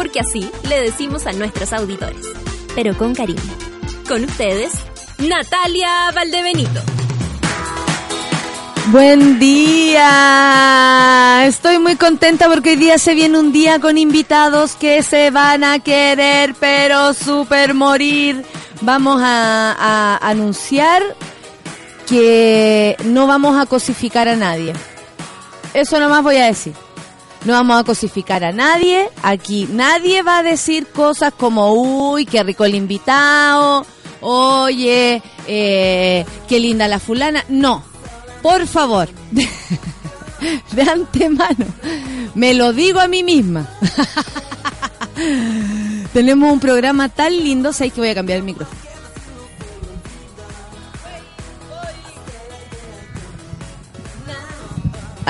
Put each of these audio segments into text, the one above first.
Porque así le decimos a nuestros auditores. Pero con cariño. Con ustedes, Natalia Valdebenito. Buen día. Estoy muy contenta porque hoy día se viene un día con invitados que se van a querer, pero super morir. Vamos a, a anunciar que no vamos a cosificar a nadie. Eso nomás voy a decir. No vamos a cosificar a nadie. Aquí nadie va a decir cosas como, uy, qué rico el invitado. Oye, eh, qué linda la fulana. No, por favor, de antemano, me lo digo a mí misma. Tenemos un programa tan lindo, sé que voy a cambiar el micrófono.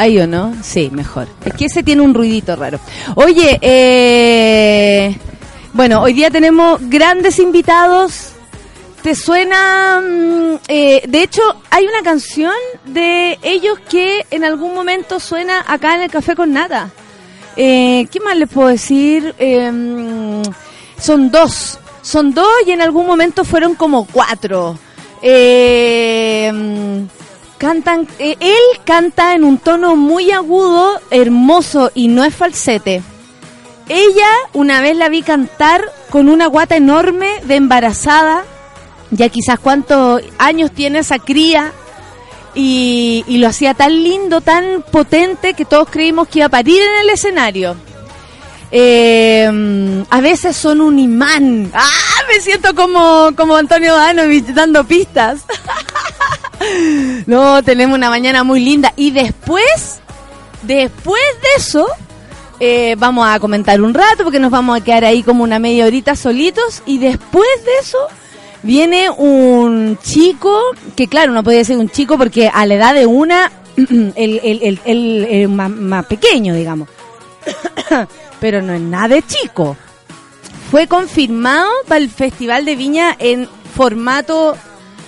Ahí o no? Sí, mejor. Es que ese tiene un ruidito raro. Oye, eh, bueno, hoy día tenemos grandes invitados. ¿Te suena? mm, eh, de hecho, hay una canción de ellos que en algún momento suena acá en el Café con Nada. Eh, ¿Qué más les puedo decir? Mm, son dos. Son dos y en algún momento fueron como cuatro. Eh, cantan, eh, él canta en un tono muy agudo, hermoso y no es falsete. Ella una vez la vi cantar con una guata enorme de embarazada, ya quizás cuántos años tiene esa cría, y, y lo hacía tan lindo, tan potente, que todos creímos que iba a parir en el escenario. Eh, a veces son un imán. ¡Ah! Me siento como, como Antonio Danovich dando pistas. no, tenemos una mañana muy linda. Y después, después de eso, eh, vamos a comentar un rato porque nos vamos a quedar ahí como una media horita solitos. Y después de eso, viene un chico, que claro, no puede ser un chico porque a la edad de una, el, el, el, más pequeño, digamos. Pero no es nada de chico. Fue confirmado para el Festival de Viña en formato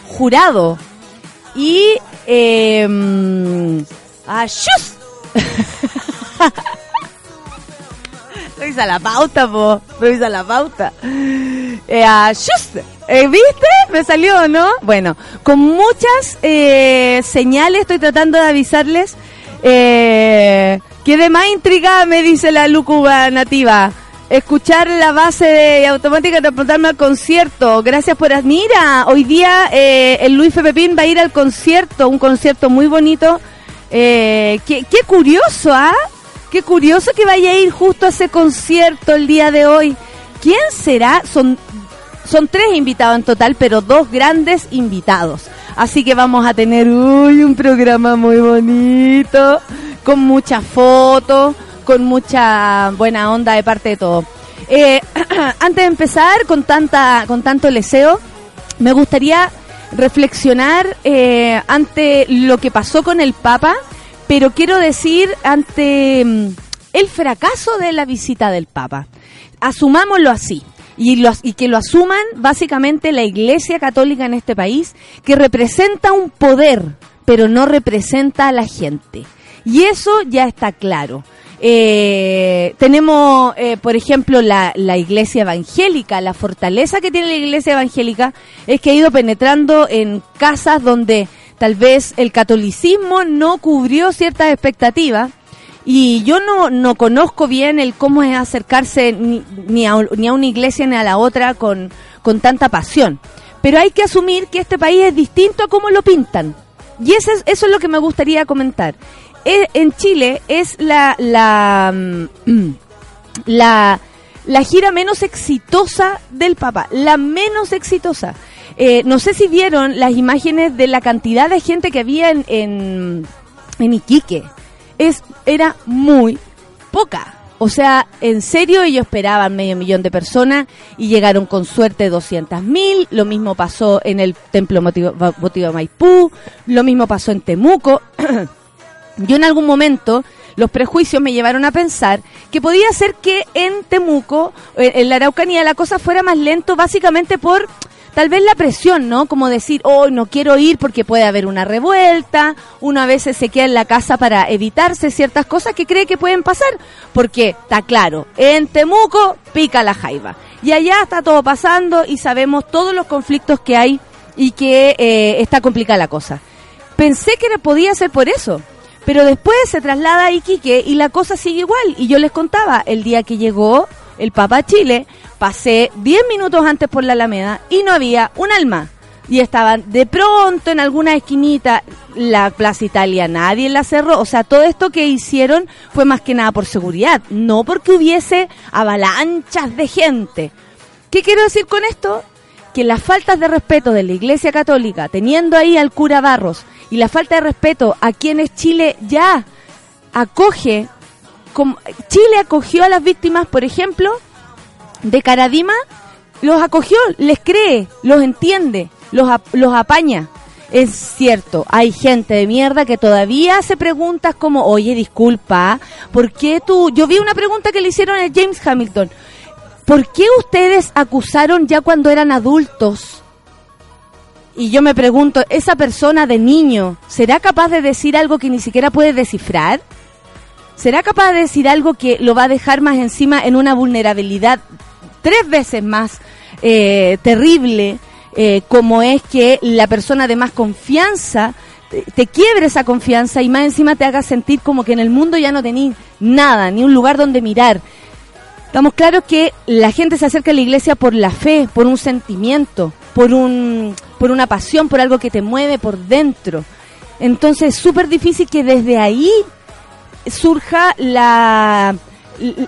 jurado. Y... Eh, ¡Ayús! Revisa la pauta, po. Revisa la pauta. Eh. Eh, ¿Viste? Me salió, ¿no? Bueno, con muchas eh, señales estoy tratando de avisarles. Eh, Quedé más intrigada, me dice la Lucuba nativa. Escuchar la base de automática transportarme al concierto. Gracias por... Mira, hoy día eh, el Luis F. Pepín va a ir al concierto, un concierto muy bonito. Eh, qué, qué curioso, ¿ah? Qué curioso que vaya a ir justo a ese concierto el día de hoy. ¿Quién será? Son, son tres invitados en total, pero dos grandes invitados. Así que vamos a tener uy, un programa muy bonito, con muchas fotos, con mucha buena onda de parte de todo. Eh, antes de empezar con tanta, con tanto leseo, me gustaría reflexionar eh, ante lo que pasó con el Papa, pero quiero decir ante mm, el fracaso de la visita del Papa. Asumámoslo así. Y, y que lo asuman básicamente la Iglesia Católica en este país, que representa un poder, pero no representa a la gente. Y eso ya está claro. Eh, tenemos, eh, por ejemplo, la, la iglesia evangélica. La fortaleza que tiene la iglesia evangélica es que ha ido penetrando en casas donde tal vez el catolicismo no cubrió ciertas expectativas. Y yo no, no conozco bien el cómo es acercarse ni, ni, a, ni a una iglesia ni a la otra con, con tanta pasión. Pero hay que asumir que este país es distinto a cómo lo pintan. Y eso es, eso es lo que me gustaría comentar. Eh, en Chile es la, la, mm, la, la gira menos exitosa del Papa, la menos exitosa. Eh, no sé si vieron las imágenes de la cantidad de gente que había en, en, en Iquique. Es, era muy poca. O sea, en serio ellos esperaban medio millón de personas y llegaron con suerte 200 mil. Lo mismo pasó en el Templo Motivo, Motivo Maipú, lo mismo pasó en Temuco. Yo en algún momento los prejuicios me llevaron a pensar que podía ser que en Temuco, en la Araucanía, la cosa fuera más lento básicamente por tal vez la presión, ¿no? Como decir, oh, no quiero ir porque puede haber una revuelta, uno a veces se queda en la casa para evitarse ciertas cosas que cree que pueden pasar, porque está claro, en Temuco pica la jaiba, y allá está todo pasando y sabemos todos los conflictos que hay y que eh, está complicada la cosa. Pensé que podía ser por eso, pero después se traslada a Iquique y la cosa sigue igual, y yo les contaba, el día que llegó el Papa Chile, pasé 10 minutos antes por la Alameda y no había un alma. Y estaban de pronto en alguna esquinita la Plaza Italia, nadie la cerró. O sea, todo esto que hicieron fue más que nada por seguridad, no porque hubiese avalanchas de gente. ¿Qué quiero decir con esto? Que las faltas de respeto de la Iglesia Católica, teniendo ahí al cura Barros, y la falta de respeto a quienes Chile ya acoge Chile acogió a las víctimas, por ejemplo, de Caradima, los acogió, les cree, los entiende, los, los apaña. Es cierto, hay gente de mierda que todavía hace preguntas como, oye, disculpa, ¿por qué tú? Yo vi una pregunta que le hicieron a James Hamilton. ¿Por qué ustedes acusaron ya cuando eran adultos? Y yo me pregunto, ¿esa persona de niño será capaz de decir algo que ni siquiera puede descifrar? ¿Será capaz de decir algo que lo va a dejar más encima en una vulnerabilidad tres veces más eh, terrible, eh, como es que la persona de más confianza te, quiebre esa confianza y más encima te haga sentir como que en el mundo ya no tenés nada, ni un lugar donde mirar? Estamos claros que la gente se acerca a la iglesia por la fe, por un sentimiento, por, un, por una pasión, por algo que te mueve por dentro. Entonces es súper difícil que desde ahí surja la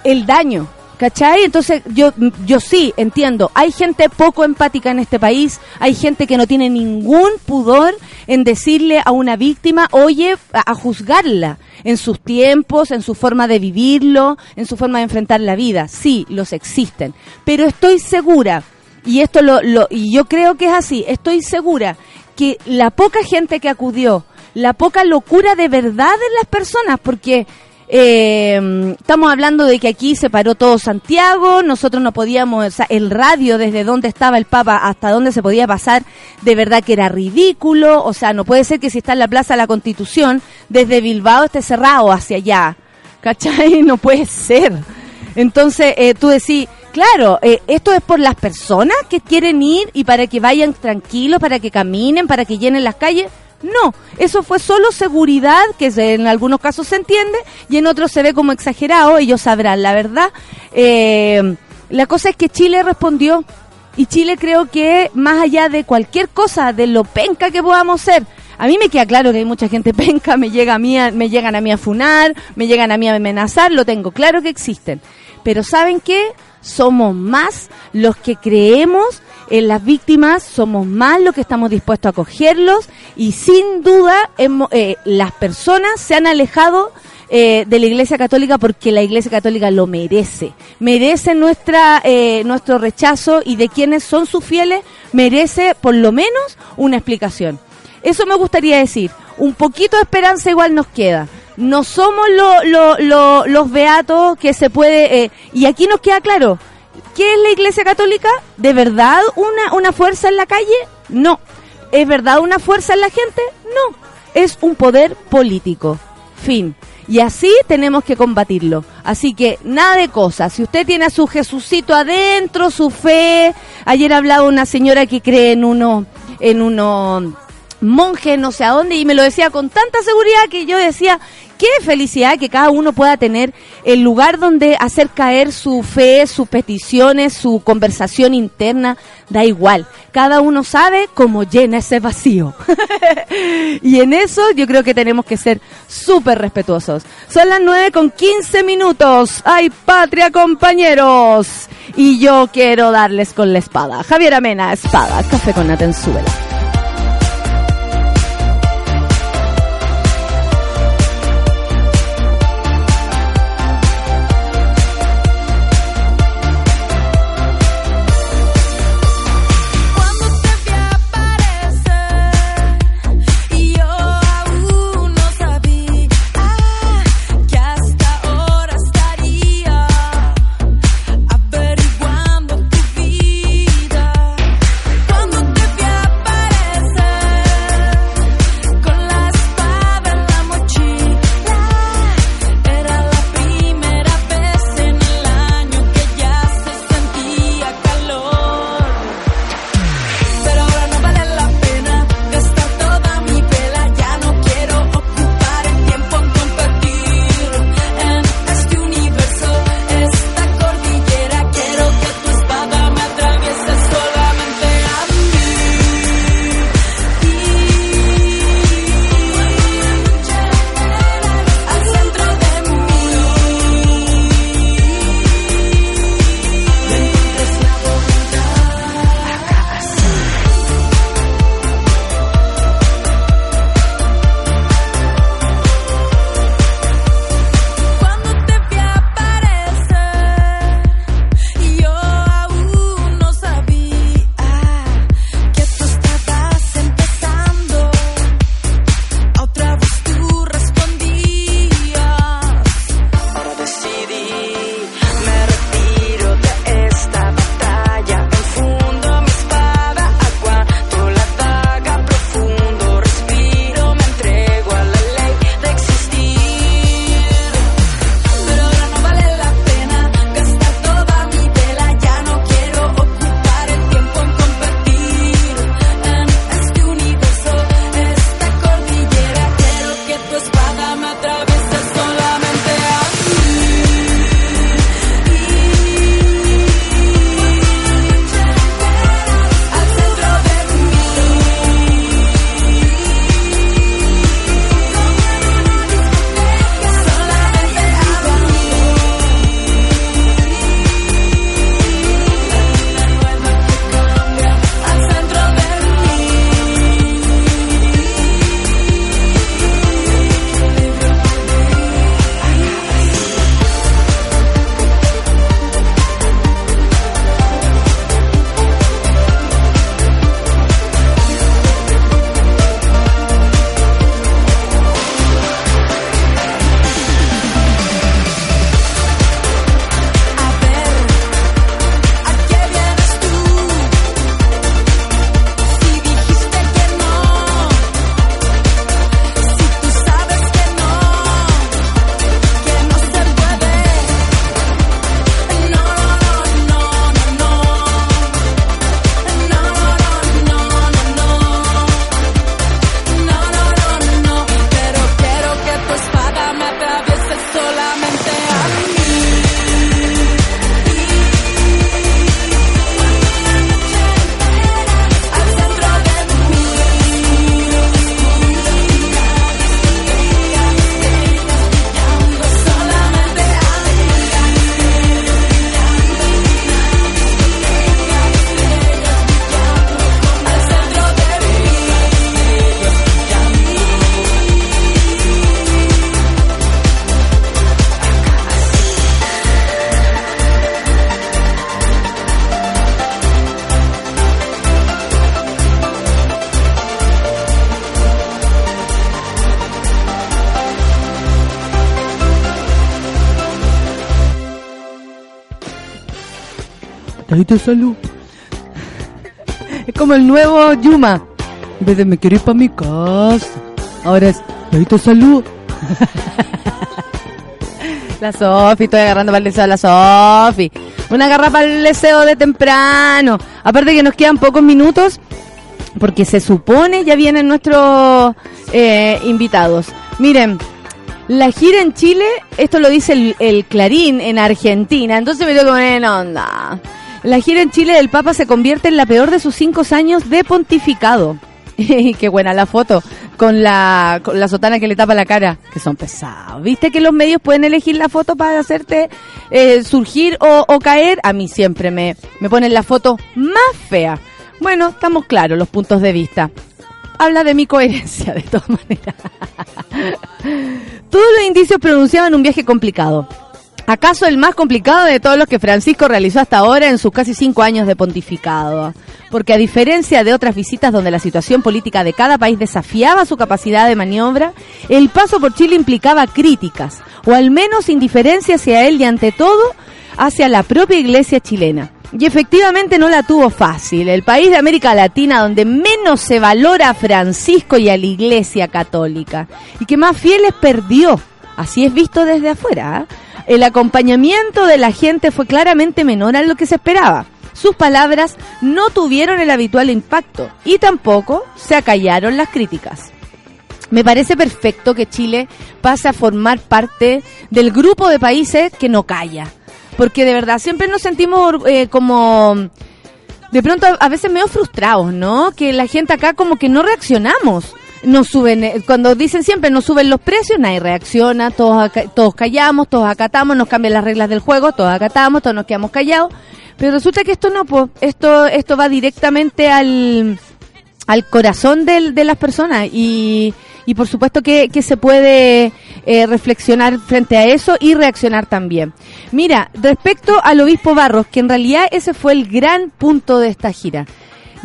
el daño. ¿Cachai? Entonces yo, yo sí entiendo, hay gente poco empática en este país, hay gente que no tiene ningún pudor en decirle a una víctima, oye, a, juzgarla en sus tiempos, en su forma de vivirlo, en su forma de enfrentar la vida. Sí, los existen. Pero estoy segura, y esto lo, lo y yo creo que es así, estoy segura que la poca gente que acudió, la poca locura de verdad en las personas, porque eh, estamos hablando de que aquí se paró todo Santiago, nosotros no podíamos, o sea, el radio desde donde estaba el Papa hasta donde se podía pasar, de verdad que era ridículo, o sea, no puede ser que si está en la Plaza de la Constitución, desde Bilbao esté cerrado hacia allá, ¿cachai? No puede ser. Entonces, eh, tú decís, claro, eh, esto es por las personas que quieren ir y para que vayan tranquilos, para que caminen, para que llenen las calles. No, eso fue solo seguridad, que en algunos casos se entiende y en otros se ve como exagerado, ellos sabrán, la verdad. Eh, la cosa es que Chile respondió y Chile creo que más allá de cualquier cosa, de lo penca que podamos ser, a mí me queda claro que hay mucha gente penca, me llega a mí, me llegan a mí a funar, me llegan a mí a amenazar, lo tengo claro que existen. Pero ¿saben qué? Somos más los que creemos en las víctimas, somos más los que estamos dispuestos a acogerlos y sin duda eh, las personas se han alejado eh, de la Iglesia Católica porque la Iglesia Católica lo merece. Merece nuestra, eh, nuestro rechazo y de quienes son sus fieles, merece por lo menos una explicación. Eso me gustaría decir. Un poquito de esperanza igual nos queda. No somos los beatos que se puede... y aquí nos queda claro, ¿Qué es la Iglesia Católica? ¿De verdad una, una fuerza en la calle? No. ¿Es verdad una fuerza en la gente? No. Es un poder político. Fin. Y así tenemos que combatirlo. Así que nada de cosas. Si usted tiene a su Jesucito adentro, su fe. Ayer hablaba una señora que cree en uno, en uno monje no sé a dónde y me lo decía con tanta seguridad que yo decía, qué felicidad que cada uno pueda tener el lugar donde hacer caer su fe, sus peticiones, su conversación interna, da igual. Cada uno sabe cómo llena ese vacío. y en eso yo creo que tenemos que ser súper respetuosos. Son las 9 con 15 minutos. ¡Ay, patria, compañeros! Y yo quiero darles con la espada. Javier Amena, espada, café con Atenzuela. Salud. Es como el nuevo Yuma. En vez de me quiero ir para mi casa. Ahora es, necesito salud. La Sofi, estoy agarrando para el deseo a la Sofi. Una garra para el deseo de temprano. Aparte que nos quedan pocos minutos, porque se supone ya vienen nuestros eh, invitados. Miren, la gira en Chile, esto lo dice el, el Clarín en Argentina, entonces me tengo que poner en onda. La gira en Chile del Papa se convierte en la peor de sus cinco años de pontificado. Qué buena la foto con la, con la sotana que le tapa la cara, que son pesados. ¿Viste que los medios pueden elegir la foto para hacerte eh, surgir o, o caer? A mí siempre me, me ponen la foto más fea. Bueno, estamos claros los puntos de vista. Habla de mi coherencia, de todas maneras. Todos los indicios pronunciaban un viaje complicado. ¿Acaso el más complicado de todos los que Francisco realizó hasta ahora en sus casi cinco años de pontificado? Porque a diferencia de otras visitas donde la situación política de cada país desafiaba su capacidad de maniobra, el paso por Chile implicaba críticas, o al menos indiferencia hacia él y ante todo hacia la propia iglesia chilena. Y efectivamente no la tuvo fácil. El país de América Latina donde menos se valora a Francisco y a la iglesia católica, y que más fieles perdió. Así es visto desde afuera. ¿eh? El acompañamiento de la gente fue claramente menor a lo que se esperaba. Sus palabras no tuvieron el habitual impacto y tampoco se acallaron las críticas. Me parece perfecto que Chile pase a formar parte del grupo de países que no calla. Porque de verdad siempre nos sentimos eh, como de pronto a veces medio frustrados, ¿no? Que la gente acá como que no reaccionamos no suben, eh, cuando dicen siempre no suben los precios, nadie reacciona, todos, todos callamos, todos acatamos, nos cambian las reglas del juego, todos acatamos, todos nos quedamos callados, pero resulta que esto no, pues, esto, esto va directamente al, al corazón del, de las personas y, y por supuesto que, que se puede eh, reflexionar frente a eso y reaccionar también. Mira, respecto al obispo Barros, que en realidad ese fue el gran punto de esta gira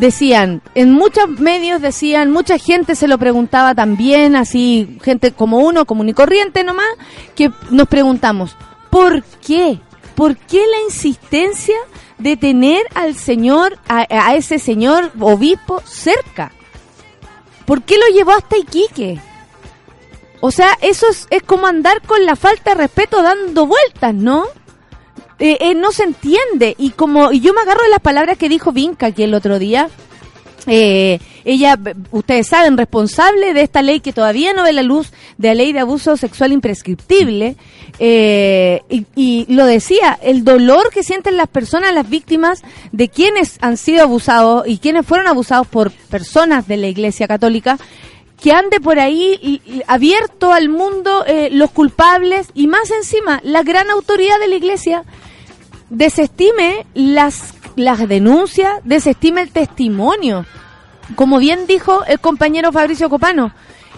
decían, en muchos medios decían, mucha gente se lo preguntaba también, así, gente como uno, común y corriente nomás, que nos preguntamos, ¿por qué? ¿Por qué la insistencia de tener al señor, a, ese señor obispo cerca? ¿Por qué lo llevó hasta Iquique? O sea, eso es, es como andar con la falta de respeto dando vueltas, ¿no? Eh, eh, no se entiende. Y como y yo me agarro de las palabras que dijo Vinca aquí el otro día. Eh, ella, ustedes saben, responsable de esta ley que todavía no ve la luz, de la ley de abuso sexual imprescriptible, y, y, lo decía, el dolor que sienten las personas, las víctimas de quienes han sido abusados y quienes fueron abusados por personas de la Iglesia Católica, que ande por ahí abierto al mundo los culpables y más encima la gran autoridad de la Iglesia desestime las, las denuncias, desestime el testimonio. Como bien dijo el compañero Fabricio Copano,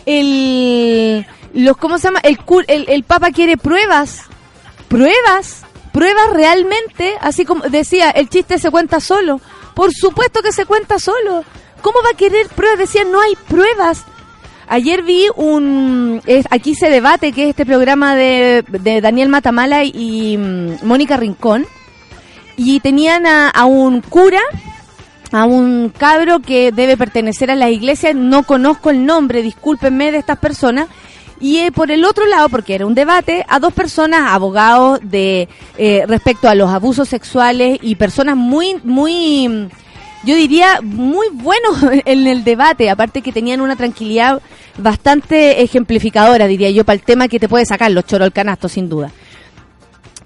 el, los, ¿cómo se llama? El, el, el Papa quiere pruebas, pruebas, pruebas realmente, así como decía, el chiste se cuenta solo. Por supuesto que se cuenta solo. ¿Cómo va a querer pruebas? Decía, no hay pruebas. Ayer vi un... aquí se debate, que es este programa de, de Daniel Matamala y, mm, Mónica Rincón y tenían a, un cura, a un cabro que debe pertenecer a la iglesia, no conozco el nombre, discúlpenme de estas personas, y eh, por el otro lado, porque era un debate, a dos personas, abogados de eh, respecto a los abusos sexuales y personas muy, muy, yo diría, muy buenos en el debate, aparte que tenían una tranquilidad bastante ejemplificadora, diría yo, para el tema que te puede sacar los choros canasto, sin duda.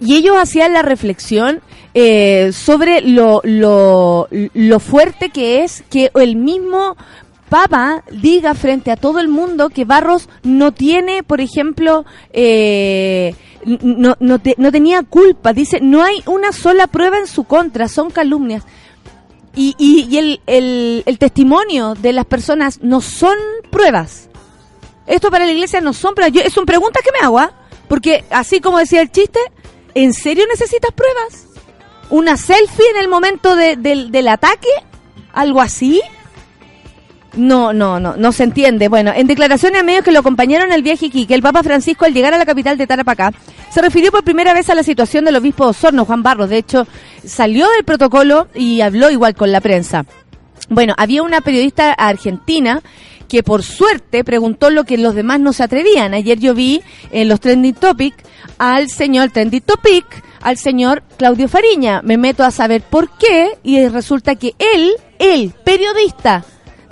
Y ellos hacían la reflexión eh, sobre lo, lo, lo fuerte que es que el mismo Papa diga frente a todo el mundo que Barros no tiene, por ejemplo, eh, no, no, no, tenía culpa. Dice, no hay una sola prueba en su contra, son calumnias. Y, y, y el, el, el, testimonio de las personas no son pruebas. Esto para la iglesia no son pruebas. Yo, es una pregunta que me hago, ¿ah? porque así como decía el chiste, ¿en serio necesitas pruebas? ¿Una selfie en el momento del ataque? ¿Algo así? No, no, no, no se entiende. Bueno, en declaraciones a medios que lo acompañaron el viaje aquí, que el Papa Francisco al llegar a la capital de Tarapacá se refirió por primera vez a la situación del obispo Osorno, Juan Barros. De hecho, salió del protocolo y habló igual con la prensa. Bueno, había una periodista argentina que por suerte preguntó lo que los demás no se atrevían. Ayer yo vi en los trending topic al señor trending topic, al señor Claudio Fariña. Me meto a saber por qué y resulta que él, él, periodista,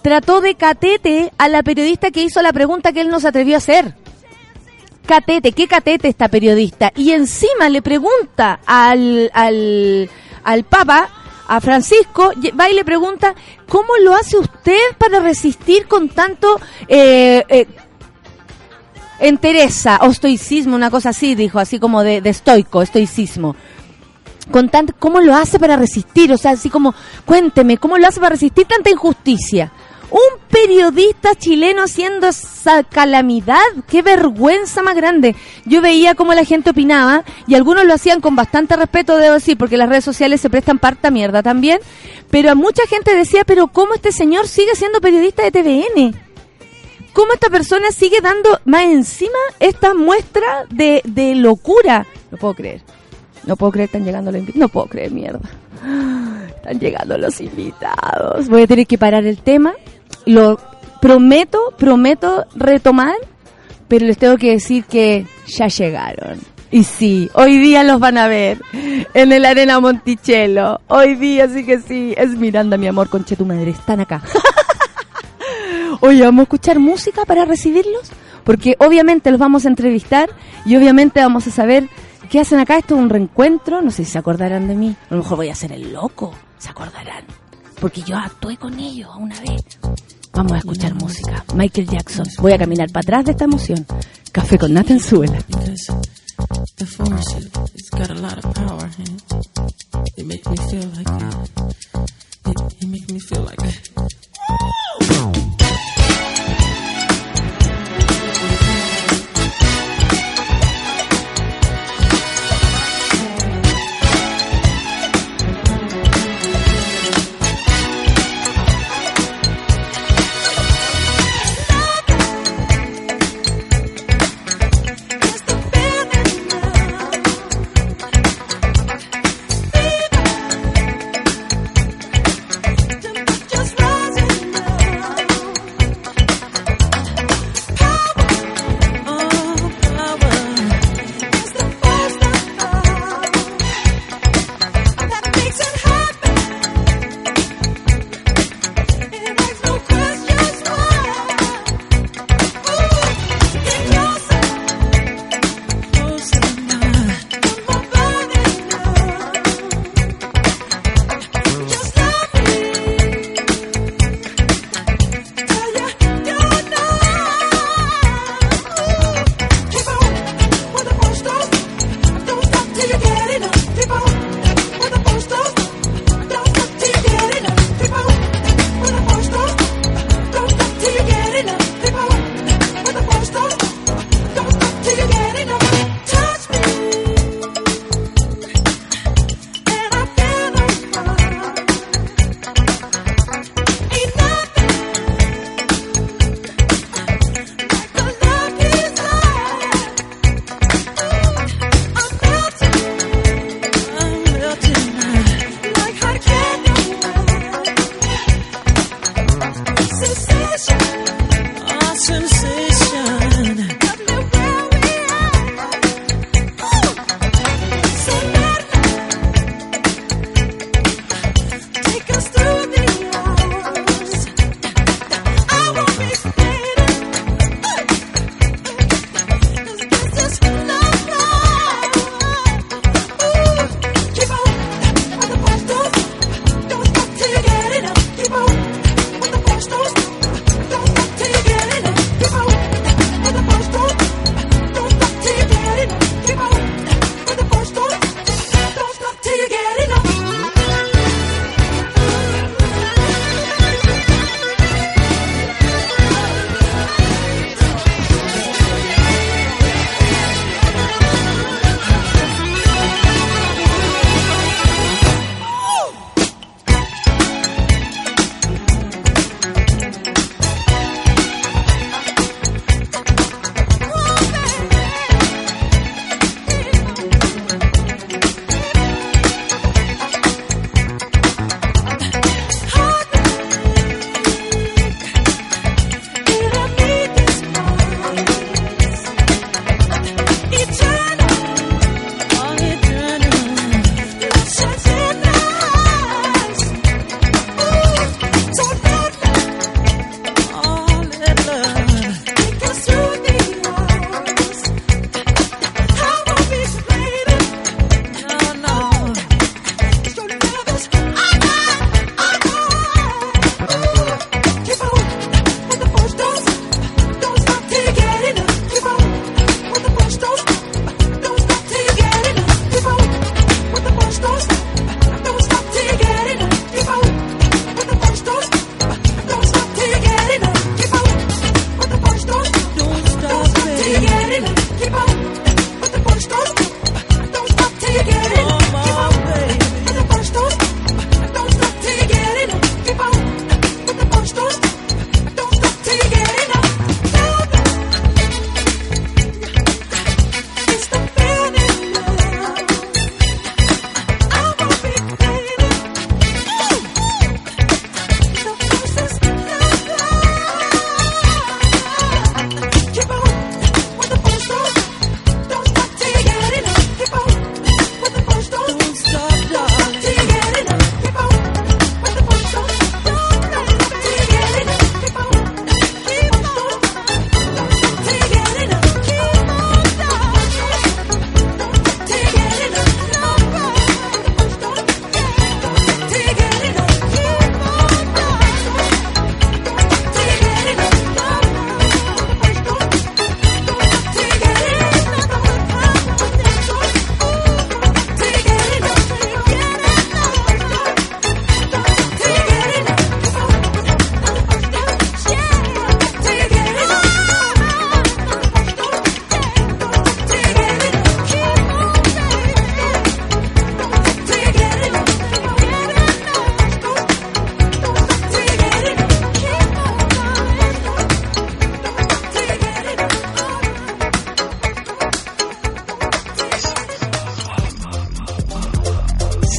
trató de catete a la periodista que hizo la pregunta que él no se atrevió a hacer. Catete, ¿qué catete esta periodista? Y encima le pregunta al, al, al Papa a Francisco, va y le pregunta, ¿cómo lo hace usted para resistir con tanto eh, eh, entereza o estoicismo, una cosa así, dijo, así como de, de estoico, estoicismo? Con tanto, ¿Cómo lo hace para resistir? O sea, así como, cuénteme, ¿cómo lo hace para resistir tanta injusticia? Un periodista chileno haciendo esa calamidad. Qué vergüenza más grande. Yo veía cómo la gente opinaba y algunos lo hacían con bastante respeto, debo decir, porque las redes sociales se prestan parta mierda también. Pero mucha gente decía, pero ¿cómo este señor sigue siendo periodista de TVN? ¿Cómo esta persona sigue dando más encima esta muestra de, de locura? No puedo creer. No puedo creer, están llegando los invitados. No puedo creer, mierda. Están llegando los invitados. Voy a tener que parar el tema lo prometo, prometo retomar, pero les tengo que decir que ya llegaron. Y sí, hoy día los van a ver en el Arena Monticello. Hoy día sí que sí. Es Miranda, mi amor, conche tu madre. Están acá. Oye, vamos a escuchar música para recibirlos. Porque obviamente los vamos a entrevistar y obviamente vamos a saber qué hacen acá. Esto es un reencuentro. No sé si se acordarán de mí. A lo mejor voy a ser el loco. Se acordarán. Porque yo actué con ellos una vez. Vamos a escuchar música. Michael Jackson. Voy a caminar para atrás de esta emoción. Café con nata en suela. The force, it's got a lot of power. It makes me feel like it, it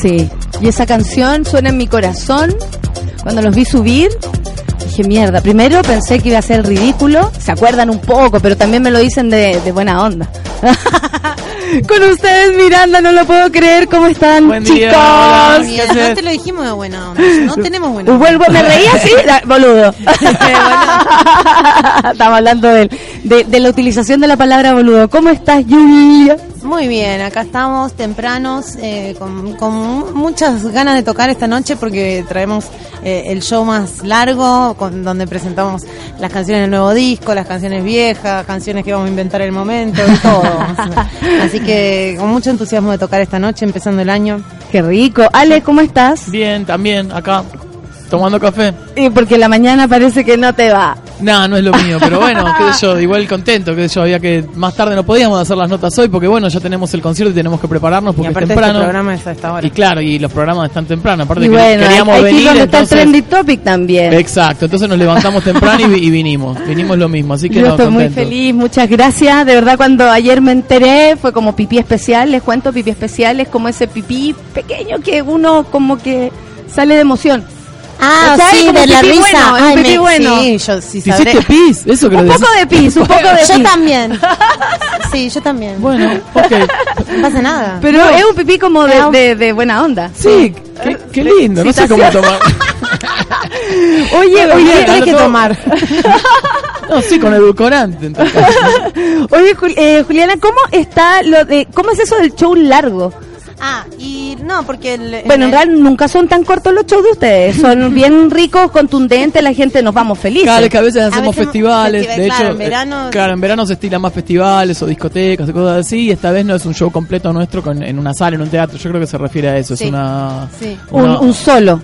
Sí. Y esa canción suena en mi corazón. Cuando los vi subir, dije, mierda. Primero pensé que iba a ser ridículo. Se acuerdan un poco, pero también me lo dicen de, de buena onda. Con ustedes, Miranda, no lo puedo creer. ¿Cómo están, Buen día, chicos? Mira, ¿Qué no te lo dijimos de buena onda. No tenemos buena onda. Vuelvo, me reí así, boludo. Estamos hablando del- de, de la utilización de la palabra boludo. ¿Cómo estás, Julia? Muy bien, acá estamos tempranos, eh, con, con muchas ganas de tocar esta noche porque traemos eh, el show más largo, con, donde presentamos las canciones del nuevo disco, las canciones viejas, canciones que vamos a inventar en el momento, y todo. Así que con mucho entusiasmo de tocar esta noche, empezando el año. Qué rico. Ale, ¿cómo estás? Bien, también, acá, tomando café. Eh, porque la mañana parece que no te va. Nada, no es lo mío, pero bueno, qué sé yo, igual contento, qué sé yo, había que, más tarde no podíamos hacer las notas hoy porque bueno, ya tenemos el concierto y tenemos que prepararnos Y porque es este temprano. programa es a esta hora. y claro, y los programas están temprano, aparte Y que bueno, hay, queríamos hay ir venir, donde está el entonces- trending topic también. Exacto, entonces nos levantamos temprano y, vi- y vinimos, vinimos lo mismo, así que Yo no, estoy muy feliz, muchas gracias. De verdad, cuando ayer me enteré, fue como pipí especial. Les cuento, pipí especial es como ese pipí pequeño que uno como que sale de emoción. Ah, ¿Cachai? sí, Como de la pipí risa. bueno, Ay, pipí me- bueno. Sí, yo sí ¿Te sabré. hiciste pis? Eso que Un poco de pis, un poco de Yo pis. también. Sí, yo también. Bueno, ok. No pasa nada. Pero es un pipí como de, de- de buena onda. Sí, qué, qué lindo, no sé cómo tomar. Oye, Bueno, oye, ¿Qué que tomar? No, sí, con edulcorante. en todo caso. oye, Jul- eh, Juliana, ¿cómo está lo de, cómo es eso del show largo? Ah, y no, porque el, Bueno, en realidad nunca son tan cortos los shows de ustedes, son bien ricos, contundentes, la gente nos vamos felices. Claro, es que a veces hacemos veces festivales, festiva- de claro, hecho, en verano- eh, claro, en verano se estilan más festivales o discotecas o cosas así, y esta vez no es un show completo nuestro con, en una sala, en un teatro, yo creo que se refiere a eso, Sí, es una, sí. un, una- un solo.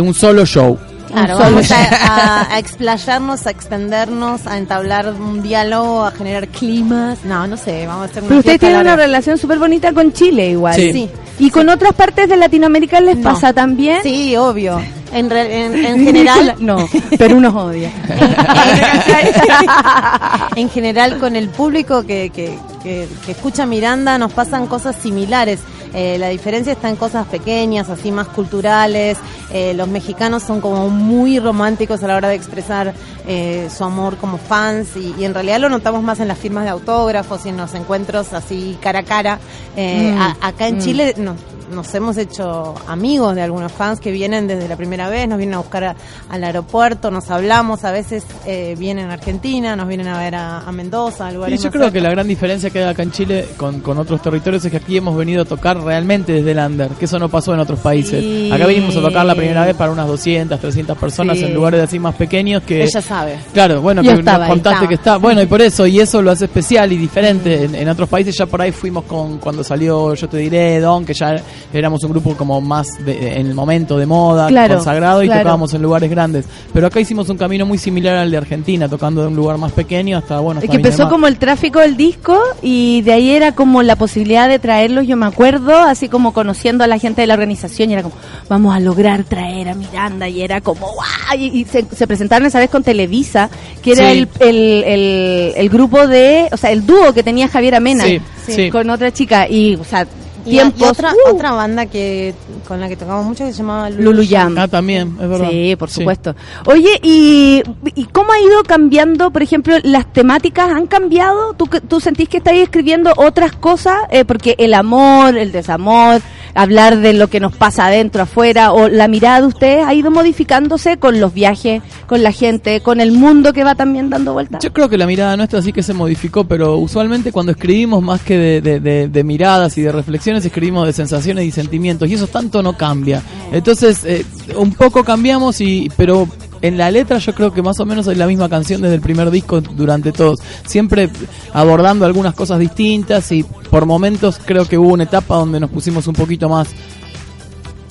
un solo show. Claro, vamos a, a- a explayarnos, a extendernos, a entablar un diálogo, a generar climas. No, no sé, vamos a hacer una Pero ustedes fiesta tienen una larga. relación súper bonita con Chile igual. Sí. Sí. ¿Y con otras partes de Latinoamérica les No. pasa también? Sí, obvio. En, re- en, en general, no, pero unos odia. en general con el público que, que, que- que escucha Miranda nos pasan cosas similares. Eh, la diferencia está en cosas pequeñas, así más culturales. Eh, los mexicanos son como muy románticos a la hora de expresar eh, su amor como fans y, y en realidad lo notamos más en las firmas de autógrafos y en los encuentros así cara a cara. Eh, Mm, a- acá en mm. Chile nos, nos hemos hecho amigos de algunos fans que vienen desde la primera vez, nos vienen a buscar a- al aeropuerto, nos hablamos, a veces eh, vienen a Argentina, nos vienen a ver a, a Mendoza, a Y yo creo que la gran diferencia que hay acá en Chile con, con otros territorios es que aquí hemos venido a tocar realmente desde el under, que eso no pasó en otros países. Sí. Acá vinimos a tocar la primera vez para unas 200, 300 personas Sí. en lugares así más pequeños que... Ella sabe. Claro, bueno, Yo que estaba nos contaste estaba. que está, bueno, y por eso, y eso lo hace especial y diferente. En, en otros países ya por ahí fuimos con, cuando salió Yo Te Diré, Don, que ya éramos un grupo como más de- en el momento de moda, Claro, consagrado y claro. tocábamos en lugares grandes. Pero acá hicimos un camino muy similar al de Argentina, tocando de un lugar más pequeño hasta, bueno, Es hasta que empezó como el tráfico del disco y de ahí era como la posibilidad de traerlos, yo me acuerdo, así como conociendo a la gente de la organización y era como, vamos a lograr traer a Miranda y era como, ¡guau! Y, y se, se presentaron esa vez con Televisa, que era Sí. el, el, el, el grupo de, o sea, el dúo que tenía Javier Amena Sí, sí. con otra chica y, o sea, tiempos... y otra, ¡uh! otra banda que con la que tocamos mucho que se llamaba Lulu Jam. Ah, también, es verdad. Sí, por Sí. supuesto. Oye, ¿y, ¿y cómo ha ido cambiando, por ejemplo, las temáticas han cambiado? ¿Tú, que- tú sentís que estáis escribiendo otras cosas? Eh, porque el amor, el desamor, hablar de lo que nos pasa adentro, afuera, o la mirada de ustedes ha ido modificándose con los viajes, con la gente, con el mundo que va también dando vueltas. Yo creo que la mirada nuestra sí que se modificó, pero usualmente cuando escribimos más que de, de- de- de miradas y de reflexiones, escribimos de sensaciones y sentimientos, y eso tanto no cambia. Entonces, eh, un poco cambiamos, y pero en la letra yo creo que más o menos es la misma canción desde el primer disco durante todos, siempre abordando algunas cosas distintas y por momentos creo que hubo una etapa donde nos pusimos un poquito más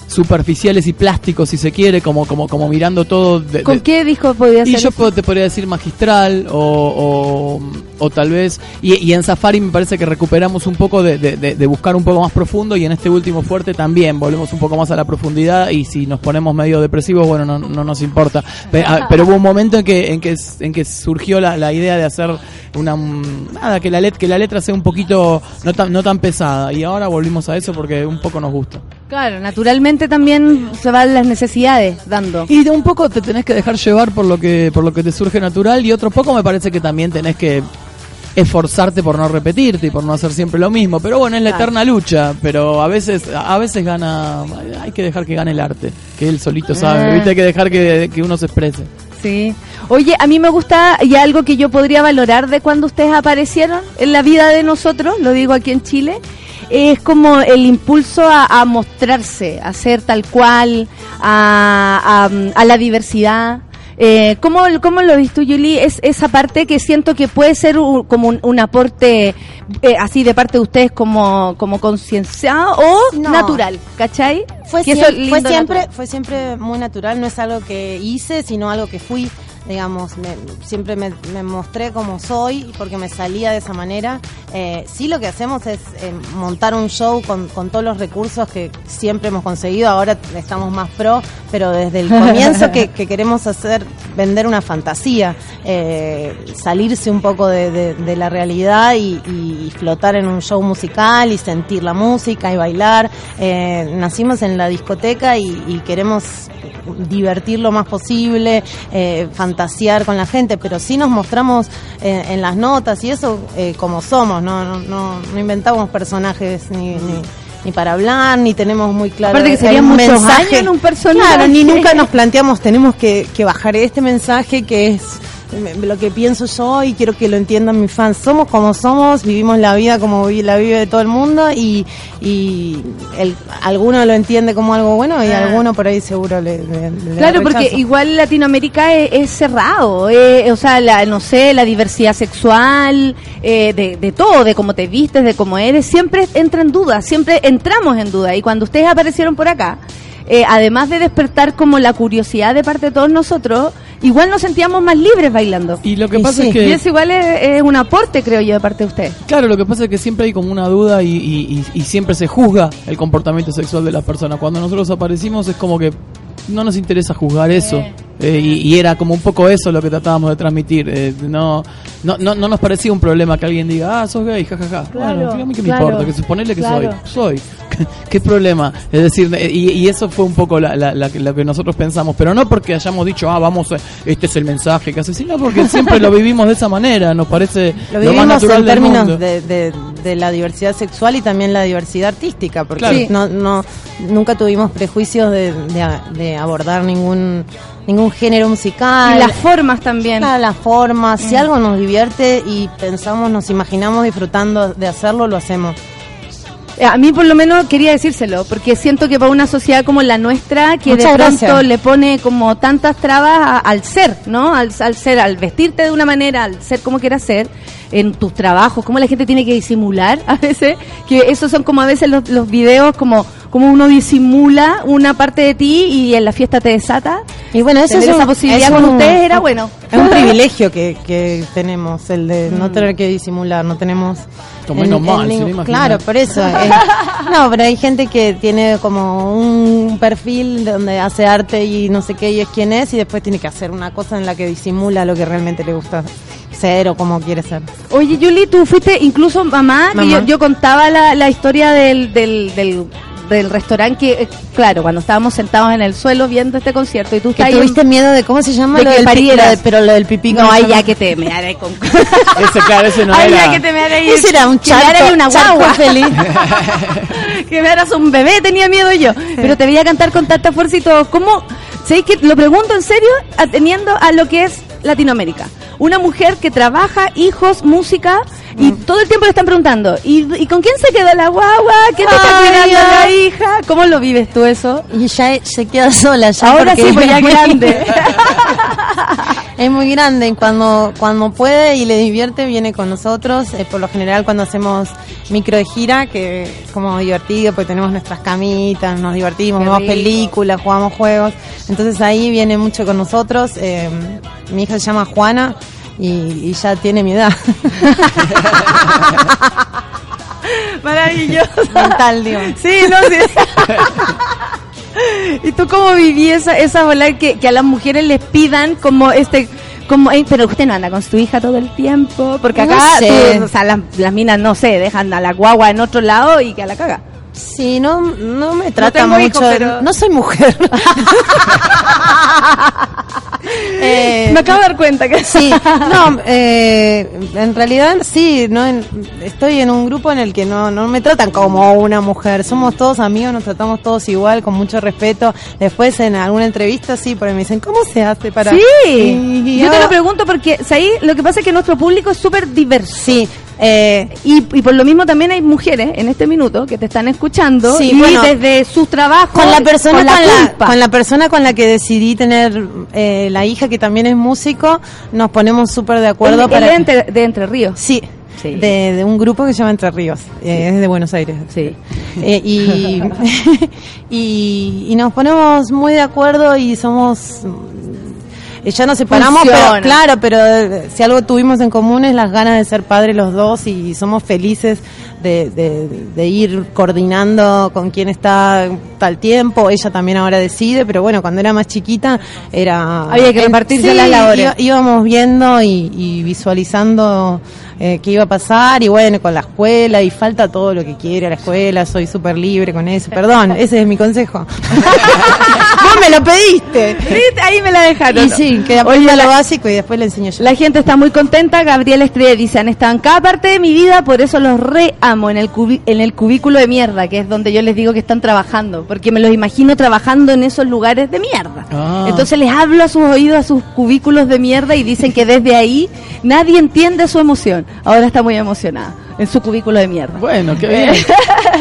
superficiales y plásticos si se quiere como como como mirando todo de- ¿Con de- qué disco podría ser? y yo eso? te podría decir magistral o, o, o tal vez... Y, y en Safari me parece que recuperamos un poco de, de- buscar un poco más profundo y en este último fuerte también volvemos un poco más a la profundidad y si nos ponemos medio depresivos, bueno, no, no nos importa. Pe- ah, Pero, hubo un momento en que en que, en que surgió la, la idea de hacer una... mm, Nada, que la, let, que la letra sea un poquito no tan, no tan pesada y ahora volvimos a eso porque un poco nos gusta. Claro, naturalmente también se van las necesidades dando. Y de un poco te tenés que dejar llevar por lo que por lo que te surge natural y otro poco me parece que también tenés que esforzarte por no repetirte y por no hacer siempre lo mismo. Pero bueno, es la Claro. eterna lucha. Pero a veces, a veces gana, hay que dejar que gane el arte, que él solito sabe. Ah. ¿viste? Hay que dejar que, que uno se exprese. Sí. Oye, a mí me gusta y algo que yo podría valorar de cuando ustedes aparecieron en la vida de nosotros, lo digo aquí en Chile, es como el impulso a, a mostrarse, a ser tal cual, a, a- a la diversidad. Eh, ¿cómo, ¿Cómo lo ves tú, Yuli? Es esa parte que siento que puede ser un- como un, un aporte eh, así de parte de ustedes como, como concienciado o No. natural, ¿cachai? Fue, Que siem- fue siempre natural. fue siempre muy natural, no es algo que hice, sino algo que fui, digamos, me- siempre me, me mostré como soy porque me salía de esa manera. Eh, sí lo que hacemos es eh, montar un show con, con todos los recursos que siempre hemos conseguido, ahora estamos más pro, pero desde el comienzo que, que queremos hacer, vender una fantasía, eh, salirse un poco de, de- de la realidad y, y flotar en un show musical y sentir la música y bailar. Eh, nacimos en la discoteca y, y queremos divertir lo más posible, eh, fantasear con la gente, pero sí nos mostramos eh, en las notas y eso eh, como somos, no, no, no, no inventamos personajes ni, ni, ni para hablar, ni tenemos muy claro. Aparte que serían un muchos mensaje. años en un personaje. Claro, ni nunca nos planteamos, tenemos que, que bajar este mensaje que es lo que pienso yo y quiero que lo entiendan mis fans. Somos como somos, vivimos la vida como la vive todo el mundo y, y el, alguno lo entiende como algo bueno y Ah. alguno por ahí seguro le, le- Claro, porque igual Latinoamérica es, es cerrado, eh, o sea, la, no sé, la diversidad sexual, eh, de, de todo, de cómo te vistes, de cómo eres, siempre entra en duda, siempre entramos en duda. Y cuando ustedes aparecieron por acá, eh, además de despertar como la curiosidad de parte de todos nosotros, igual nos sentíamos más libres bailando. Y lo que Y pasa sí. es Y que... eso igual es, es un aporte, creo yo, de parte de ustedes. Claro, lo que pasa es que siempre hay como una duda y, y- y- y siempre se juzga el comportamiento sexual de las personas. Cuando nosotros aparecimos es como que no nos interesa juzgar eso. Eh, y, y era como un poco eso lo que tratábamos de transmitir. Eh, no, no, no, no nos parecía un problema que alguien diga, ah, sos gay, jajaja. Claro, bueno, mí que me importa, que suponerle que claro. soy. Soy. ¿Qué problema? Es decir, eh, y, y eso fue un poco la, la- la- lo que nosotros pensamos. Pero no porque hayamos dicho, ah, vamos, eh, este es el mensaje que hace, sino porque siempre lo vivimos de esa manera. Nos parece Lo lo, más natural en del términos mundo. de, de- de la diversidad sexual y también la diversidad artística, porque no, no, nunca tuvimos prejuicios de, de- de abordar ningún, ningún género musical. Y las formas también. Claro, la forma, si Mm. algo nos divierte y pensamos, nos imaginamos disfrutando de hacerlo, lo hacemos. Eh, A mí por lo menos quería decírselo, porque siento que para una sociedad como la nuestra, que Muchas de pronto gracias. le pone como tantas trabas a- al ser, ¿no? Al, al ser, al vestirte de una manera, al ser como quieras ser, en tus trabajos, como la gente tiene que disimular a veces, que esos son como a veces los, los videos como, como uno disimula una parte de ti y en la fiesta te desata. Y bueno, eso es un- esa posibilidad es con un- ustedes era bueno. Es un privilegio que, que tenemos, el de Mm. no tener que disimular, no tenemos... Como menos mal. Claro, por eso. eh, no, pero hay gente que tiene como un perfil donde hace arte y no sé qué y es quién es y después tiene que hacer una cosa en la que disimula lo que realmente le gusta ser o como quiere ser. Oye, Yuli, tú fuiste incluso mamá, que Mamá. yo, yo contaba la, la historia del, del, del, del restaurante que, claro, cuando estábamos sentados en el suelo viendo este concierto y tú Que tuviste miedo de cómo se llama de lo que del pi- parieras. lo de- pero lo del pipí No, ¿cómo se ay, llama? ya que te me haré con... Ese, claro, ese no ay, era. ya que te me haré Ese era un que me haré charco, una charco guagua. feliz. que me harás un bebé, tenía miedo yo. Pero te veía cantar con tanta fuerza y todo. ¿Cómo? ¿Sabéis que lo pregunto en serio, ateniendo a lo que es Latinoamérica? Una mujer que trabaja, hijos, música, y Mm. todo el tiempo le están preguntando, ¿y, y con quién se quedó la guagua? ¿Quién te está cuidando la hija? ¿Cómo lo vives tú eso? Y ya se queda sola ya Ahora sí, pues ya es muy- grande. Es muy grande y cuando, cuando puede y le divierte viene con nosotros. Eh, por lo general cuando hacemos micro de gira, que es como divertido, porque tenemos nuestras camitas, nos divertimos, vemos películas, jugamos juegos. Entonces ahí viene mucho con nosotros. Eh, mi hija se llama Juana y, y ya tiene mi edad. Maravilloso. Mental, digo. Sí, no, sí. ¿Y tú cómo viví esa, esa bola que, que a las mujeres les pidan como este... Como, "Ey, pero usted no anda con su hija todo el tiempo, porque No acá sé. tú- o sea, las, las minas, no sé, dejan a la guagua en otro lado y que a la caga. Sí, no, no me tratan tengo mucho. pero- No soy mujer. Eh, Me acabo de dar cuenta que Sí, no, eh, en realidad sí, no en- estoy en un grupo en el que no, no me tratan como una mujer, somos todos amigos, nos tratamos todos igual, con mucho respeto. Después en alguna entrevista sí, ahí me dicen, ¿cómo se hace para...? Sí, Y- y yo te lo pregunto porque ahí lo que pasa es que nuestro público es súper diverso. Sí, eh, Y, y por lo mismo también hay mujeres en este minuto que te están escuchando Sí, y bueno, desde sus trabajos con la persona con con la, culpa. con la persona con la que decidí tener eh, la hija que también es músico, nos ponemos súper de acuerdo él para... entre- de Entre Ríos. Sí, Sí. De, de un grupo que se llama Entre Ríos, eh, es de Buenos Aires. Sí. Eh, y, y, y nos ponemos muy de acuerdo y somos... eh, Ya nos separamos, Funciona. pero claro, pero eh, si algo tuvimos en común es las ganas de ser padres los dos y somos felices de, de, de ir coordinando con quién está tal tiempo. Ella también ahora decide, pero bueno, cuando era más chiquita era... Había que repartirse las labores. íbamos viendo y, y visualizando eh, qué iba a pasar y bueno, con la escuela y falta todo lo que quiere la escuela, soy súper libre con eso. Perdón, ese es mi consejo. Vos me lo pediste. Sí, ahí me la dejaron. Y sí, que aprenda lo básico y después le enseño yo. La gente está muy contenta. Gabriel Estrella dice, han estado en cada parte de mi vida, por eso los reamo en el, cubi- en el cubículo de mierda, que es donde yo les digo que están trabajando, porque me los imagino trabajando en esos lugares de mierda. Ah. Entonces les hablo a sus oídos, a sus cubículos de mierda y dicen que desde ahí nadie entiende su emoción. Ahora está muy emocionada en su cubículo de mierda. Bueno, qué bien.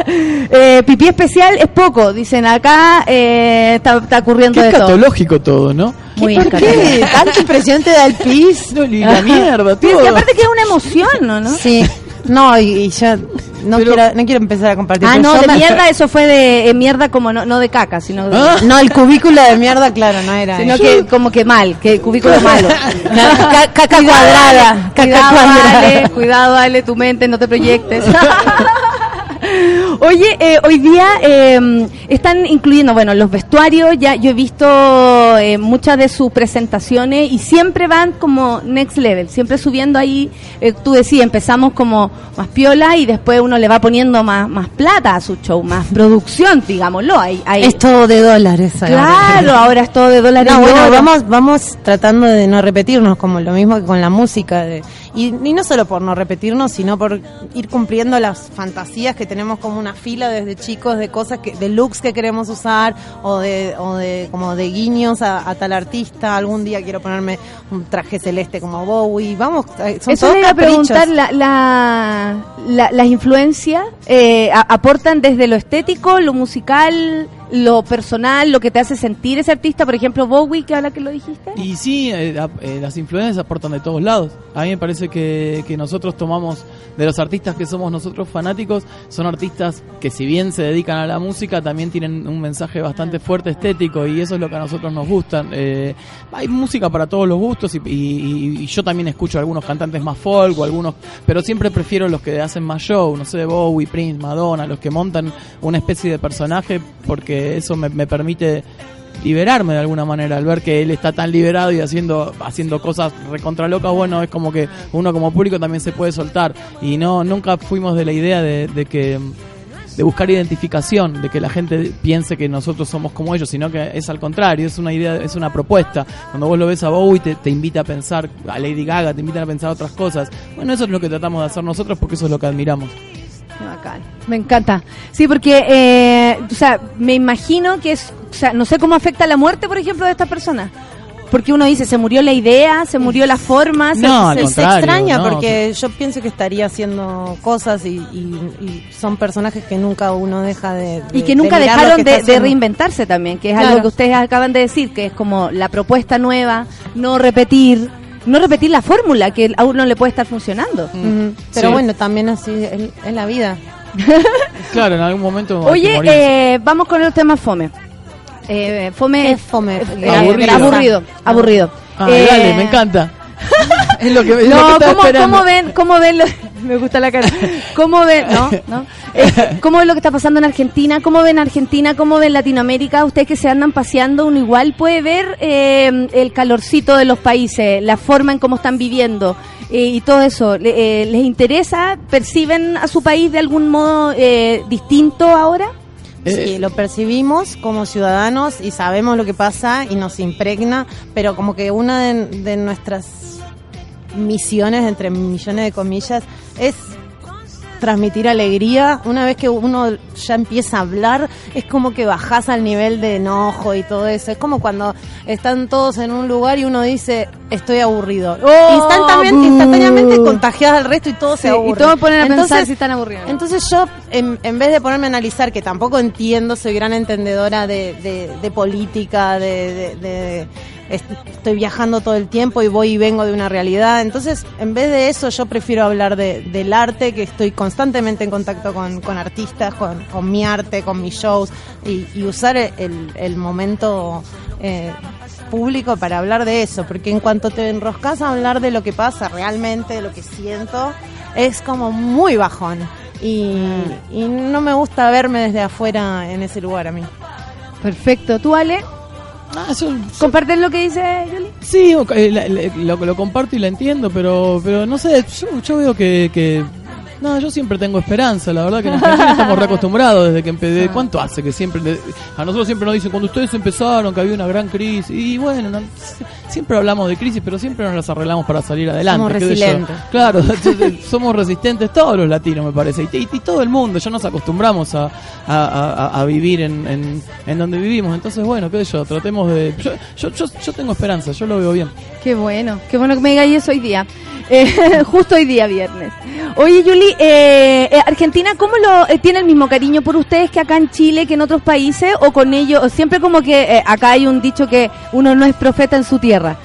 Eh, pipí especial es poco, dicen acá, eh, está, está ocurriendo Qué de todo. escatológico todo, ¿no? Muy ¿Por qué? ¿Tanta impresión te da el pis? No, y la mierda, todo. que aparte que es una emoción, ¿no? ¿no? Sí. No, y, y yo no, Pero- quiero, no quiero empezar a compartir. Ah, no, de me- mierda, eso fue de eh, mierda como no, no de caca, sino, de- Ah. No, el cubículo de mierda, claro, no era. sino eso. que como que mal, que cubículo malo. Ca- ca- caca cuadrada. Caca Cuidado, cuadrada. Ale, cuidado, Ale, tu mente, no te proyectes. Oye, eh, hoy día eh, están incluyendo, bueno, los vestuarios, ya yo he visto eh, muchas de sus presentaciones y siempre van como next level, siempre subiendo ahí, eh, tú decías, empezamos como más piola y después uno le va poniendo más, más plata a su show, más producción, digámoslo. Hay, hay, Es todo de dólares. ahora. claro, ahora es todo de dólares. No, bueno, vamos, vamos tratando de no repetirnos, como lo mismo que con la música. de- y, y no solo por no repetirnos, sino por ir cumpliendo las fantasías que tenemos como una fila desde chicos de cosas, que, de looks que queremos usar o de, o de como de guiños a, a tal artista. Algún día quiero ponerme un traje celeste como Bowie. Vamos, eh, son Eso todos iba a preguntar, la, la- la- las influencias eh, a- aportan desde lo estético, lo musical, lo personal, lo que te hace sentir ese artista, por ejemplo, Bowie, que ahora que lo dijiste. Y sí, eh, eh, las influencias aportan de todos lados. A mí me parece que, que nosotros tomamos, de los artistas que somos nosotros fanáticos, son artistas que si bien se dedican a la música, también tienen un mensaje bastante fuerte estético y eso es lo que a nosotros nos gusta. Eh, hay música para todos los gustos y, y- y yo también escucho algunos cantantes más folk o algunos, pero siempre prefiero los que hacen más show, no sé, Bowie, Prince, Madonna, los que montan una especie de personaje porque eso me, permite liberarme de alguna manera al ver que él está tan liberado y haciendo haciendo cosas recontra locas bueno es como que uno como público también se puede soltar. Y no nunca fuimos de la idea de, de que de buscar identificación de que la gente piense que nosotros somos como ellos sino que es al contrario es una idea es una propuesta. Cuando vos lo ves a Bowie te, te invita a pensar a Lady Gaga te invitan a pensar otras cosas. Bueno eso es lo que tratamos de hacer nosotros porque eso es lo que admiramos bacán. Me encanta. Sí, porque, eh, o sea, me imagino que es, o sea, no sé cómo afecta la muerte, por ejemplo, de estas personas. Porque uno dice, se murió la idea, se murió la forma, se- No, se- al se extraña no, porque yo pienso que estaría haciendo cosas y, y- y son personajes que nunca uno deja de, de- y que nunca de dejaron que de, de reinventarse también, que es algo que ustedes acaban de decir, que es como la propuesta nueva, no repetir, no repetir la fórmula que a uno le puede estar funcionando. Ujú. Pero Sí. bueno, también así es, es la vida. claro en algún momento que Oye, eh, vamos con el tema fome. Eh, fome, ¿Qué es fome? eh, Aburrido. aburrido, aburrido. Ah, Eh, dale, me encanta. es lo que, es lo que No, ¿cómo, esperando. cómo ven, cómo ven los, Me gusta la cara. ¿Cómo ven, no, no? Eh, ¿Cómo ven lo que está pasando en Argentina? ¿Cómo ven Argentina? ¿Cómo ven Latinoamérica? Ustedes que se andan paseando, uno igual puede ver eh, el calorcito de los países, la forma en cómo están viviendo eh, y todo eso. Le- eh, ¿Les interesa? ¿Perciben a su país de algún modo eh, distinto ahora? Sí, lo percibimos como ciudadanos y sabemos lo que pasa y nos impregna, pero como que una de, de nuestras misiones, entre millones de comillas, es transmitir alegría. Una vez que uno ya empieza a hablar, es como que bajas al nivel de enojo y todo eso. Es como cuando están todos en un lugar y uno dice, estoy aburrido. instantáneamente, instantáneamente contagias al resto y todos se Sí, y aburren. todos ponen a pensar Entonces, si están aburridos. entonces yo, en, en vez de ponerme a analizar, que tampoco entiendo, soy gran entendedora de, de- de política, de, de- estoy viajando todo el tiempo y voy y vengo de una realidad. Entonces, en vez de eso, yo prefiero hablar de- del arte, que estoy constantemente en contacto con, con artistas, con, con mi arte, con mis shows, y, y usar el, el momento... eh, público para hablar de eso, porque en cuanto te enroscas a hablar de lo que pasa realmente, de lo que siento, es como muy bajón. Y, y no me gusta verme desde afuera en ese lugar a mí. Perfecto. ¿Tú, Ale? Ah, yo- ¿Compartes lo que dice Yuli? Sí, o- eh, la- la- lo, lo comparto y lo entiendo, pero pero no sé, yo, yo veo que, que... No, yo siempre tengo esperanza, la verdad que en Argentina estamos reacostumbrados desde que empecé. ¿Cuánto hace que siempre... de- a nosotros siempre nos dicen, cuando ustedes empezaron, que había una gran crisis. Y bueno, no- siempre hablamos de crisis, pero siempre nos las arreglamos para salir adelante. Somos resilientes. Claro, somos resistentes todos los latinos, me parece. Y, y- y todo el mundo, ya nos acostumbramos a, a- a- a vivir en, en, en donde vivimos. Entonces, bueno, qué sé yo, tratemos de... Yo, yo, yo, yo tengo esperanza, yo lo veo bien. Qué bueno, qué bueno que me digáis eso hoy día. Eh, justo hoy día, viernes. Oye, Yuli, eh, eh, Argentina, ¿cómo lo eh, tiene el mismo cariño por ustedes que acá en Chile, que en otros países? ¿O con ellos? Siempre como que eh, acá hay un dicho que uno no es profeta en su tierra.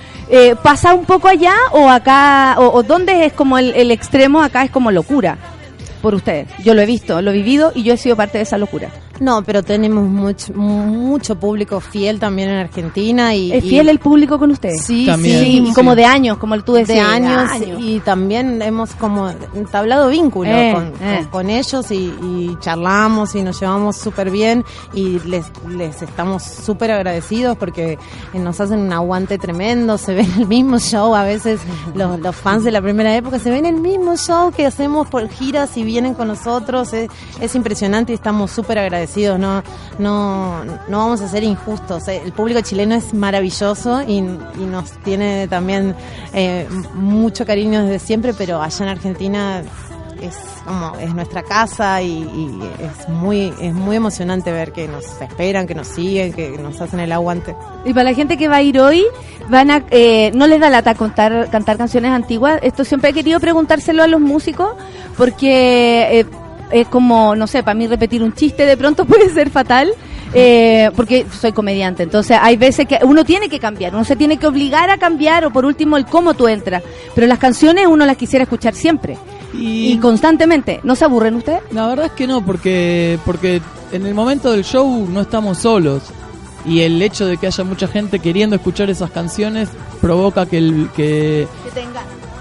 ¿Pasa un poco allá o acá, o, o dónde es como el, el extremo? Acá es como locura por ustedes. Yo lo he visto, lo he vivido y yo he sido parte de esa locura. No, pero tenemos mucho, mucho público fiel también en Argentina. Y, ¿Es y- fiel el público con ustedes? Sí, También. Sí, sí, y como de años, como tú de decías. años, y también hemos como entablado vínculo Eh, con, eh. con- con ellos y, y charlamos y nos llevamos súper bien y les, les estamos súper agradecidos porque nos hacen un aguante tremendo, se ven el mismo show, a veces los, los fans de la primera época se ven el mismo show que hacemos por giras y vienen con nosotros, es, es impresionante y estamos súper agradecidos, no, no, no vamos a ser injustos, eh, el público chileno es maravilloso y, nos tiene también eh, mucho cariño desde siempre, pero allá en Argentina es como es nuestra casa y, y es muy es muy emocionante ver que nos esperan, que nos siguen, que nos hacen el aguante. Y para la gente que va a ir hoy, van a, eh, no les da lata contar, cantar canciones antiguas. Esto siempre he querido preguntárselo a los músicos, porque eh, es como, no sé, para mí repetir un chiste de pronto puede ser fatal. eh, porque soy comediante, entonces hay veces que uno tiene que cambiar, uno se tiene que obligar a cambiar o por último el cómo tú entras, pero las canciones uno las quisiera escuchar siempre y, Y, constantemente. ¿No se aburren ustedes? la verdad es que no, porque, porque en el momento del show no estamos solos. Y el hecho de que haya mucha gente queriendo escuchar esas canciones provoca que el que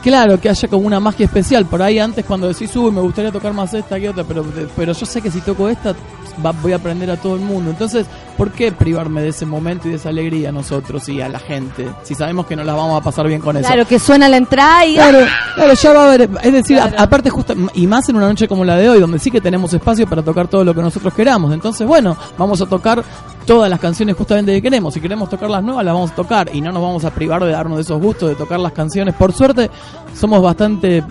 claro que haya como una magia especial. Por ahí antes cuando decís, uy, me gustaría tocar más esta que otra, pero pero yo sé que si toco esta va- voy a aprender a todo el mundo. Entonces, ¿por qué privarme de ese momento y de esa alegría a nosotros y a la gente? Si sabemos que nos las vamos a pasar bien con eso. Claro, que suena la entrada y... Claro, claro, ya va a haber, es decir, a- aparte justo, y más en una noche como la de hoy, donde sí que tenemos espacio para tocar todo lo que nosotros queramos. Entonces, bueno, vamos a tocar todas las canciones justamente que queremos. Si queremos tocar las nuevas, las vamos a tocar y no nos vamos a privar de darnos de esos gustos de tocar las canciones. Por suerte, somos bastante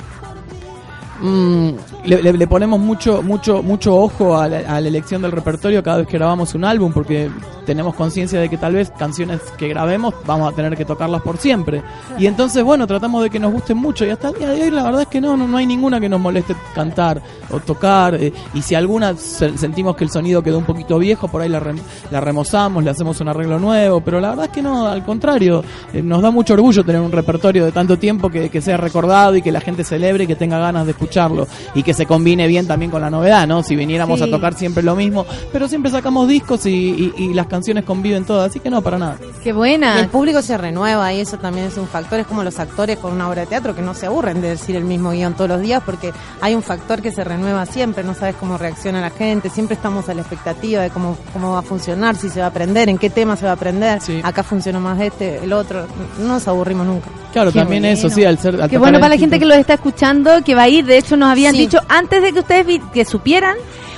mm, le, le- ponemos mucho mucho mucho ojo a la, elección del repertorio cada vez que grabamos un álbum porque tenemos conciencia de que tal vez canciones que grabemos vamos a tener que tocarlas por siempre. Y entonces bueno tratamos de que nos gusten mucho y hasta el día de hoy la verdad es que no no, no hay ninguna que nos moleste cantar o tocar eh, y si alguna se- sentimos que el sonido quedó un poquito viejo por ahí la, rem- la remozamos le hacemos un arreglo nuevo pero la verdad es que no al contrario eh, nos da mucho orgullo tener un repertorio de tanto tiempo que, que sea recordado y que la gente celebre y que tenga ganas de escucharlo y que se combine bien también con la novedad, ¿no? Si viniéramos Sí. a tocar siempre lo mismo, pero siempre sacamos discos y, y- y las canciones conviven todas, así que no, para nada. Qué Y buena. el público se renueva y eso también es un factor. Es como los actores con una obra de teatro que no se aburren de decir el mismo guion todos los días porque hay un factor que se renueva siempre. No sabes cómo reacciona la gente. Siempre estamos a la expectativa de cómo, cómo va a funcionar, si se va a aprender, en qué tema se va a aprender. Sí. Acá funcionó más este, el otro. No nos aburrimos nunca. Claro, Qué también bueno. eso, sí, al ser... al Qué tocar bueno en para la gente que los está escuchando, que va a ir. De hecho, nos habían Sí. dicho antes de que ustedes vi- que supieran.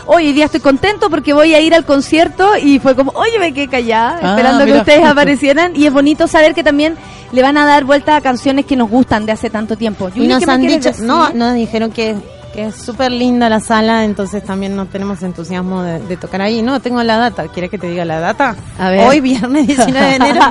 Hoy día estoy contento porque voy a ir al concierto y fue como, oye, me quedé callada, Ah, esperando que ustedes aparecieran. Y es bonito saber que también le van a dar vuelta a canciones que nos gustan de hace tanto tiempo. Y nos ¿qué me han dicho, decir? no, nos dijeron que, que es súper linda la sala, entonces también no tenemos entusiasmo de, de tocar ahí. No, tengo la data. ¿Quieres que te diga la data? A ver. Hoy, viernes 19 de enero.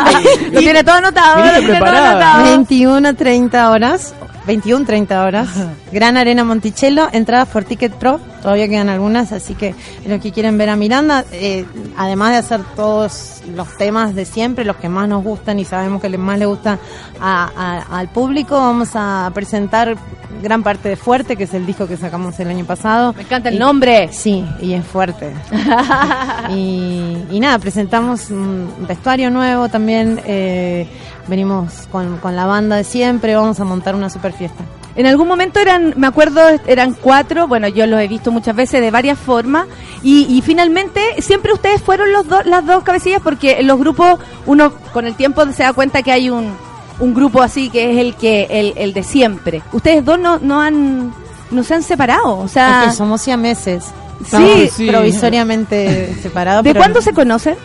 Lo tiene todo anotado. Viniste lo tiene todo preparada. anotado. 21 30 horas. 21 30 horas. Gran Arena Monticello. Entradas por Ticket Pro. Todavía quedan algunas, así que los que quieren ver a Miranda, eh, además de hacer todos los temas de siempre, los que más nos gustan y sabemos que le- más le gusta a- a- al público, vamos a presentar gran parte de Fuerte, que es el disco que sacamos el año pasado. Me encanta el Y- nombre. Sí, y es fuerte. y, y nada, presentamos un vestuario nuevo también. eh, venimos con, con la banda de siempre. Vamos a montar una super fiesta. En algún momento eran, me acuerdo, eran cuatro, bueno, yo los he visto muchas veces de varias formas, y, y finalmente siempre ustedes fueron los dos, las dos cabecillas, porque en los grupos uno con el tiempo se da cuenta que hay un, un grupo así que es el que el, el de siempre. Ustedes dos no, no han no se han separado, o sea, Es que somos siameses. Sí, sí. provisoriamente separados. ¿de pero- cuándo se conocen?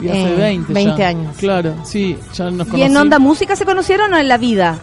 Y hace Eh, 20 20 ya. años. Claro, sí, ya nos ¿Y en onda música se conocieron o en la vida?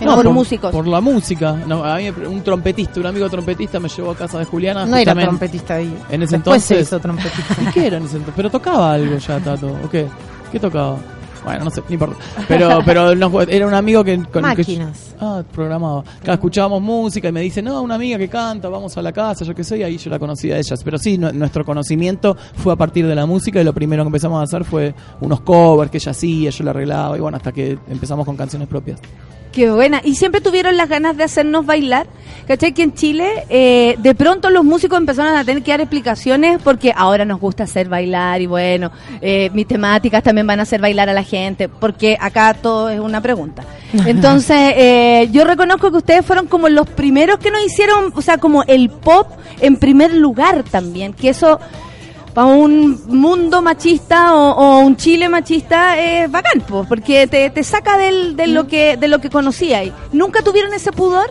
No, por, por, músicos. Por la música. No, a mí un trompetista, un amigo trompetista me llevó a casa de Juliana. No era trompetista ahí. En ese Después se entonces- hizo trompetista. ¿Y qué era en ese entonces? Pero tocaba algo ya, Tato. ¿O qué? ¿Qué tocaba? Bueno, no sé, no importa. Pero, pero nos- era un amigo que... Con el que- Máquinas. ah, programaba. Escuchábamos música y me dice, no, una amiga que canta, vamos a la casa, yo qué sé, y ahí yo la conocí a ellas. Pero sí, nu- nuestro conocimiento fue a partir de la música y lo primero que empezamos a hacer fue unos covers que ella hacía, yo la arreglaba y bueno, hasta que empezamos con canciones propias. Qué buena. Y siempre tuvieron las ganas de hacernos bailar. ¿Cachai? Que en Chile, eh, de pronto los músicos empezaron a tener que dar explicaciones porque ahora nos gusta hacer bailar y bueno, eh, mis temáticas también van a hacer bailar a la gente porque acá todo es una pregunta. Entonces, eh, yo reconozco que ustedes fueron como los primeros que nos hicieron, o sea, como el pop en primer lugar también, que eso para un mundo machista o, o un Chile machista es bacán, po, porque te, te saca del, de lo que de lo que conocía. y ¿Nunca tuvieron ese pudor?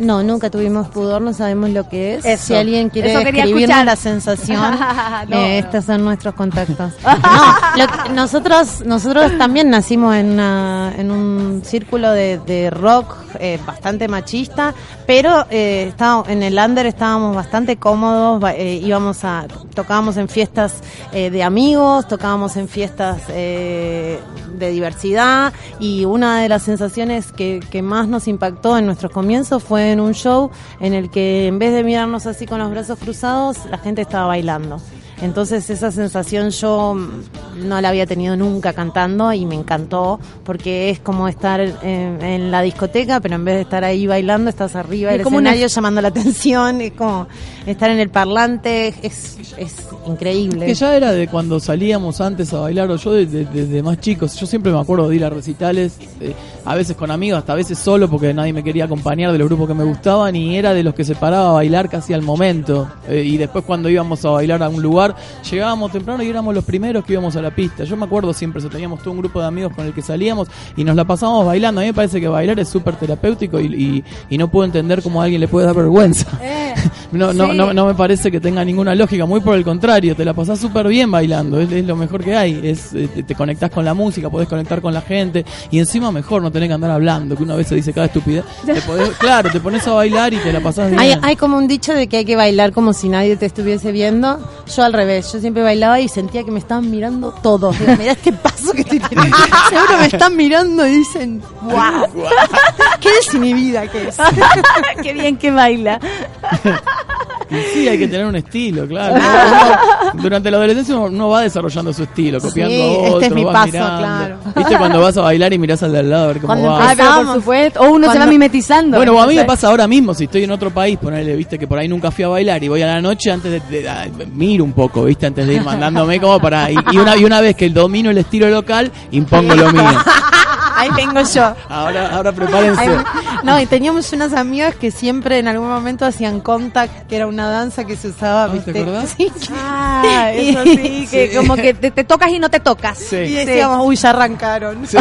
No, nunca tuvimos pudor, no sabemos lo que es. Eso. Si alguien quiere escribirnos escuchar. la sensación, No, eh, no. estos son nuestros contactos. No, lo que- nosotros nosotros también nacimos en, una- en un círculo de, de rock eh, bastante machista, pero eh, en el under estábamos bastante cómodos, eh, íbamos a tocábamos en fiestas eh, de amigos, tocábamos en fiestas eh, de diversidad y una de las sensaciones que, que más nos impactó en nuestros comienzos fue en un show en el que en vez de mirarnos así con los brazos cruzados, la gente estaba bailando. Entonces esa sensación yo no la había tenido nunca cantando y me encantó porque es como estar en, en la discoteca, pero en vez de estar ahí bailando, estás arriba Es del como una- escenario llamando la atención, es como estar en el parlante, es, es increíble. Que ya era de cuando salíamos antes a bailar, o yo desde de, de más chicos. Yo siempre me acuerdo de ir a recitales, eh, a veces con amigos, hasta a veces solo, porque nadie me quería acompañar de los grupos que me gustaban, y era de los que se paraba a bailar casi al momento. Eh, y después, cuando íbamos a bailar a un lugar, llegábamos temprano y éramos los primeros que íbamos a la pista. Yo me acuerdo siempre, eso, teníamos todo un grupo de amigos con el que salíamos y nos la pasábamos bailando. A mí me parece que bailar es súper terapéutico y, y, y no puedo entender cómo a alguien le puede dar vergüenza. No, no, Sí. no, no me parece que tenga ninguna lógica, muy por el contrario, te la pasás súper bien bailando, es, es lo mejor que hay, es, eh, te, te conectás con la música, podés conectar con la gente y encima mejor no tener que andar hablando, que una vez se dice cada estupidez, te podés- claro, te pones a bailar y te la pasás bien. Hay, hay como un dicho de que hay que bailar como si nadie te estuviese viendo. Yo al revés, yo siempre bailaba y sentía que me estaban mirando todos. Digo, Mirá este paso que estoy teniendo. Seguro me están mirando y dicen, wow, qué desinhibida que es. Qué bien que baila. Y sí, hay que tener un estilo, claro. Uno- durante la adolescencia uno, va desarrollando su estilo, copiando Sí, a este otros, es mi vas paso, mirando. claro. ¿Viste cuando vas a bailar y mirás al de al lado a ver cómo Cuando va? Ah, pero por supuesto. O uno se va mimetizando. Bueno, a mí me pasa ahora mismo, si estoy en otro país, ponerle, viste, que por ahí nunca fui a bailar y voy a la noche antes de, de- ah, miro un poco, viste, antes de ir mandándome como para, y, y una, y una vez que domino el estilo local, impongo lo mío. Ahí tengo yo. Ahora, ahora prepárense. No, y teníamos unas amigas que siempre en algún momento hacían contact, que era una danza que se usaba, Ah, ¿te ¿viste? acordás? Sí. Ah, eso sí, que Sí. como que te, te tocas y no te tocas. Sí. Y decíamos, uy, ya arrancaron.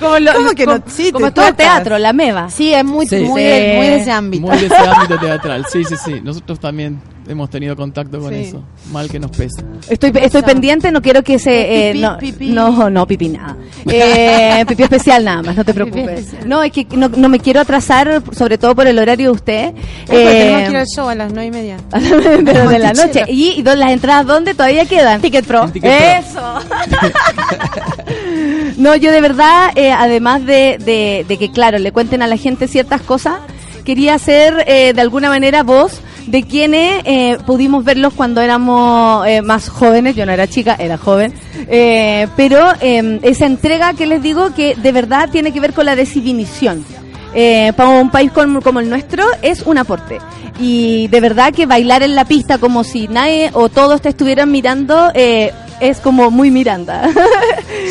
Como, lo, ¿Cómo que no? como, Sí, todo el teatro, la meva. Sí, es muy, Sí. muy, Sí. Muy de ese ámbito. Muy de ese ámbito teatral, sí, sí, sí. Nosotros también hemos tenido contacto con Sí. eso. Mal que nos pesa. Estoy, estoy pendiente, no quiero que se... eh, Pipí, no, pipí. no, no, pipí nada. Eh, pipí especial nada más, no te preocupes. No, es que no, no me quiero atrasar, sobre todo por el horario de usted. Eh, tenemos que ir al show a las nueve y media. pero de la noche. ¿Y, y do- las entradas dónde todavía quedan? Ticket Pro. Eso. no, yo de verdad, eh, además de, de, de que, claro, le cuenten a la gente ciertas cosas, quería ser eh, de alguna manera voz de quienes eh, pudimos verlos cuando éramos eh, más jóvenes. Yo no era chica, era joven. Eh, pero eh, esa entrega que les digo que de verdad tiene que ver con la desinhibición. Eh, para un país como, como el nuestro es un aporte. Y de verdad que bailar en la pista como si nadie o todos te estuvieran mirando eh, es como muy Miranda.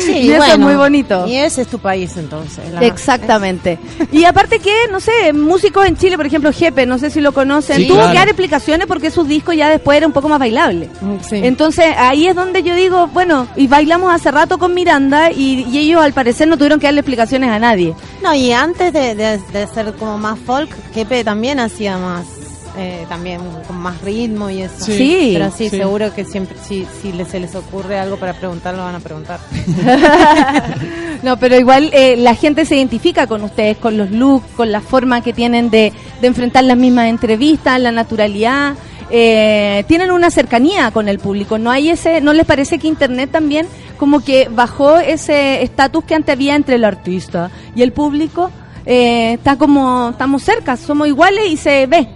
Sí, y eso es muy bonito. Y ese es tu país entonces. la- Exactamente. Y aparte que, no sé, músicos en Chile, por ejemplo, Jepe, no sé si lo conocen, Sí, tuvo claro. que dar explicaciones porque su disco ya después era un poco más bailable. Sí. Entonces ahí es donde yo digo, bueno, y bailamos hace rato con Miranda y, y ellos al parecer no tuvieron que darle explicaciones a nadie. No, y antes de, de, de ser como más folk, Kepe también hacía más, eh, también con más ritmo y eso. Sí. Sí. Pero sí, Sí. seguro que siempre, si, si les, se les ocurre algo para preguntar, lo van a preguntar. no, pero igual eh, la gente se identifica con ustedes, con los looks, con la forma que tienen de, de enfrentar las mismas entrevistas, la naturalidad. eh, tienen una cercanía con el público. No hay ese, no les parece que Internet también como que bajó ese estatus que antes había entre el artista y el público. Eh, está como estamos cerca, somos iguales y se ve,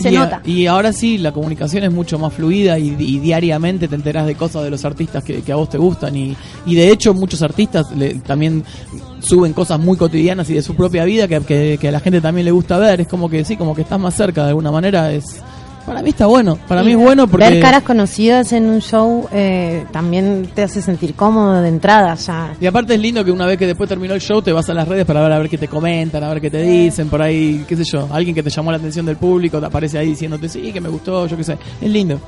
se y, a- nota. y ahora sí, la comunicación es mucho más fluida y, y diariamente te enteras de cosas de los artistas que, que a vos te gustan. Y, y de hecho, muchos artistas le- también suben cosas muy cotidianas y de su propia vida que, que- que a la gente también le gusta ver. Es como que sí, como que estás más cerca de alguna manera. es Para mí está bueno. Para mí es bueno porque. Ver caras conocidas en un show eh, también te hace sentir cómodo de entrada ya. Y aparte es lindo que una vez que después terminó el show te vas a las redes para ver a ver qué te comentan, a ver qué te dicen, por ahí, qué sé yo, alguien que te llamó la atención del público te aparece ahí diciéndote sí, que me gustó, yo qué sé. Es lindo.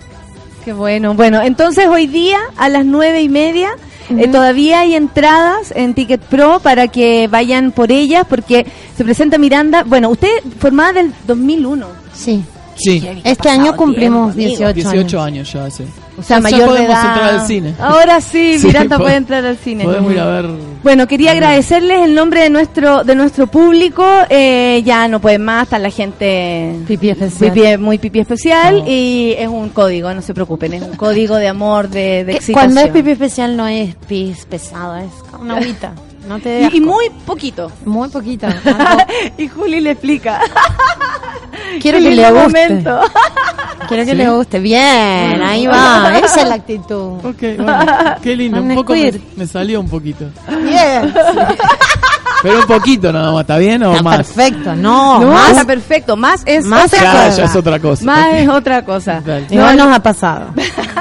Qué bueno. Bueno, entonces hoy día a las nueve y media eh, todavía hay entradas en Ticket Pro para que vayan por ellas porque se presenta Miranda. Bueno, usted formada del 2001. Sí. Sí, Este año cumplimos tiempo, 18, 18 años. años ya, sí. O sea, mayor de podemos edad. entrar al cine. Ahora sí, Sí, Miranda puede entrar al cine. Podemos ir a ver. Bueno, quería agradecerles el nombre de nuestro de nuestro público. Eh, ya no pueden más, está la gente Pipí especial. pipí- muy pipí especial No. y es un código, no se preocupen, es un código de amor, de, de Eh, excitación. Cuando es pipí especial no es pis pesado, es una agüita. No te y, y muy poquito. muy poquito. Y Juli le explica. Quiero que le guste. momento. Quiero que le guste. Bien, ahí va. Esa es la actitud. Ok, bueno, qué lindo. Un Un poco me, salió un poquito. Bien. Pero un poquito nada más, ¿está bien o Está más? perfecto. No, No, más. está perfecto. Más es Más otra cosa. ya es otra cosa. Más es otra cosa. Dale. Igual nos ha pasado.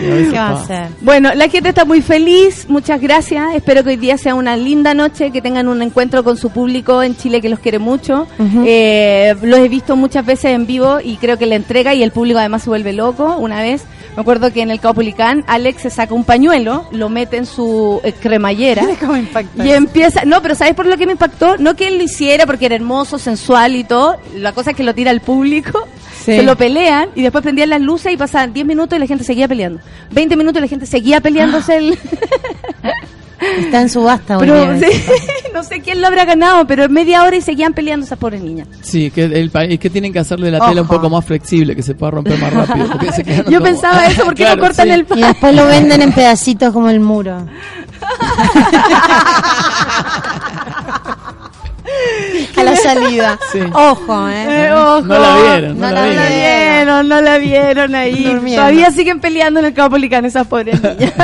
¿Qué va a hacer? Bueno, la gente está muy feliz, muchas gracias. Espero que hoy día sea una linda noche, que tengan un encuentro con su público en Chile que los quiere mucho. Ujú. Eh, los he visto muchas veces en vivo y creo que la entrega y el público además se vuelve loco. Una vez, me acuerdo que en el Caupolicán, Alex se saca un pañuelo, lo mete en su eh, cremallera. Y empieza, no, pero ¿sabes por lo que me impactó? No que él lo hiciera porque era hermoso, sensual y todo. La cosa es que lo tira al público, Sí. se lo pelean y después prendían las luces y pasaban 10 minutos y la gente seguía peleando. 20 minutos y la gente seguía peleándose el... Está en subasta, pero sí, no sé quién lo habrá ganado, pero media hora y seguían peleando esas pobres niñas. Sí, que el pa- es que tienen que hacerle la tela un poco más flexible, que se pueda romper más rápido. se Yo como- pensaba eso, porque Claro, no cortan sí. el Y después lo venden en pedacitos como el muro. A la salida. Sí. Ojo, ¿eh? Eh, ojo. No la vieron, no, No la, la vieron. vieron, no la vieron ahí. Durmiendo. Todavía siguen peleando en el Caupolicano esas pobres niñas.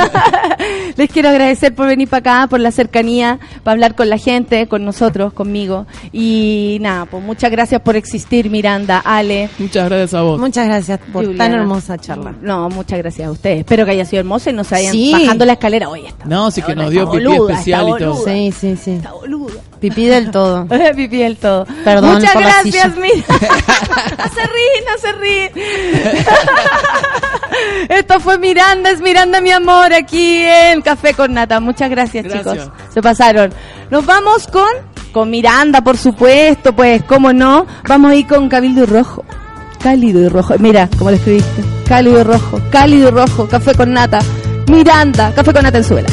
Les quiero agradecer por venir para acá, por la cercanía, para hablar con la gente, con nosotros, conmigo. Y nada, pues muchas gracias por existir, Miranda, Ale. Muchas gracias a vos. Muchas gracias por Juliana. tan hermosa charla. No, muchas gracias a ustedes. Espero que haya sido hermosa y no se vayan Sí. bajando la escalera. Oye, está. No, sí que nos dio pipí boluda, especial y todo. Sí, sí, sí. Está boluda. Pipí del todo. Pipí del todo. Perdón Muchas por gracias, mira. no se ríe, no se ríe. Esto fue Miranda, es Miranda mi amor, aquí en Café con Nata. Muchas gracias, Gracias. chicos. Se pasaron. Nos vamos con, con Miranda, por supuesto, pues, cómo no. Vamos a ir con Cabildo y Rojo. Cálido y rojo. Mira, cómo lo escribiste. Cálido y rojo. Cálido y rojo. Café con nata. Miranda. Café con nata en suela.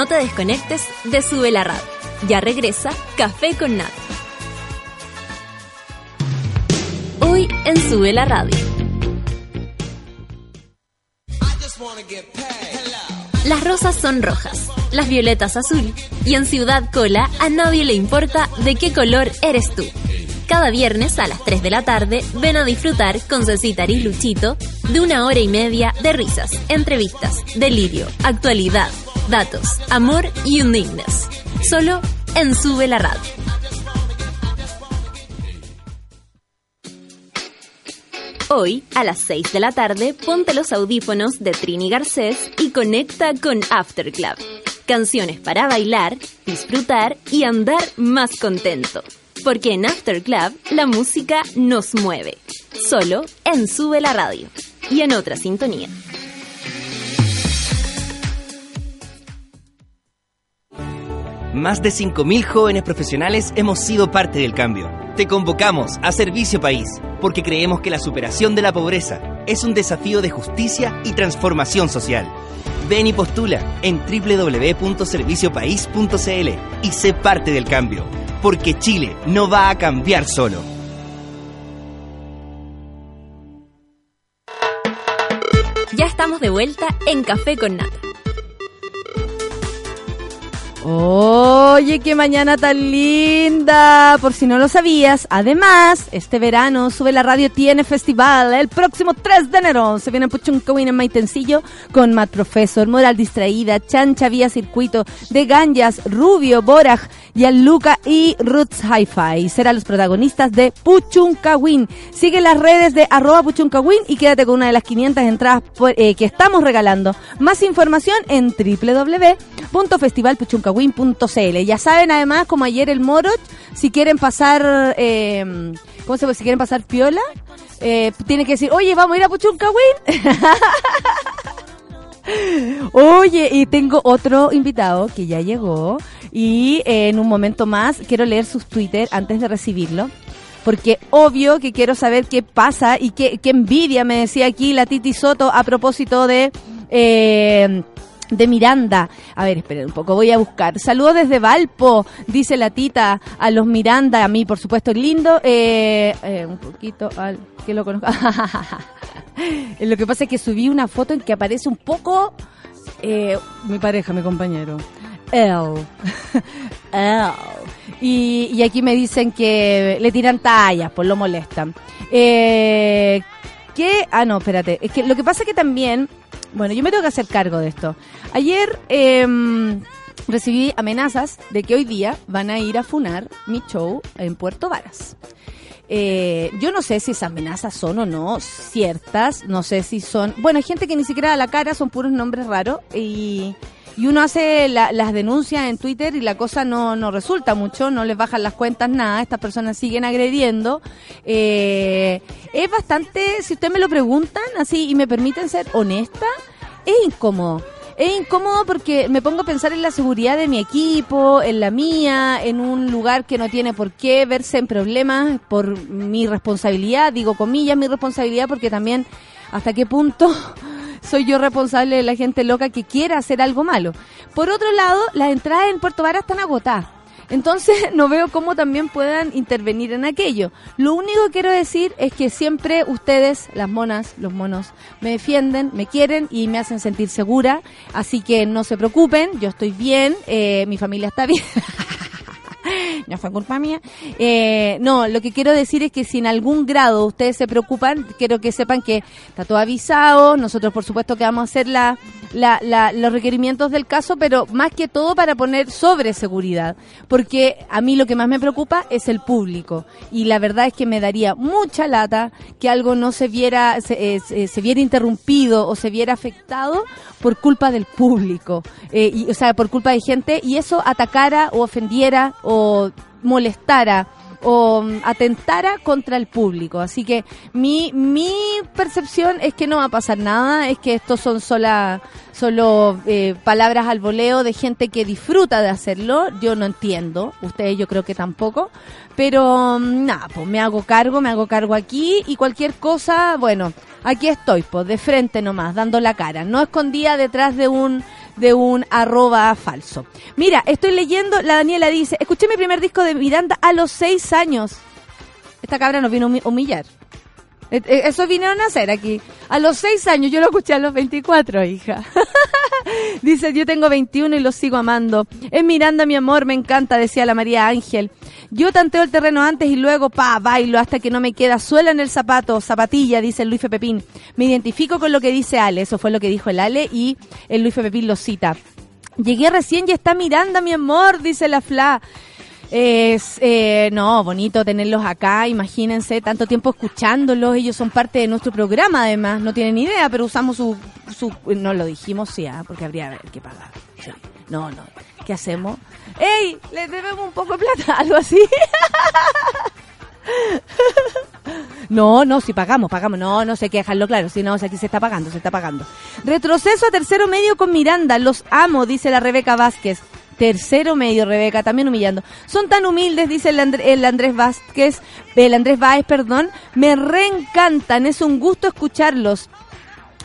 No te desconectes de Sube la Radio. Ya regresa Café con Nat. Hoy en Sube la Radio. Las rosas son rojas, las violetas azul y en Ciudad Cola a nadie le importa de qué color eres tú. Cada viernes a las 3 de la tarde ven a disfrutar con Cecita y Luchito de una hora y media de risas, entrevistas, delirio, actualidad, datos, amor y undignes. Solo en Sube la Radio. Hoy, a las 6 de la tarde, ponte los audífonos de Trini Garcés y conecta con After Club. Canciones para bailar, disfrutar y andar más contento. Porque en After Club la música nos mueve. Solo en Sube la Radio. Y en otra sintonía. Más de 5.000 jóvenes profesionales hemos sido parte del cambio. Te convocamos a Servicio País, porque creemos que la superación de la pobreza es un desafío de justicia y transformación social. Ven y postula en www.serviciopaís.cl y sé parte del cambio, porque Chile no va a cambiar solo. Ya estamos de vuelta en Café con Nata. Oye, qué mañana tan linda. Por si no lo sabías, además, este verano Sube la Radio tiene festival el próximo 3 de enero. Se viene Puchuncahuín en Maitencillo con Matt Professor, Moral Distraída, Chancha Vía Circuito, De Ganjas, Rubio, Boraj, Gianluca y Roots Hi-Fi. Serán los protagonistas de Puchuncahuín. Sigue las redes de arroba Puchuncahuín y quédate con una de las 500 entradas eh, que estamos regalando. Más información en www.festivalpuchuncahuín.cl. Ya saben, además, como ayer el Moroch, si quieren pasar, eh, ¿cómo se llama? Si quieren pasar piola, eh, tienen que decir, oye, vamos a ir a Puchuncahuín. Oye, y tengo otro invitado que ya llegó y eh, en un momento más quiero leer sus Twitter antes de recibirlo. Porque obvio que quiero saber qué pasa y qué, qué envidia me decía aquí la Titi Soto a propósito de... eh, de Miranda. A ver, esperen un poco, voy a buscar. Saludos desde Valpo, dice la tita, a los Miranda, a mí, por supuesto, lindo. Eh, eh, un poquito al que lo conozco. lo que pasa es que subí una foto en que aparece un poco eh, mi pareja, mi compañero. Él. Él. Y, aquí me dicen que le tiran tallas, pues lo molestan. Eh, ¿Qué? Ah, no, espérate. Es que lo que pasa es que también, bueno, yo me tengo que hacer cargo de esto. Ayer em, recibí amenazas de que hoy día van a ir a funar mi show en Puerto Varas. Eh, yo no sé si esas amenazas son o no ciertas, no sé si son... Bueno, hay gente que ni siquiera a la cara son puros nombres raros y, y uno hace la- las denuncias en Twitter y la cosa no, no resulta mucho, no les bajan las cuentas nada, estas personas siguen agrediendo. Eh, es bastante, si ustedes me lo preguntan así y me permiten ser honesta, es incómodo. Es incómodo porque me pongo a pensar en la seguridad de mi equipo, en la mía, en un lugar que no tiene por qué verse en problemas por mi responsabilidad, digo comillas mi responsabilidad porque también hasta qué punto soy yo responsable de la gente loca que quiera hacer algo malo. Por otro lado, las entradas en Puerto Vara están agotadas. Entonces no veo cómo también puedan intervenir en aquello. Lo único que quiero decir es que siempre ustedes, las monas, los monos, me defienden, me quieren y me hacen sentir segura. Así que no se preocupen, yo estoy bien, eh, mi familia está bien. no fue culpa mía. Eh, no, lo que quiero decir es que si en algún grado ustedes se preocupan, quiero que sepan que está todo avisado. Nosotros, por supuesto, que vamos a hacer la, la- la- los requerimientos del caso, pero más que todo para poner sobre seguridad. Porque a mí lo que más me preocupa es el público. Y la verdad es que me daría mucha lata que algo no se viera, se, eh, viera interrumpido o se viera afectado por culpa del público. Eh, y, o sea, por culpa de gente y eso atacara o ofendiera molestara o mm, atentara contra el público. Así que mi, mi percepción es que no va a pasar nada, es que estos son sola, solo eh, palabras al voleo de gente que disfruta de hacerlo. Yo no entiendo, ustedes yo creo que tampoco. Pero mm, nada, pues me hago cargo, me hago cargo aquí y cualquier cosa, bueno, aquí estoy, pues de frente nomás, dando la cara, no escondida detrás de un de un arroba falso. Mira, estoy leyendo, la Daniela dice, escuché mi primer disco de Miranda a los seis años. Esta cabra nos vino a humi- humillar. Eh, eh, Eso vinieron a hacer aquí. A los seis años, yo lo escuché a los 24, hija. Dice, yo tengo 21 y lo sigo amando. Es Miranda, mi amor, me encanta, decía la María Ángel. Yo tanteo el terreno antes y luego, pa, bailo hasta que no me queda suela en el zapato, zapatilla, dice el Luis Pepín. Me identifico con lo que dice Ale, eso fue lo que dijo el Ale y el Luis Pepín lo cita. Llegué recién y está Miranda, mi amor, dice la Fla. Es, eh, no, bonito tenerlos acá, imagínense, tanto tiempo escuchándolos, ellos son parte de nuestro programa además, no tienen idea, pero usamos su, su no lo dijimos, sí, ah, porque habría que pagar. Sí. No, no, ¿qué hacemos? ¡Ey! ¿Les debemos un poco de plata? ¿Algo así? No, no, si pagamos, pagamos. No, no sé qué dejarlo claro. Si no, aquí se está pagando, se está pagando. Retroceso a tercero medio con Miranda. Los amo, dice la Rebeca Vázquez. Tercero medio, Rebeca, también humillando. Son tan humildes, dice el, el Andrés Vázquez, el Andrés Báez, perdón. Me reencantan, es un gusto escucharlos.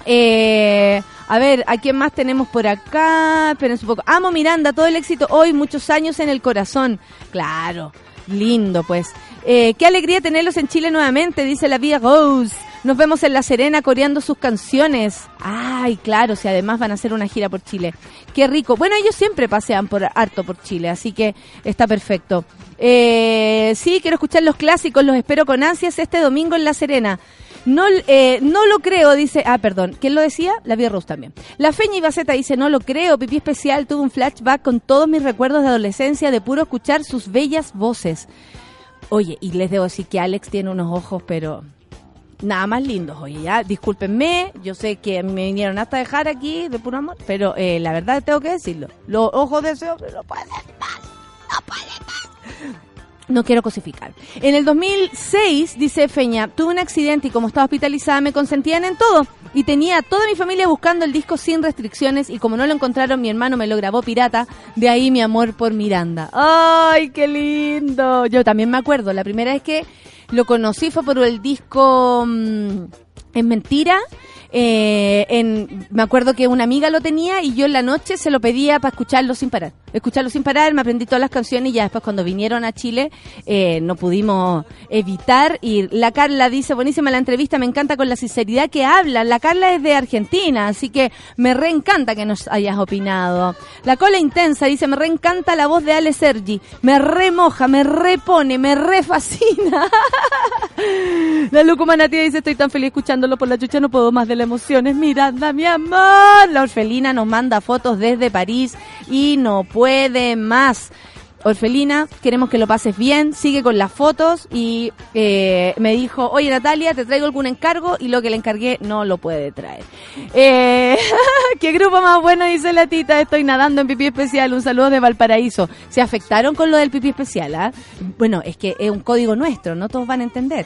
Eh, a ver, ¿a quién más tenemos por acá? Espérense un poco. Amo Miranda, todo el éxito hoy, muchos años en el corazón. Claro, lindo pues. Eh, qué alegría tenerlos en Chile nuevamente, dice la Vía Rose. Nos vemos en La Serena coreando sus canciones. Ay, claro, si además van a hacer una gira por Chile. Qué rico. Bueno, ellos siempre pasean por harto por Chile, así que está perfecto. Eh, sí, quiero escuchar los clásicos, los espero con ansias este domingo en La Serena. No, eh, no lo creo, dice. Ah, perdón. ¿Quién lo decía? La Vía Rose también. La Feña Ibaceta dice: No lo creo. Pipí especial. Tuve un flashback con todos mis recuerdos de adolescencia de puro escuchar sus bellas voces. Oye, y les debo decir que Alex tiene unos ojos, pero nada más lindos. Oye, ya, discúlpenme. Yo sé que me vinieron hasta dejar aquí de puro amor, pero eh, la verdad tengo que decirlo. Los ojos de ese hombre no pueden más. No pueden más. No quiero cosificar. En el 2006, dice Feña, tuve un accidente y como estaba hospitalizada me consentían en todo. Y tenía a toda mi familia buscando el disco sin restricciones y como no lo encontraron, mi hermano me lo grabó pirata. De ahí mi amor por Miranda. ¡Ay, qué lindo! Yo también me acuerdo, la primera vez que lo conocí fue por el disco mm, Es Mentira. Eh, me acuerdo que una amiga lo tenía y yo en la noche se lo pedía para escucharlo sin parar. Escucharlo sin parar, me aprendí todas las canciones y ya después cuando vinieron a Chile eh, no pudimos evitar ir. La Carla dice, buenísima la entrevista, me encanta con la sinceridad que habla. La Carla es de Argentina, así que me reencanta que nos hayas opinado. La Cola Intensa dice, me reencanta la voz de Ale Sergi, me remoja, me repone, me refascina. La Lucumanatia dice, estoy tan feliz escuchándolo por la chucha, no puedo más de la emoción. Es Miranda, mi amor. La Orfelina nos manda fotos desde París y no puede más. Orfelina, queremos que lo pases bien, sigue con las fotos y eh, me dijo, oye Natalia, te traigo algún encargo y lo que le encargué no lo puede traer. Eh, ¿Qué grupo más bueno? Dice la tita, estoy nadando en pipí especial, un saludo de Valparaíso. ¿Se afectaron con lo del pipí especial? ah? Bueno, es que es un código nuestro, no todos van a entender.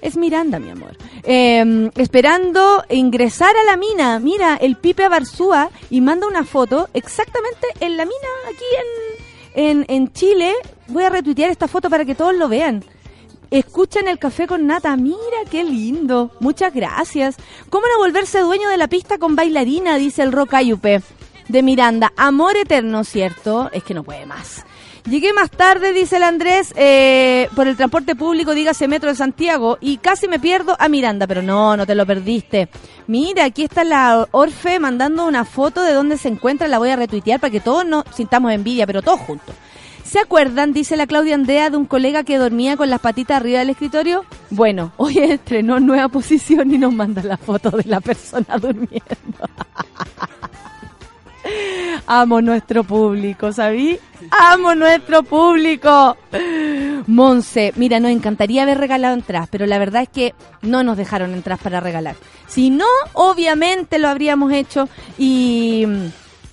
Es Miranda, mi amor. Eh, esperando ingresar a la mina. Mira, el Pipe Barzúa y manda una foto exactamente en la mina aquí en, en, en Chile. Voy a retuitear esta foto para que todos lo vean. Escuchan el café con nata. Mira, qué lindo. Muchas gracias. ¿Cómo no volverse dueño de la pista con bailarina? Dice el Rock Ayupe de Miranda. Amor eterno, ¿cierto? Es que no puede más. Llegué más tarde, dice el Andrés, eh, por el transporte público, dígase Metro de Santiago, y casi me pierdo a Miranda, pero no, no te lo perdiste. Mira, aquí está la Orfe mandando una foto de dónde se encuentra, la voy a retuitear para que todos nos sintamos envidia, pero todos juntos. ¿Se acuerdan, dice la Claudia Andrea, de un colega que dormía con las patitas arriba del escritorio? Bueno, hoy estrenó nueva posición y nos manda la foto de la persona durmiendo. Amo nuestro público, ¿sabí? Amo nuestro público. Monse, mira, nos encantaría haber regalado entradas, pero la verdad es que no nos dejaron entradas para regalar. Si no, obviamente lo habríamos hecho y...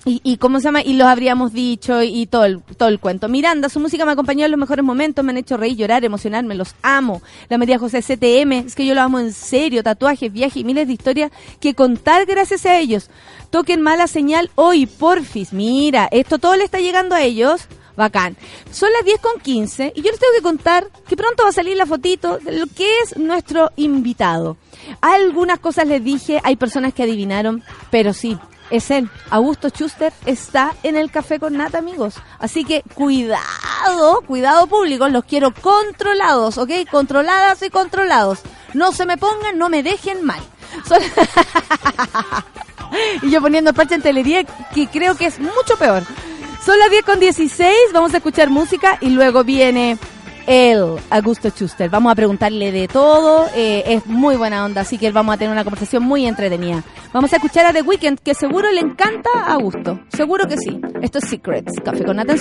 Y, y cómo se llama y los habríamos dicho y todo el, todo el cuento. Miranda, su música me acompañó en los mejores momentos, me han hecho reír, llorar, emocionarme, los amo. La María José CTM, es que yo lo amo en serio, tatuajes, viajes y miles de historias que contar gracias a ellos. Toquen mala señal hoy, porfis. Mira, esto todo le está llegando a ellos. Bacán. Son las 10 con 15 y yo les tengo que contar que pronto va a salir la fotito de lo que es nuestro invitado. Algunas cosas les dije, hay personas que adivinaron, pero sí, es él. Augusto Schuster está en el café con nata, amigos. Así que cuidado, cuidado público, los quiero controlados, ¿ok? Controladas y controlados. No se me pongan, no me dejen mal. Y yo poniendo parche en telería, que creo que es mucho peor. Son las 10 con 16, vamos a escuchar música y luego viene él, Augusto Schuster. Vamos a preguntarle de todo, eh, es muy buena onda, así que vamos a tener una conversación muy entretenida. Vamos a escuchar a The Weeknd, que seguro le encanta a Augusto, seguro que sí. Esto es Secrets, Café con Nata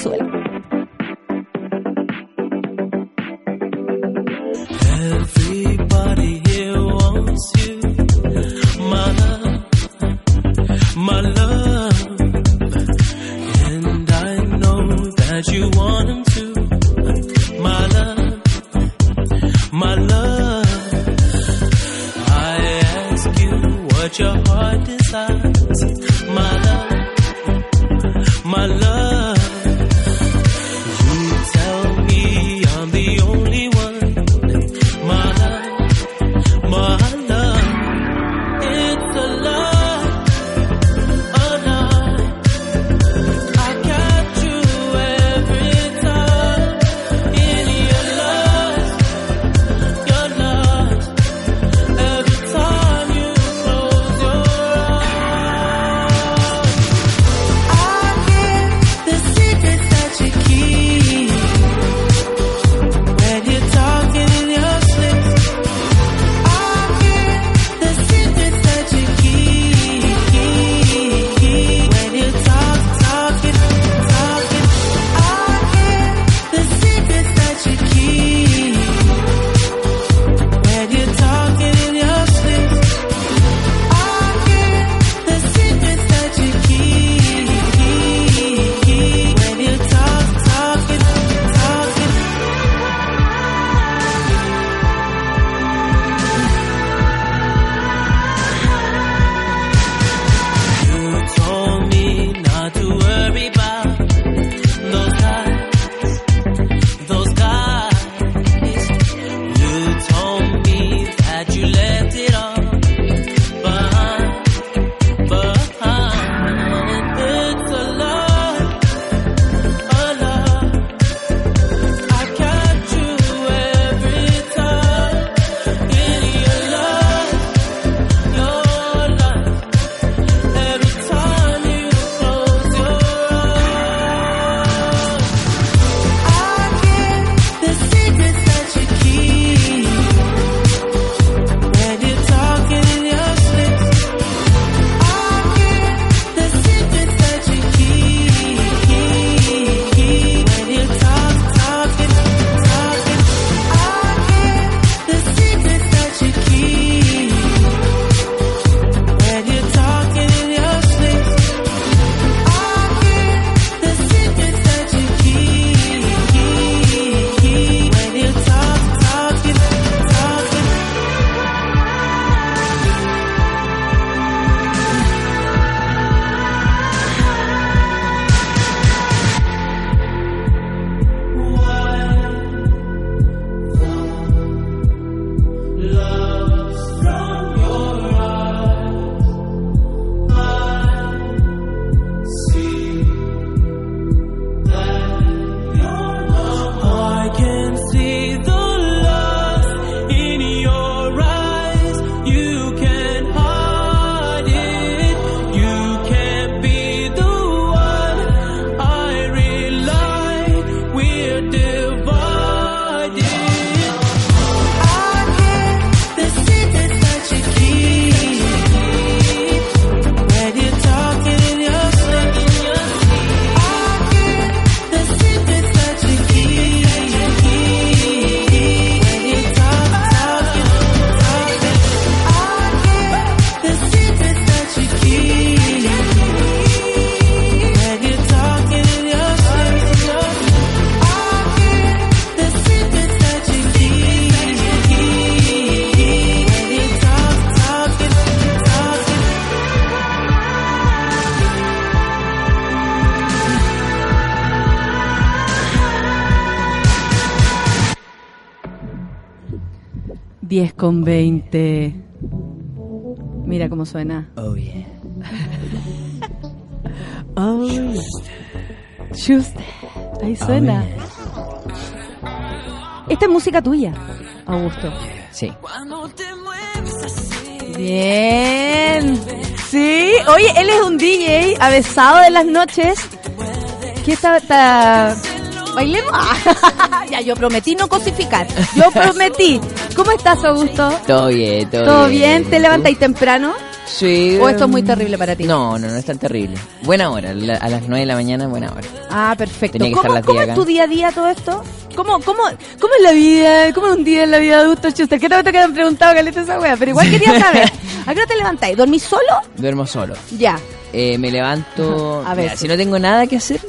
con 20. Mira cómo suena. Oh, yeah. oh, Schuster. Schuster. Ahí oh, suena. Esta es música tuya, Augusto. Sí. Bien. Sí. Oye, él es un DJ avesado de las noches. ¿Qué está, está... Bailemos. ya, yo prometí no cosificar. Yo prometí ¿Cómo estás, Augusto? Todo bien, todo, ¿Todo bien. ¿Te levantáis temprano? Sí. ¿O esto es muy terrible para ti? No, no, no es tan terrible. Buena hora, a las 9 de la mañana, buena hora. Ah, perfecto. ¿Cómo, es tu día a día todo esto? ¿Cómo, cómo, cómo es la vida? ¿Cómo es un día en la vida de Augusto Schuster? ¿Qué te que han preguntado, Caleta, esa wea? Pero igual quería saber. ¿A qué hora te levantáis? ¿Dormís solo? Duermo solo. Ya. Eh, me levanto... A ver. Si no tengo nada que hacer,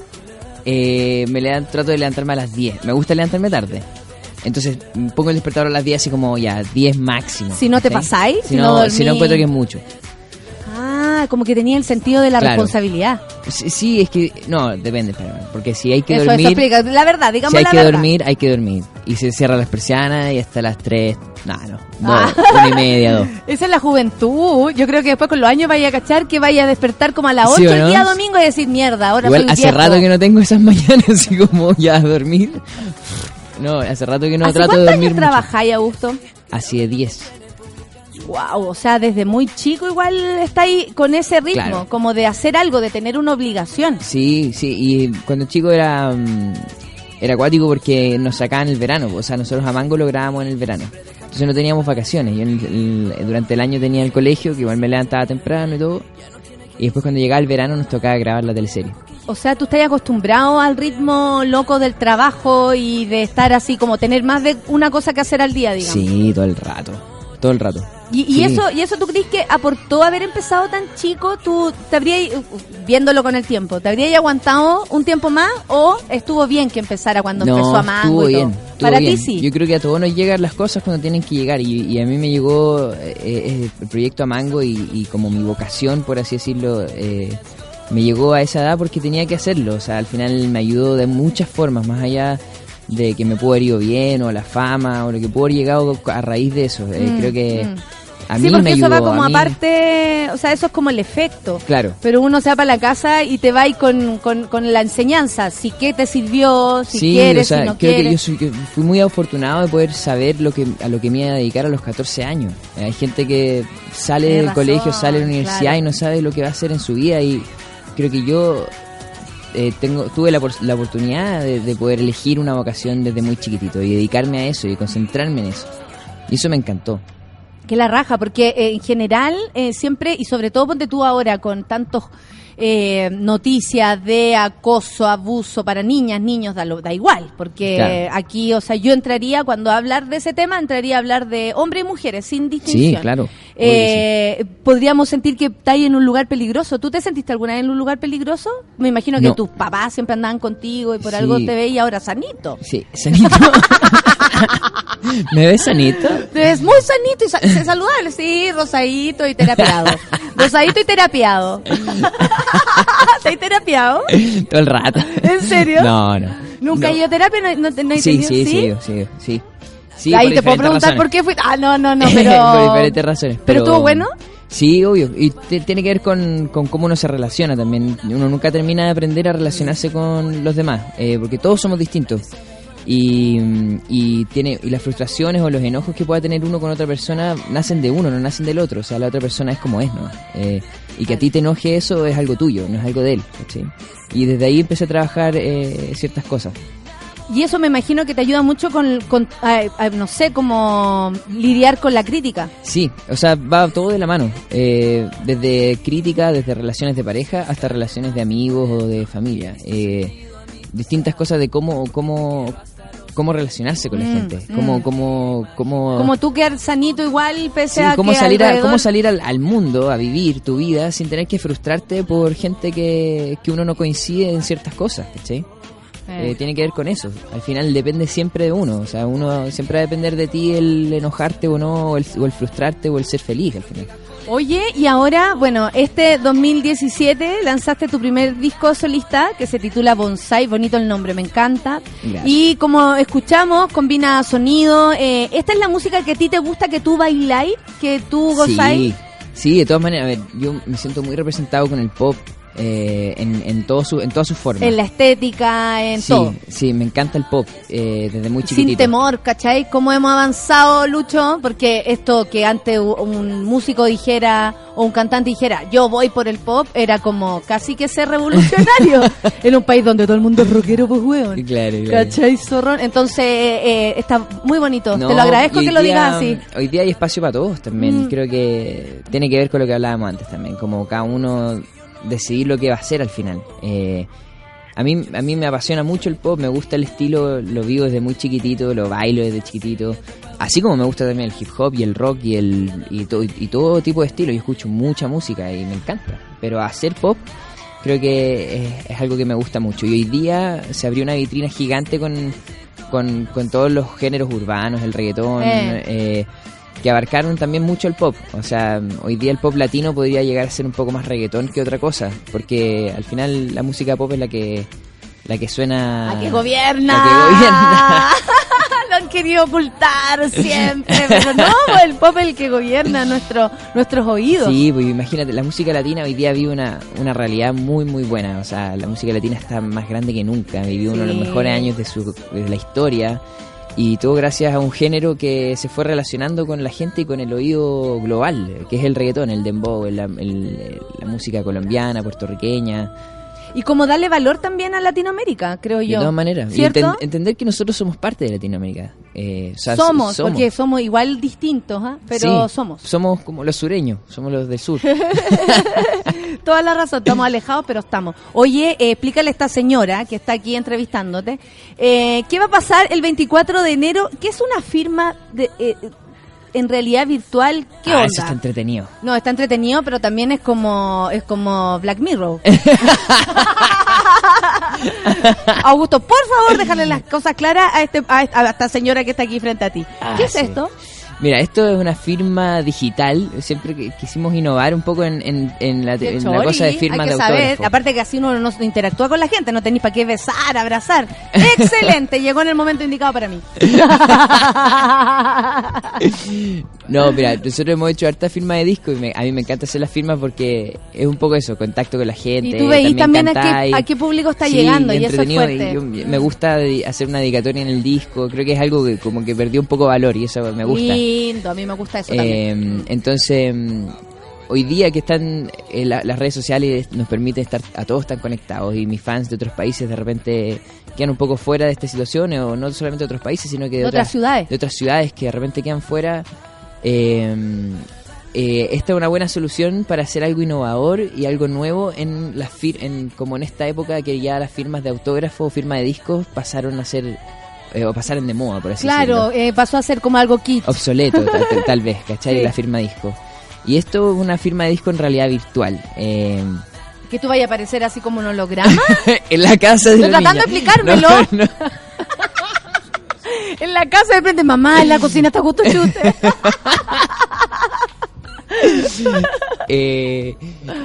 eh, me levanto, trato de levantarme a las 10. Me gusta levantarme tarde. Entonces pongo el despertador a las 10, así como ya, 10 máximo. Si no te ¿sí? pasáis, Si, si no, no si no encuentro que es mucho. Ah, como que tenía el sentido de la Claro. responsabilidad. Sí, sí, es que. No, depende, espérame, Porque si hay que eso, eso dormir. explica. La verdad, digamos Si hay la que verdad. dormir, hay que dormir. Y se cierra las persianas y hasta las 3. No, no. Ah. Dos, una y media, dos. Esa es la juventud. Yo creo que después con los años vaya a cachar que vaya a despertar como a las 8 ¿Sí el no? día domingo y decir mierda, ahora Igual soy hace viejo. rato que no tengo esas mañanas así como ya a dormir. No, hace rato que no ¿Hace trato de cuántos dormir años mucho. trabajáis, Augusto? Así de 10. Wow, o sea, desde muy chico igual está ahí con ese ritmo, Claro. como de hacer algo, de tener una obligación. Sí, sí, y cuando chico era mm, era acuático porque nos sacaban el verano, o sea, nosotros a Mango lo grabábamos en el verano. Entonces no teníamos vacaciones. Yo en el- el- durante el año tenía el colegio, que igual me levantaba temprano y todo. Y después cuando llegaba el verano nos tocaba grabar la teleserie. O sea, tú estás acostumbrado al ritmo loco del trabajo y de estar así, como tener más de una cosa que hacer al día, digamos. Sí, todo el rato. Todo el rato. Y, eso, y eso tú crees que aportó haber empezado tan chico, tú te habrías, viéndolo con el tiempo, ¿te habrías aguantado un tiempo más o estuvo bien que empezara cuando no, empezó a Mango estuvo bien. estuvo Para bien. ti sí. Yo creo que a todos nos llegan las cosas cuando tienen que llegar. Y, y a mí me llegó eh, eh, el proyecto a Mango y, y como mi vocación, por así decirlo, eh, me llegó a esa edad porque tenía que hacerlo. O sea, al final me ayudó de muchas formas, más allá de que me pudo haber ido bien o la fama o lo que pudo haber llegado a raíz de eso. Eh, Mm, creo que mm. a sí, mí porque me eso ayudó. va como aparte, o sea, eso es como el efecto. Claro. Pero uno se va para la casa y te va ahí con, con, con la enseñanza, si qué te sirvió, si sí, quieres, o sea, si no creo que yo quieres. soy, que fui muy afortunado de poder saber lo que a lo que me iba a dedicar a los 14 años. Hay gente que sale Tienes del razón, colegio, sale de la universidad claro. y no sabe lo que va a hacer en su vida y creo que yo eh, tengo tuve la, la oportunidad de, de poder elegir una vocación desde muy chiquitito y dedicarme a eso y concentrarme en eso. Y eso me encantó. Que la raja, porque eh, en general eh, siempre, y sobre todo ponte tú ahora con tantos noticias de acoso, abuso para niñas, niños, da, lo- da igual, porque Claro. aquí, o sea, yo entraría, cuando hablar de ese tema, entraría a hablar de hombres y mujeres, sin distinción. Sí, claro. Eh, podríamos sentir que estáis en un lugar peligroso. ¿Tú te sentiste alguna vez en un lugar peligroso? Me imagino que No. tus papás siempre andaban contigo y por Sí. algo te veis ahora sanito. Sí, sanito. ¿Me ves sanito? Te ves muy sanito y sa- saludable, sí, rosadito y terapiado. rosadito y terapiado. ¿Estás terapiado? Todo el rato. ¿En serio? No, no. ¿Nunca No. he ido a terapia? ¿No, no, no he Sí, tenido- sí, sí, sí, sí. Sí, Ahí por te puedo preguntar razones. por qué fui. Ah, no, no, no, pero. por diferentes razones. ¿Pero estuvo bueno? Sí, obvio. Y te- tiene que ver con, con cómo uno se relaciona también. Uno nunca termina de aprender a relacionarse con los demás, eh, porque todos somos distintos. Y, y tiene y las frustraciones o los enojos que pueda tener uno con otra persona nacen de uno, no nacen del otro. O sea, la otra persona es como es, ¿no? Eh, y que a ti te enoje eso es algo tuyo, no es algo de él. ¿cachai? Y desde ahí empecé a trabajar eh, ciertas cosas. Y eso me imagino que te ayuda mucho con, con ah, ah, no sé, como lidiar con la crítica. Sí, o sea, va todo de la mano. Eh, desde crítica, desde relaciones de pareja hasta relaciones de amigos o de familia. Eh, distintas cosas de cómo, cómo, cómo relacionarse con la Mm, gente. Cómo, mm. cómo, cómo, Como tú quedar sanito igual, pese sí, a cómo que salir, a, alrededor- cómo salir al, al mundo, a vivir tu vida sin tener que frustrarte por gente que, que uno no coincide en ciertas cosas, ¿cachai? Eh. Eh, tiene que ver con eso. Al final depende siempre de uno. O sea, uno siempre va a depender de ti el enojarte o no, o el, o el frustrarte o el ser feliz al final. Oye, y ahora, bueno, este 2017 lanzaste tu primer disco solista que se titula Bonsai, bonito el nombre, me encanta. Gracias. Y como escuchamos, combina sonido. eh, ¿Esta es la música que a ti te gusta que tú bailáis, que tú gozáis? Sí, sí, de todas maneras, a ver, yo me siento muy representado con el pop eh, en, en, todo su, en todas sus formas. En la estética, en sí, todo. sí, me encanta el pop eh, desde muy Sin chiquitito. temor, ¿cachai? ¿Cómo hemos avanzado, Lucho? Porque esto que antes un músico dijera o un cantante dijera, yo voy por el pop, era como casi que ser revolucionario en un país donde todo el mundo es rockero, pues, weón. Claro, claro. ¿Cachai, zorrón? Entonces, eh, eh, está muy bonito. No, Te lo agradezco que lo día- digas así. Hoy día hay espacio para todos también. Mm. Creo que tiene que ver con lo que hablábamos antes también, como cada uno decidir lo que va a hacer al final. Eh, a mí, a mí me apasiona mucho el pop, me gusta el estilo, lo vivo desde muy chiquitito, lo bailo desde chiquitito. Así como me gusta también el hip hop y el rock y el y, to- y todo tipo de estilo. Yo escucho mucha música y me encanta. Pero hacer pop creo que es, es algo que me gusta mucho. Y hoy día se abrió una vitrina gigante con, con, con todos los géneros urbanos, el reggaetón, Eh. eh, que abarcaron también mucho el pop. O sea, hoy día el pop latino podría llegar a ser un poco más reggaetón que otra cosa, porque al final la música pop es la que la que suena ¡A que gobierna! la que gobierna. Lo han querido ocultar siempre, pero no, el pop es el que gobierna nuestro, nuestros oídos. Sí, pues imagínate, la música latina hoy día vive una, una realidad muy, muy buena. O sea, la música latina está más grande que nunca. Vivió uno de Sí. los mejores años de, su, de la historia. Y todo gracias a un género que se fue relacionando con la gente y con el oído global, que es el reggaetón, el dembow, el- el- la música colombiana, puertorriqueña. Y como darle valor también a Latinoamérica, creo De yo. todas maneras. Y ¿Cierto? enten- entender que nosotros somos parte de Latinoamérica. Eh, o sea, somos, somos. porque somos igual distintos, ¿ah? pero Sí, somos. Somos como los sureños, somos los del sur. Toda la razón, estamos alejados, pero estamos. Oye, eh, explícale a esta señora que está aquí entrevistándote, eh, ¿qué va a pasar el 24 de enero? ¿Qué es una firma de, eh, en realidad virtual? ¿Qué ah, onda? eso está entretenido. No, está entretenido, pero también es como es como Black Mirror. Augusto, por favor, déjale las cosas claras a este a esta, señora que está aquí frente a ti. Ah, ¿Qué es sí. esto? Mira, esto es una firma digital. Siempre que quisimos innovar un poco en, en- en la, en cosa de hay firmas que de saber, aparte que así uno no interactúa con la gente, no tenéis para qué besar, abrazar. Excelente, llegó en el momento indicado para mí. No, mira, nosotros hemos hecho harta firma de disco y me- a mí me encanta hacer las firmas porque es un poco eso, contacto con la gente. Y tú veis también a qué, a qué público está Sí, llegando y eso es fuerte. y yo- me gusta hacer una dedicatoria en el disco, creo que es algo que como que perdió un poco valor y eso me gusta. Lindo, a mí me gusta eso también. Eh, entonces, hoy día que están eh, la- las redes sociales nos permiten estar a todos tan conectados y mis fans de otros países de repente quedan un poco fuera de estas situaciones o no solamente de otros países sino que de, De otras ciudades. de otras ciudades que de repente quedan fuera. Eh, eh, esta es una buena solución para hacer algo innovador y algo nuevo en las fir en como en esta época que ya las firmas de autógrafo o firma de discos pasaron a ser eh, o pasaron de moda por así decirlo Claro, eh, pasó a ser como algo kit. obsoleto, tal, tal- tal vez, ¿cachai? Sí. La firma disco. Y esto es una firma de disco en realidad virtual. eh, Que tú vayas a aparecer así como un holograma. en la casa de Estoy la tratando niña. de explicármelo. No, no. en la casa de frente, mamá, en la cocina está justo chute. Eh,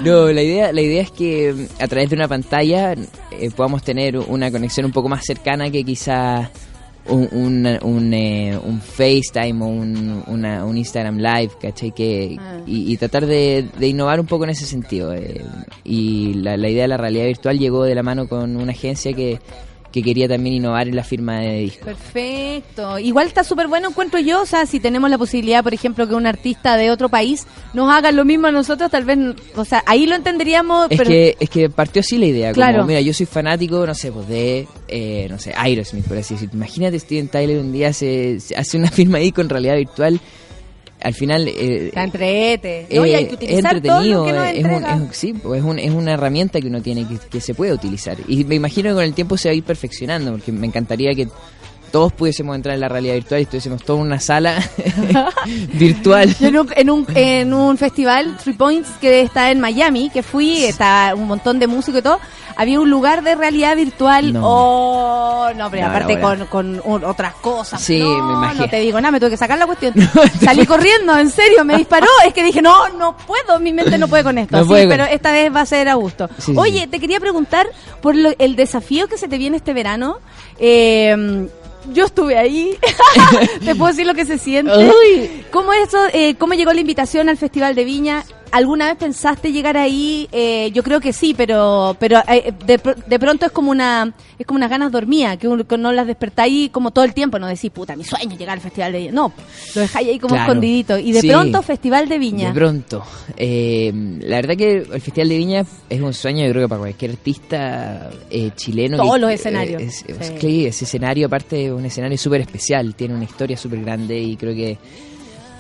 no, la idea, la idea es que mm, a través de una pantalla eh, podamos tener una conexión un poco más cercana que quizás un, un, un, eh, un FaceTime o un, una- un Instagram Live, ¿cachai? Que, Ah. y, y tratar de, de innovar un poco en ese sentido. eh, y la, la idea de la realidad virtual llegó de la mano con una agencia que, que quería también innovar en la firma de discos. Perfecto. Igual está súper bueno, encuentro yo. O sea, si tenemos la posibilidad, por ejemplo, que un artista de otro país nos haga lo mismo a nosotros, tal vez, o sea, ahí lo entenderíamos, Es pero que, es que partió así la idea, Claro. como, mira, yo soy fanático, no sé, pues de, eh, no sé, Aerosmith, por así decirlo. Imagínate Steven Tyler un día se, se hace una firma ahí con realidad virtual, al final... Eh, está entrete. No, y hay que eh, utilizar es todo lo entretenido, que nos es, un- es sí, pues es, un- es una herramienta que uno tiene que, que se puede utilizar. Y me imagino que con el tiempo se va a ir perfeccionando, porque me encantaría que todos pudiésemos entrar en la realidad virtual y estuviésemos todos en una sala virtual. Yo en un, en, un, en un festival, Three Points, que está en Miami, que fui, está un montón de músicos y todo, había un lugar de realidad virtual. No. Oh, no, pero No, aparte con, con un- otras cosas. Sí, no, me imagino. No te digo nada, me tuve que sacar la cuestión. Salí corriendo, en serio, me disparó. Es que dije, no, no puedo, mi mente no puede con esto. No Sí, con- pero esta vez va a ser a gusto. Sí, Oye, sí. te quería preguntar por lo- el desafío que se te viene este verano. Eh, yo estuve ahí. te puedo decir lo que se siente. Uy. ¿Cómo eso, eh, cómo llegó la invitación al Festival de Viña? ¿Alguna vez pensaste llegar ahí? Eh, yo creo que sí, pero pero eh, de, de pronto es como una es como unas ganas dormidas, que, uno- que no las despertáis como todo el tiempo, no decís, puta, mi sueño es llegar al Festival de Viña. No, lo dejáis ahí como Claro. escondidito. Y de Sí. pronto, Festival de Viña. De pronto. Eh, la verdad que el Festival de Viña es un sueño, yo creo que para cualquier artista eh, chileno. Todos que- los escenarios. es- sí, ese escenario aparte es un escenario súper especial, tiene una historia súper grande y creo que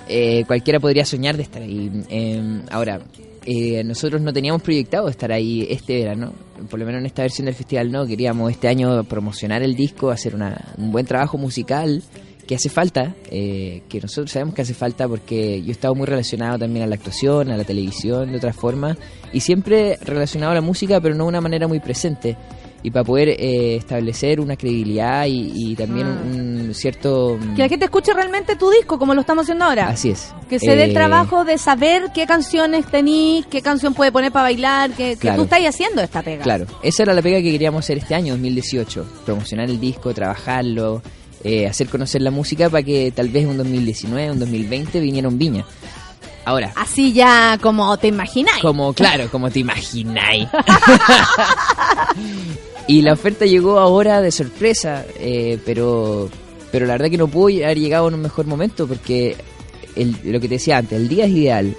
eh, cualquiera podría soñar de estar ahí. Eh, ahora, eh, nosotros no teníamos proyectado estar ahí este verano, por lo menos en esta versión del festival no, queríamos este año promocionar el disco, hacer una- un buen trabajo musical que hace falta, eh, que nosotros sabemos que hace falta porque yo he estado muy relacionado también a la actuación, a la televisión, de otras formas, y siempre relacionado a la música, pero no de una manera muy presente. Y para poder eh, establecer una credibilidad y, y también Ah. un, un cierto... Que la gente escuche realmente tu disco, como lo estamos haciendo ahora. Así es. Que se dé el Eh, trabajo de saber qué canciones tenís, qué canción puede poner para bailar, que, que Claro. tú estás haciendo esta pega. Claro, esa era la pega que queríamos hacer este año, 2018. Promocionar el disco, trabajarlo, eh, hacer conocer la música para que tal vez un 2019, un 2020 viniera un Viña. Ahora, Así ya como te imagináis. como claro, como te imagináis. y la oferta llegó ahora de sorpresa, eh, pero pero la verdad que no pudo haber llegado en un mejor momento porque el- lo que te decía antes, el día es ideal.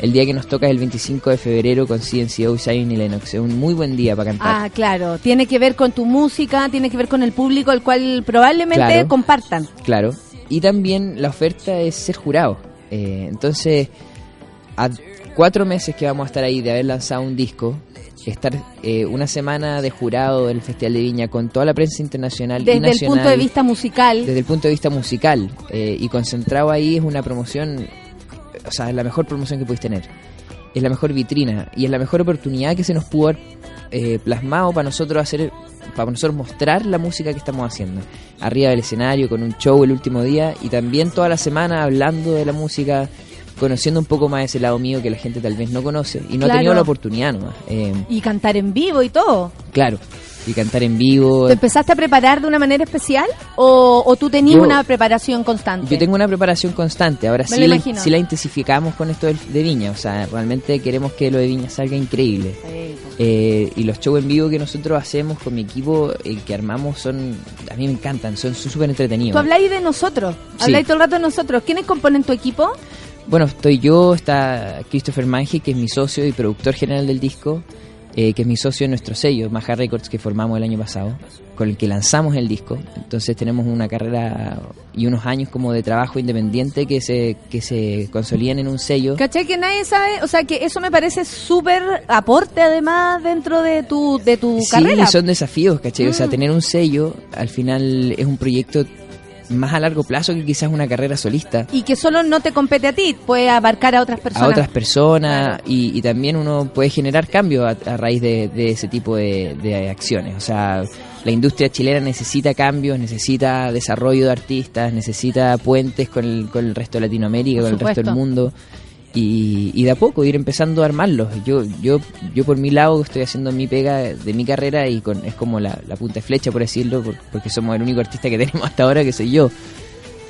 El día que nos toca es el 25 de febrero con CNCO, Zion y Lennox. Es un muy buen día para cantar. Ah, claro. Tiene que ver con tu música, tiene que ver con el público, el cual probablemente Claro. compartan. Claro. Y también la oferta es ser jurado. Eh, entonces, a cuatro meses que vamos a estar ahí de haber lanzado un disco, estar eh, una semana de jurado del Festival de Viña con toda la prensa internacional y Desde el nacional, punto de vista musical. desde el punto de vista musical eh, y concentrado ahí es una promoción, o sea, es la mejor promoción que puedes tener. Es la mejor vitrina y es la mejor oportunidad que se nos pudo haber eh, plasmado para nosotros hacer, para nosotros mostrar la música que estamos haciendo. Arriba del escenario, con un show el último día y también toda la semana hablando de la música, conociendo un poco más ese lado mío que la gente tal vez no conoce y no Claro. ha tenido la oportunidad nomás. Eh, Y cantar en vivo y todo. claro, y cantar en vivo. ¿Te empezaste a preparar de una manera especial o, o tú tenías Yo- una preparación constante? Yo tengo una preparación constante, ahora Me sí la, sí la intensificamos con esto de Viña, o sea, realmente queremos que lo de Viña salga increíble. Sí. Eh, y los shows en vivo que nosotros hacemos con mi equipo, eh, que armamos, son a mí me encantan, son súper entretenidos. Tú habláis de nosotros, Sí. habláis todo el rato de nosotros. ¿Quiénes componen tu equipo? Bueno, estoy yo, está Christopher Mange, que es mi socio y productor general del disco, eh, que es mi socio en nuestro sello, Maja Records, que formamos el año pasado, con el que lanzamos el disco. Entonces tenemos una carrera y unos años como de trabajo independiente que se, que se consolidan en un sello. ¿Cachai? Que nadie sabe, o sea, que eso me parece súper aporte además dentro de tu, de tu Sí, carrera. son desafíos, ¿cachai? O sea, Mm. tener un sello al final es un proyecto más a largo plazo que quizás una carrera solista. Y que solo no te compete a ti, puede abarcar a otras personas. a otras personas y, y también uno puede generar cambios a, a raíz de, de ese tipo de, de acciones. O sea, la industria chilena necesita cambios, necesita desarrollo de artistas, necesita puentes con el, con el resto de Latinoamérica, Por con el resto del mundo. Y, y de a poco ir empezando a armarlos. Yo, yo, yo por mi lado estoy haciendo mi pega de mi carrera y con, es como la, la punta de flecha, por decirlo, por- porque somos el único artista que tenemos hasta ahora, que soy yo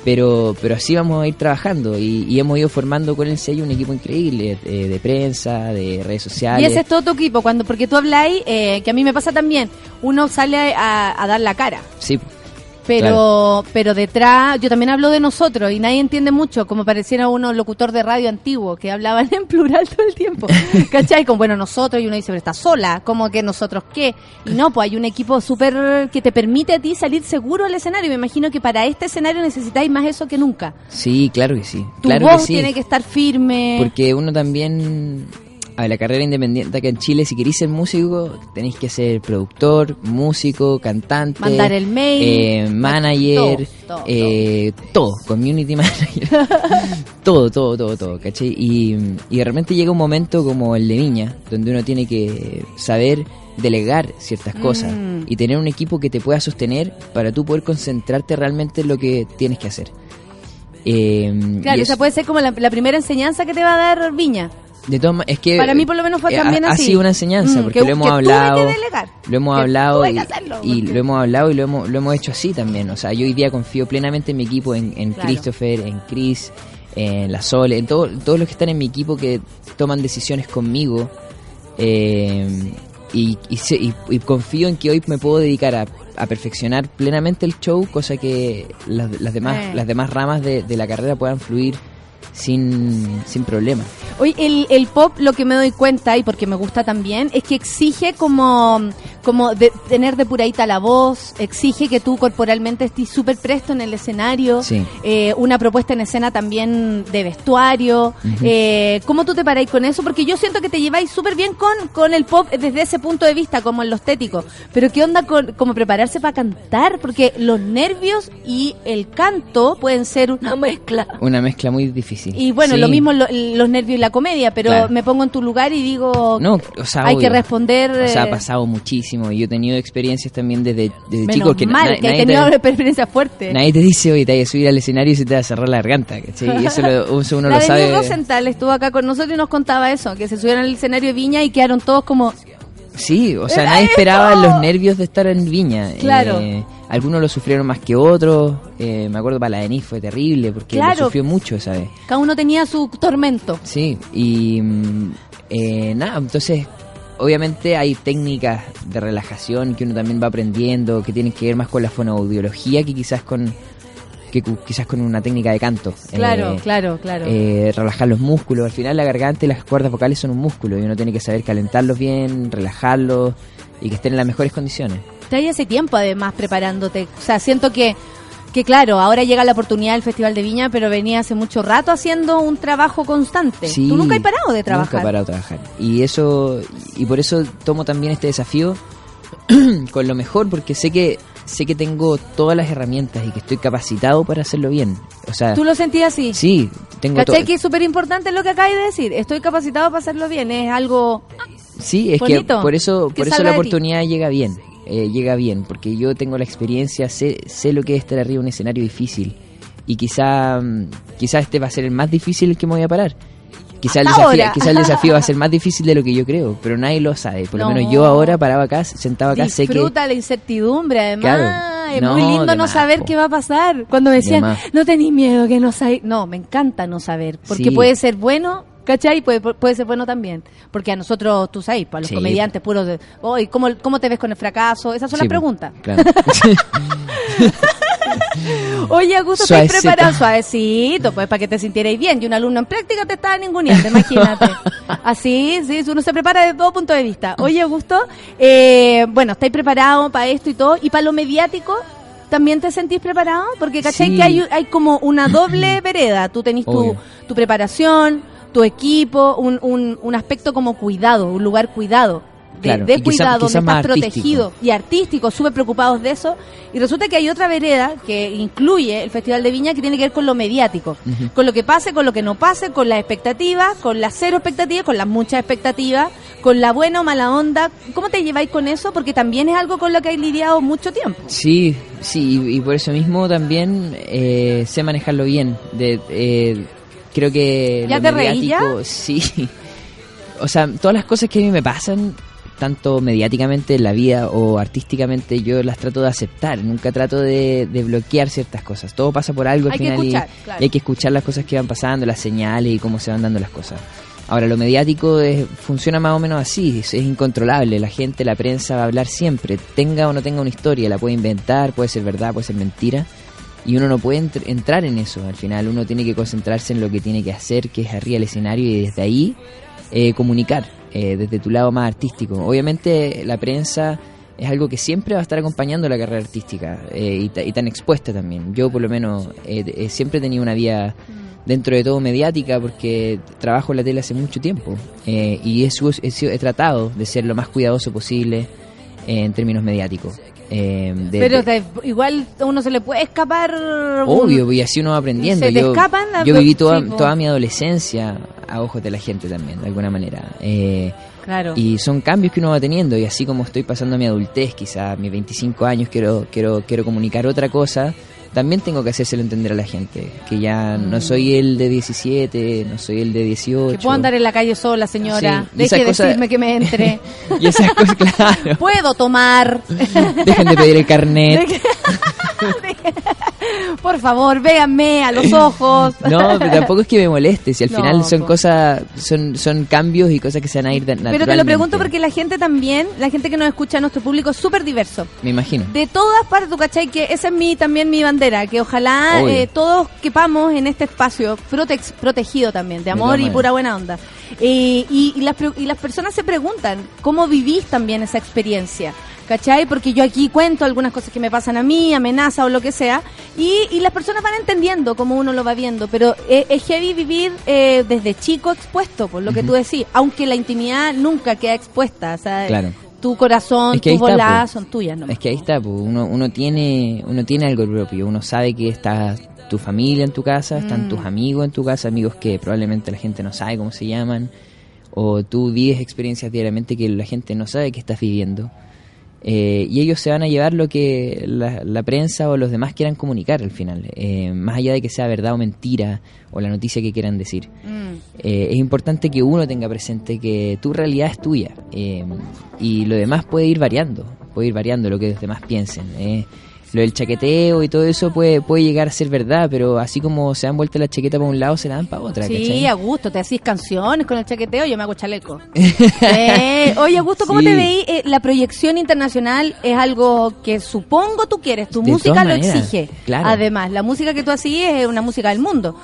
pero pero así vamos a ir trabajando y, y hemos ido formando con el sello un equipo increíble eh, de prensa, de redes Y sociales. ese es todo tu equipo, cuando porque tú habláis, eh, que a mí me pasa también, uno sale a, a dar la cara, Sí, pero pero detrás, yo también hablo de nosotros y nadie entiende mucho, como pareciera uno locutor de radio antiguo, que hablaban en plural todo el tiempo, ¿cachai? Como, bueno, nosotros, y uno dice, pero está sola, como que nosotros qué, y no, pues hay un equipo súper que te permite a ti salir seguro al escenario, me imagino que para este escenario necesitáis más eso que nunca. sí, claro que sí. Tu claro voz que sí. tiene que estar firme. Porque uno también, a la carrera independiente acá en Chile, si queréis ser músico, tenéis que ser productor, músico, cantante, Mandar el mail, eh, manager, todo, todo, eh, todo, community manager, todo, todo, todo, todo, ¿cachai? Y, y de repente llega un momento como el de Viña, donde uno tiene que saber delegar ciertas cosas Mm. y tener un equipo que te pueda sostener para tú poder concentrarte realmente en lo que tienes que hacer. Eh, Claro, esa puede ser como la, la primera enseñanza que te va a dar Viña. De todas es que Para mí por lo menos fue eh, también ha, así. Ha sido una enseñanza Mm, porque que- lo hemos que hablado, lo hemos Que hablado y, hacerlo, lo hemos hablado y lo hemos lo hemos hecho así también. O sea, yo hoy día confío plenamente en mi equipo, en, en Claro. Christopher, en Chris, en la Sole, en todo, todos los que están en mi equipo que toman decisiones conmigo. eh, y, y sé- y- y confío en que hoy me puedo dedicar a, a perfeccionar plenamente el show, cosa que las, las demás, Eh. las demás ramas de, de la carrera puedan fluir sin, sin problema. Oye, el, el pop, lo que me doy cuenta, y porque me gusta también, es que exige como, como de, tener depuradita la voz, exige que tú corporalmente estés súper presto en el escenario, Sí. eh, una propuesta en escena también de vestuario. eh, ¿Cómo tú te paráis con eso? Porque yo siento que te lleváis súper bien con, con el pop desde ese punto de vista, como en lo estético. Pero ¿qué onda con como prepararse para cantar? Porque los nervios y el canto pueden ser una mezcla. Una mezcla muy difícil. Y bueno, Sí. lo mismo lo- los nervios y la comedia, pero Claro. me pongo en tu lugar y digo, No, o sea, hay obvio. que responder. O sea, ha eh, pasado muchísimo y yo he tenido experiencias también desde, desde menos chico que mal, que nadie, tenido te, experiencia fuerte. nadie te dice, oye, te vas a subir al escenario y se te va a cerrar la garganta. Y eso, lo- eso uno la lo sabe. Rosenthal estuvo acá con nosotros y nos contaba eso, que se subieron al escenario de Viña y quedaron todos como, Sí, o sea, ¡Era nadie esto! esperaba los nervios de estar en Viña. Claro. Eh, algunos lo sufrieron más que otros. Eh, me acuerdo para la Denis fue terrible porque Claro. lo sufrió mucho, ¿sabes? cada uno tenía su tormento. Sí, y mm, eh, nada, entonces obviamente hay técnicas de relajación que uno también va aprendiendo, que tienen que ver más con la fonoaudiología que quizás con que quizás con una técnica de canto. Claro, Eh, claro, claro. eh, relajar los músculos. Al final la garganta y las cuerdas vocales son un músculo y uno tiene que saber calentarlos bien, relajarlos y que estén en las mejores condiciones. Trae ese tiempo además preparándote. O sea, siento que, que claro, ahora llega la oportunidad del Festival de Viña, pero venía hace mucho rato haciendo un trabajo constante. Sí, Tú nunca has parado de Nunca he trabajar. parado de trabajar. Y eso y por eso tomo también este desafío con lo mejor porque sé que sé que tengo todas las herramientas y que estoy capacitado para hacerlo bien. O sea, ¿Tú lo sentías así? sí, tengo ¿Cachai todo. que es súper importante lo que acabas de decir? Estoy capacitado para hacerlo bien. Es algo... Sí, es bonito, que por eso que por eso la ti. oportunidad llega bien. eh, llega bien porque yo tengo la experiencia, sé sé lo que es estar arriba de un escenario difícil y quizá mm, quizá este va a ser el más difícil que me voy a parar. Quizá el, desafío, quizá el desafío va a ser más difícil de lo que yo creo, pero nadie lo sabe. Por lo No. menos yo ahora parado acá, sentado acá, sé que Disfruta la incertidumbre, además. Claro. Es No, muy lindo no más, saber po. qué va a pasar. Cuando me decían, De no tenéis miedo que no sabéis. No, me encanta no saber. Porque Sí. puede ser bueno, ¿cachai? Puede, puede ser bueno también. Porque a nosotros, tú sabes, para los Sí. comediantes puros de, "Oy, ¿cómo, ¿cómo te ves con el fracaso? Esas son Sí, las preguntas. Claro. Oye, Augusto, ¿estás Suavecita. preparado? Suavecito, pues para que te sintierais bien. Y un alumno en práctica te estaba ninguneando, imagínate. Así, sí, uno se prepara desde todo punto de vista. Oye, Augusto, eh, bueno, ¿estáis preparados para esto y todo? ¿Y para lo mediático? ¿También te sentís preparado? Porque cachai Sí. que hay, hay como una doble vereda. Tú tenés tu, tu preparación, tu equipo, un, un, un aspecto como cuidado, un lugar cuidado. De, Claro, de y quizá- cuidado, donde estás artístico. protegido y artísticos, súper preocupados de eso. Y resulta que hay otra vereda que incluye el Festival de Viña que tiene que ver con lo mediático. Con lo que pase, con lo que no pase, con las expectativas, con las cero expectativas, con las muchas expectativas, con la buena o mala onda. ¿Cómo te lleváis con eso? Porque también es algo con lo que hay lidiado mucho tiempo. Sí, sí, y, y por eso mismo también eh, sé manejarlo bien. De, eh, creo que ¿Ya lo te reí ya? sí. O sea, todas las cosas que a mí me pasan, tanto mediáticamente en la vida o artísticamente, yo las trato de aceptar. Nunca trato de, de bloquear ciertas cosas. Todo pasa por algo al Hay que final y- escuchar, claro. y hay que escuchar las cosas que van pasando, las señales y cómo se van dando las cosas. Ahora, lo mediático es- funciona más o menos así, es, es incontrolable. La gente, la prensa va a hablar siempre, tenga o no tenga una historia, la puede inventar, puede ser verdad, puede ser mentira. Y uno no puede entr- entrar en eso. Al final, uno tiene que concentrarse en lo que tiene que hacer, que es arriba del escenario y desde ahí eh, comunicar, eh, desde tu lado más artístico. Obviamente, la prensa es algo que siempre va a estar acompañando la carrera artística eh, y, ta- y tan expuesta también. Yo, por lo menos, eh, eh, siempre he tenido una vida dentro de todo mediática porque trabajo en la tele hace mucho tiempo y eso he, he tratado de ser lo más cuidadoso posible en términos mediáticos. Eh, de- Pero te- igual a uno se le puede escapar. Obvio, y así uno va aprendiendo. Se te yo escapan las- yo viví toda, toda mi adolescencia a ojos de la gente también, de alguna manera. Eh, Claro. y son cambios que uno va teniendo y así como estoy pasando mi adultez, quizá a mis 25 años quiero quiero quiero comunicar otra cosa, también tengo que hacérselo entender a la gente, que ya no soy el de 17, no soy el de 18. Mm. Que puedo andar en la calle sola, señora. Sí, Deje de cosas- decirme que me entre. Y esas cosas, claro. Puedo tomar. Dejen de pedir el carnet. Por favor, véanme a los ojos. No, pero tampoco es que me moleste, si al No, final son cosas, son, son cambios y cosas que se van a ir de- Pero te lo naturalmente. pregunto porque la gente también, la gente que nos escucha, nuestro público es súper diverso. Me imagino. De todas partes, ¿tú cachai? Que esa es mi, también mi bandera, que ojalá eh, todos quepamos en este espacio protex- protegido también, de amor y pura buena onda. Eh, y, y las, y las personas se preguntan, ¿cómo vivís también esa experiencia? ¿Cachai? Porque yo aquí cuento algunas cosas que me pasan a mí, amenaza o lo que sea, y, y las personas van entendiendo cómo uno lo va viendo, pero eh, es heavy vivir eh, desde chico expuesto, por lo que tú decís, aunque la intimidad nunca queda expuesta, o sea, Claro. Tu corazón, Es que tus voladas po. son tuyas, ¿no? Es que ahí está, pues, uno, uno tiene uno tiene algo propio, uno sabe que está tu familia en tu casa, están Mm. tus amigos en tu casa, amigos que probablemente la gente no sabe cómo se llaman, o tú vives experiencias diariamente que la gente no sabe que estás viviendo. Eh, y ellos se van a llevar lo que la, la prensa o los demás quieran comunicar al final, eh, más allá de que sea verdad o mentira o la noticia que quieran decir. Mm. Eh, es importante que uno tenga presente que tu realidad es tuya eh, y lo demás puede ir variando, puede ir variando lo que los demás piensen. Lo del chaqueteo y todo eso puede, puede llegar a ser verdad, pero así como se dan vuelta la chaqueta para un lado, se la dan para otra. Sí, ¿cachai? a gusto, te hacís canciones con el chaqueteo, yo me hago chaleco. Eh, Oye, Augusto, ¿cómo Sí. te veí? Eh, la proyección internacional es algo que supongo tú quieres, tu De música lo maneras, exige. claro. Además, la música que tú hacías es una música del mundo.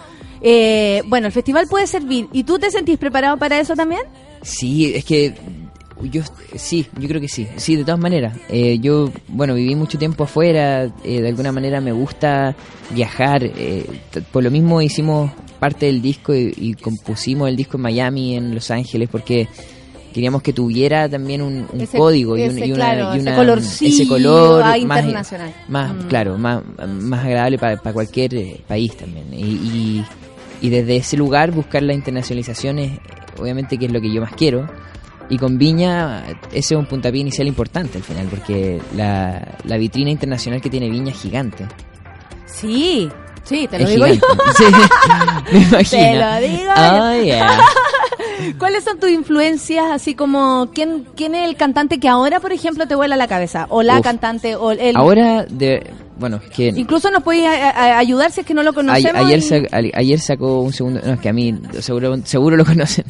Eh, bueno, el festival puede servir. ¿Y tú te sentís preparado para eso también? Sí, es que yo sí, yo creo que sí, sí, de todas maneras. Eh, yo, bueno, viví mucho tiempo afuera, eh, de alguna manera me gusta viajar, eh, por lo mismo hicimos parte del disco y, y compusimos el disco en Miami, en Los Ángeles, porque queríamos que tuviera también un, un Ese- código y, un- ese, y una, claro, y ese una- colorcillo, ese color ah, más, internacional. más Mm. claro, más, más agradable para cualquier eh, país también. Y, y, y desde ese lugar buscar la internacionalización es, obviamente, que es lo que yo más quiero. Y con Viña, ese es un puntapié inicial importante al final, porque la, la vitrina internacional que tiene Viña es gigante. Sí, sí, te lo es digo gigante. yo. Sí, me imagino. Te lo digo Oh, yeah. ¿Cuáles son tus influencias? Así como, ¿quién, ¿quién es el cantante que ahora, por ejemplo, te vuela la cabeza? O la Uf. cantante, o el... Ahora, de, bueno, que Incluso nos podéis ayudar si es que no lo conocemos. ayer, y- ayer sacó un segundo, no, es que a mí seguro, seguro lo conocen.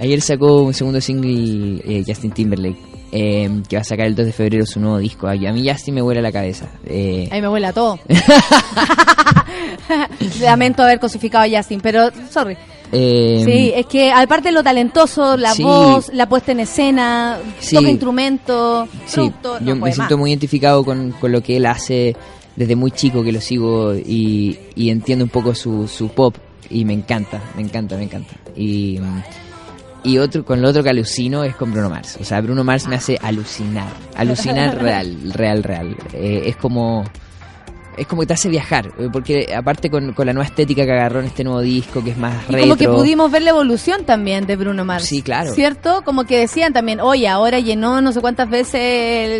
Ayer sacó un segundo single eh, Justin Timberlake, eh, que va a sacar el 2 de febrero su nuevo disco. A, a mí Justin me vuela la cabeza. Eh, Ahí me vuela todo. Lamento haber cosificado a Justin, pero sorry. eh, Sí, es que aparte de lo talentoso, la Sí. voz, la puesta en escena, Sí. toca instrumento, Sí, yo no me siento más. muy identificado con, con lo que él hace desde muy chico que lo sigo y, y entiendo un poco su, su pop y me encanta, me encanta, me encanta. Y, y otro con lo otro que alucino es con Bruno Mars. O sea, Bruno Mars me hace alucinar, alucinar real, real, real. Eh, es como es como que te hace viajar, eh, porque aparte con, con la nueva estética que agarró en este nuevo disco que es más Y retro. como que pudimos ver la evolución también de Bruno Mars. Sí, claro. ¿Cierto? Como que decían también, oye, ahora llenó no sé cuántas veces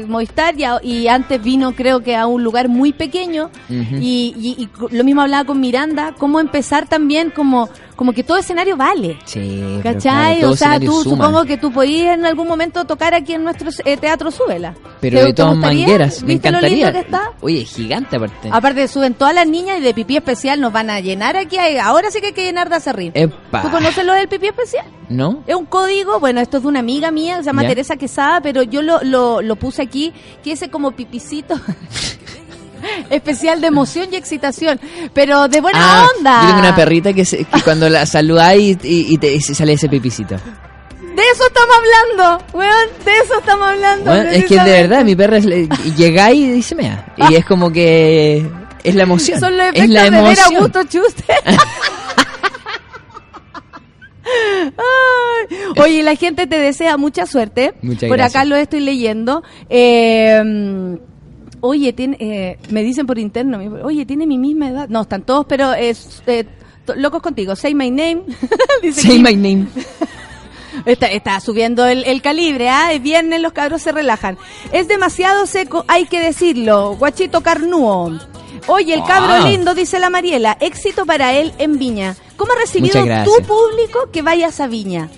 el Movistar y, a- y antes vino creo que a un lugar muy pequeño. Y, y- y lo mismo hablaba con Miranda, cómo empezar también como, como que todo escenario vale. Sí, ¿Cachai? claro, o sea, tú suma. supongo que tú podías en algún momento tocar aquí en nuestro eh, teatro Súbela. Pero ¿Te- de todas mangueras, me ¿Viste lo encantaría. lindo que está? Oye, gigante aparte. Aparte suben todas las niñas y de pipí especial nos van a llenar aquí. Ahora sí que hay que llenar de acerrín. Epa. ¿Tú conoces lo del pipí especial? ¿No? Es un código, bueno, esto es de una amiga mía, se llama Ya. Teresa Quesada, pero yo lo, lo, lo puse aquí, que ese como pipicito especial de emoción y excitación, pero de buena Ah, onda. Yo tengo una perrita que, se- que cuando la saludáis y, y te y sale ese pipicito. De eso estamos hablando, weón, de eso estamos hablando. Bueno, es que de verdad, mi perra es, le- llegáis y dice mea. Y es como que es la emoción. Son los es efectos la de ver a emoción. Augusto Chuste. Ay, Oye, la gente te desea mucha suerte. Muchas por gracias. acá lo estoy leyendo. Eh, oye, tiene, eh, me dicen por interno, oye, tiene mi misma edad. No, están todos, pero es eh, locos contigo. Say my name. Dice Say my name. Está, está subiendo el, el calibre, ¿ah? Es viernes, los cabros se relajan. Es demasiado seco, hay que decirlo. Guachito carnúo. Oye, el cabro Ah. lindo, dice la Mariela. Éxito para él en Viña. ¿Cómo ha recibido tu público que vayas a Viña?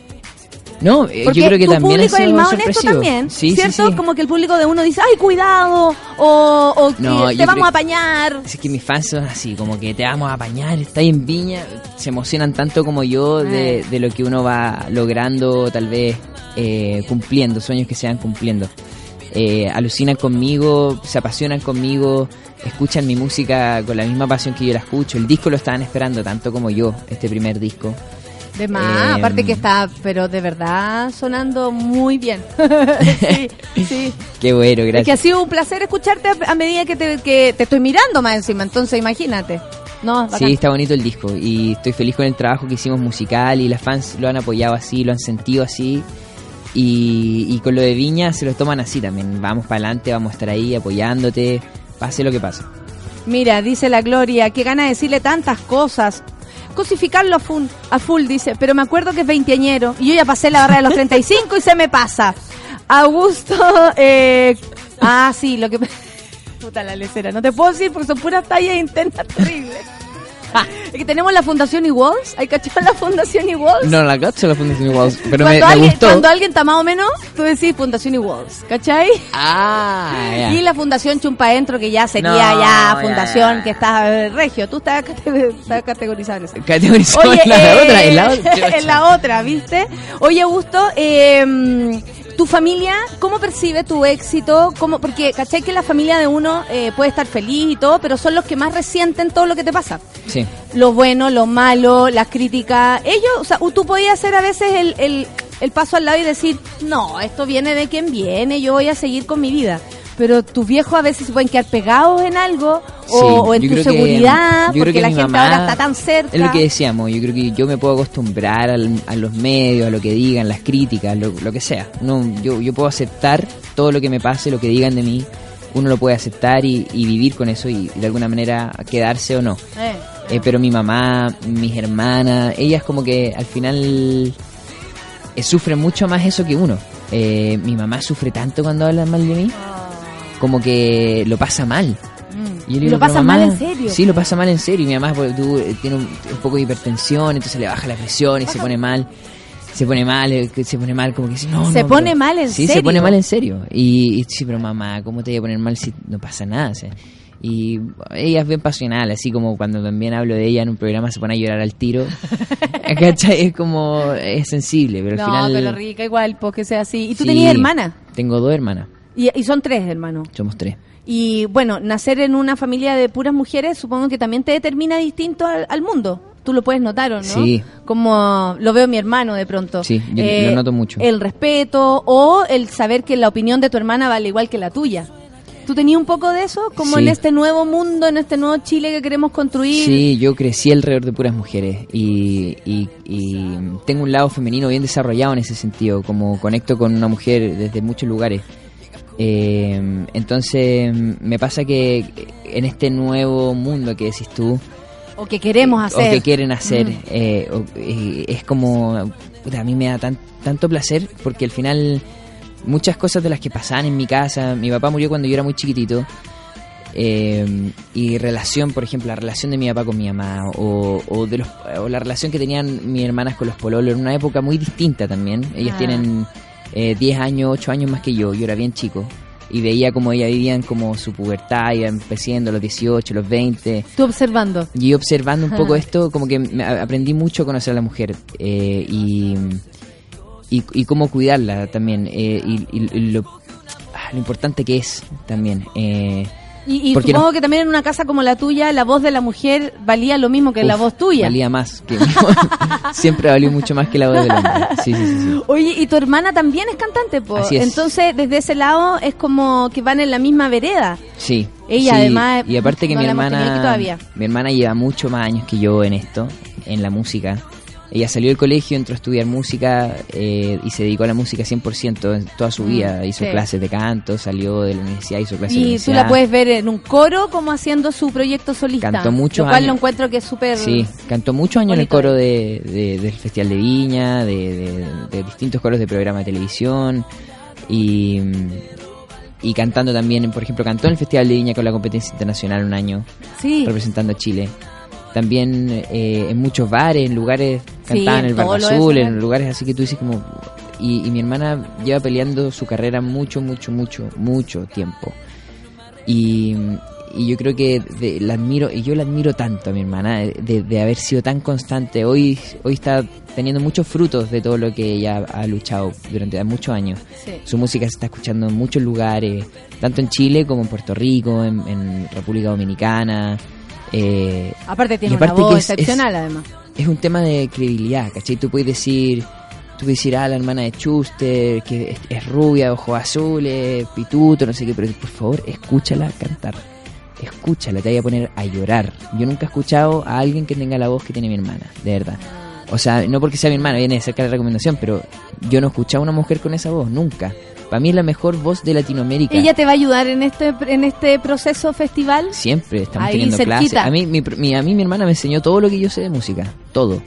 No, eh, yo creo que tu también público es el más honesto también, Sí, ¿cierto? sí. Como que el público de uno dice, ay, cuidado, o, o que te vamos a apañar. Es que mis fans son así, como que te vamos a apañar, está ahí en Viña, se emocionan tanto como yo de, Eh. de lo que uno va logrando, tal vez eh, cumpliendo, sueños que se van cumpliendo. Eh, alucinan conmigo, se apasionan conmigo, escuchan mi música con la misma pasión que yo la escucho. El disco lo estaban esperando tanto como yo, este primer disco. De más, Eh, aparte que está, pero de verdad sonando muy bien. sí, sí. Qué bueno, Es que ha gracias. sido un placer escucharte a, medida que te, que te estoy mirando más encima, entonces imagínate. No, bacán. Sí, está bonito el disco y estoy feliz con el trabajo que hicimos musical y las fans lo han apoyado así, lo han sentido así. Y, y con lo de Viña se lo toman así también. Vamos para adelante, vamos a estar ahí apoyándote, pase lo que pase. Mira, dice la Gloria, qué gana de decirle tantas cosas. Cosificarlo a full, a full, dice, pero me acuerdo que es veinteañero y yo ya pasé la barrera de los 35 y se me pasa. Augusto, eh, ah, sí, lo que... Puta la lecera, no te puedo decir porque son puras tallas internas terribles. Es que tenemos la Fundación Iguals, ¿hay cachado la Fundación Iguals? No, la cacho la Fundación Iguals, pero me, cuando, me alguien, gustó. cuando alguien está más o menos, tú decís Fundación Iguals, ¿cachai? Ah. Y la Fundación Chumpa Entro, que ya sería No, ya fundación ya. que está eh, regio. Tú estás, estás categorizado en eso. Categorizó Oye, en la eh, otra, en la otra. en la otra, ¿viste? Oye, Augusto, eh, tu familia, ¿cómo percibe tu éxito? ¿Cómo, porque, ¿cachai que la familia de uno eh, puede estar feliz y todo, pero son los que más resienten todo lo que te pasa? Sí. Lo bueno, lo malo, las críticas. Ellos, o sea, tú podías hacer a veces el, el, el paso al lado y decir, no, esto viene de quien viene, yo voy a seguir con mi vida. Pero tus viejos a veces se pueden quedar pegados en algo o, Sí, o en tu que- seguridad, creo porque que la gente mamá- ahora está tan cerca. Es lo que decíamos, yo creo que yo me puedo acostumbrar al- a los medios, a lo que digan, las críticas, lo, lo que sea. No, yo, yo puedo aceptar todo lo que me pase, lo que digan de mí, uno lo puede aceptar y, y vivir con eso y de alguna manera quedarse o no. Eh, Eh, pero mi mamá, mis hermanas, ellas como que al final eh, sufren mucho más eso que uno. Eh, mi mamá sufre tanto cuando hablan mal de mí, como que lo pasa mal. mm. Y digo, lo pasa "Pero mal en serio. Sí, lo pasa mal en serio. Y mi mamá tú, eh, tiene un, un poco de hipertensión, entonces le baja la presión y se pone mal. Se pone mal, eh, se pone mal, como que sí, no, Se no, pone pero- mal en sí, serio. se pone mal en serio. Y, y sí, pero mamá, ¿cómo te voy a poner mal si no pasa nada? O sea, y ella es bien pasional, así como cuando también hablo de ella en un programa se pone a llorar al tiro. Es como, es sensible, pero al no, final... pero rica igual, porque sea así. ¿Y tú Sí, tenías hermana? Tengo dos hermanas, Y, y son tres hermanos. somos tres. Y bueno, nacer en una familia de puras mujeres supongo que también te determina distinto al, al mundo. Tú lo puedes notar, ¿o no? Sí. Como lo veo mi hermano de pronto. Sí, yo lo noto mucho. El respeto o el saber que la opinión de tu hermana vale igual que la tuya. ¿Tú tenías un poco de eso? Como Sí. en este nuevo mundo, en este nuevo Chile que queremos construir. Sí, yo crecí alrededor de puras mujeres y, y- y tengo un lado femenino bien desarrollado en ese sentido, como conecto con una mujer desde muchos lugares. Eh, entonces me pasa que en este nuevo mundo que decís tú, O que queremos o hacer. que quieren hacer, Mm. eh, o- eh, es como, a mí me da tan- tanto placer porque al final muchas cosas de las que pasaban en mi casa, mi papá murió cuando yo era muy chiquitito, eh, y relación, por ejemplo, la relación de mi papá con mi mamá, o, o de los, o la relación que tenían mis hermanas con los pololos, en una época muy distinta también, ellas Ah. tienen eh, 10 años, 8 años más que yo, yo era bien chico. Y veía como ellas vivían como su pubertad, iban empezando los 18, los 20, Tú observando. y observando un poco esto, como que me- aprendí mucho a conocer a la mujer eh, y, y, y cómo cuidarla también, eh, y, y- y lo, ah, lo importante que es también. eh, Y, supongo no- que también en una casa como la tuya, la voz de la mujer valía lo mismo que la voz tuya. Valía más. Que, siempre valió mucho más que la voz del hombre. Sí, sí, sí. sí. Oye, y tu hermana también es cantante, po. Así es. Entonces, desde ese lado es como que van en la misma vereda. Sí. Ella, sí. además, Y aparte que no mi hermana. Mi hermana lleva mucho más años que yo en esto, en la música. Ella salió del colegio, entró a estudiar música eh, y se dedicó a la música 100% en toda su vida. Hizo Mm, sí. clases de canto, salió de la universidad, hizo clases de la Y tú la puedes ver en un coro como haciendo su proyecto solista. Cantó muchos Lo cual años. lo encuentro que es súper... Sí, cantó muchos años en el coro de, de- del Festival de Viña, de, de- de distintos coros de programa de televisión y, y cantando también, por ejemplo, cantó en el Festival de Viña con la competencia internacional un año, Sí. representando a Chile. También eh, en muchos bares, en lugares, Sí, cantaba en el Barba Azul, en lugares así que tú dices como... y, y mi hermana lleva peleando su carrera mucho, mucho, mucho, mucho tiempo. Y, y yo creo que de- la admiro, y yo la admiro tanto a mi hermana, de, de haber sido tan constante. Hoy, hoy está teniendo muchos frutos de todo lo que ella ha luchado durante muchos años. Sí. Su música se está escuchando en muchos lugares, tanto en Chile como en Puerto Rico, en, en República Dominicana. Eh, Aparte tiene Y una aparte voz es- excepcional, además. es un tema de credibilidad, ¿cachai? Tú puedes decir, tú puedes decir, ah, la hermana de Chuster, que es, es rubia, ojos azules, pituto, no sé qué, pero por favor, escúchala cantar. Escúchala, te voy a poner a llorar. Yo nunca he escuchado a alguien que tenga la voz que tiene mi hermana, de verdad. O sea, no porque sea mi hermana, viene de cerca de la recomendación, pero yo no he escuchado a una mujer con esa voz, nunca. Para mí es la mejor voz de Latinoamérica. ¿Ella te va a ayudar en este en este proceso festival? Siempre estamos Ahí, teniendo cerquita. clases. A mí mi, mi- a mí mi hermana me enseñó todo lo que yo sé de música, todo.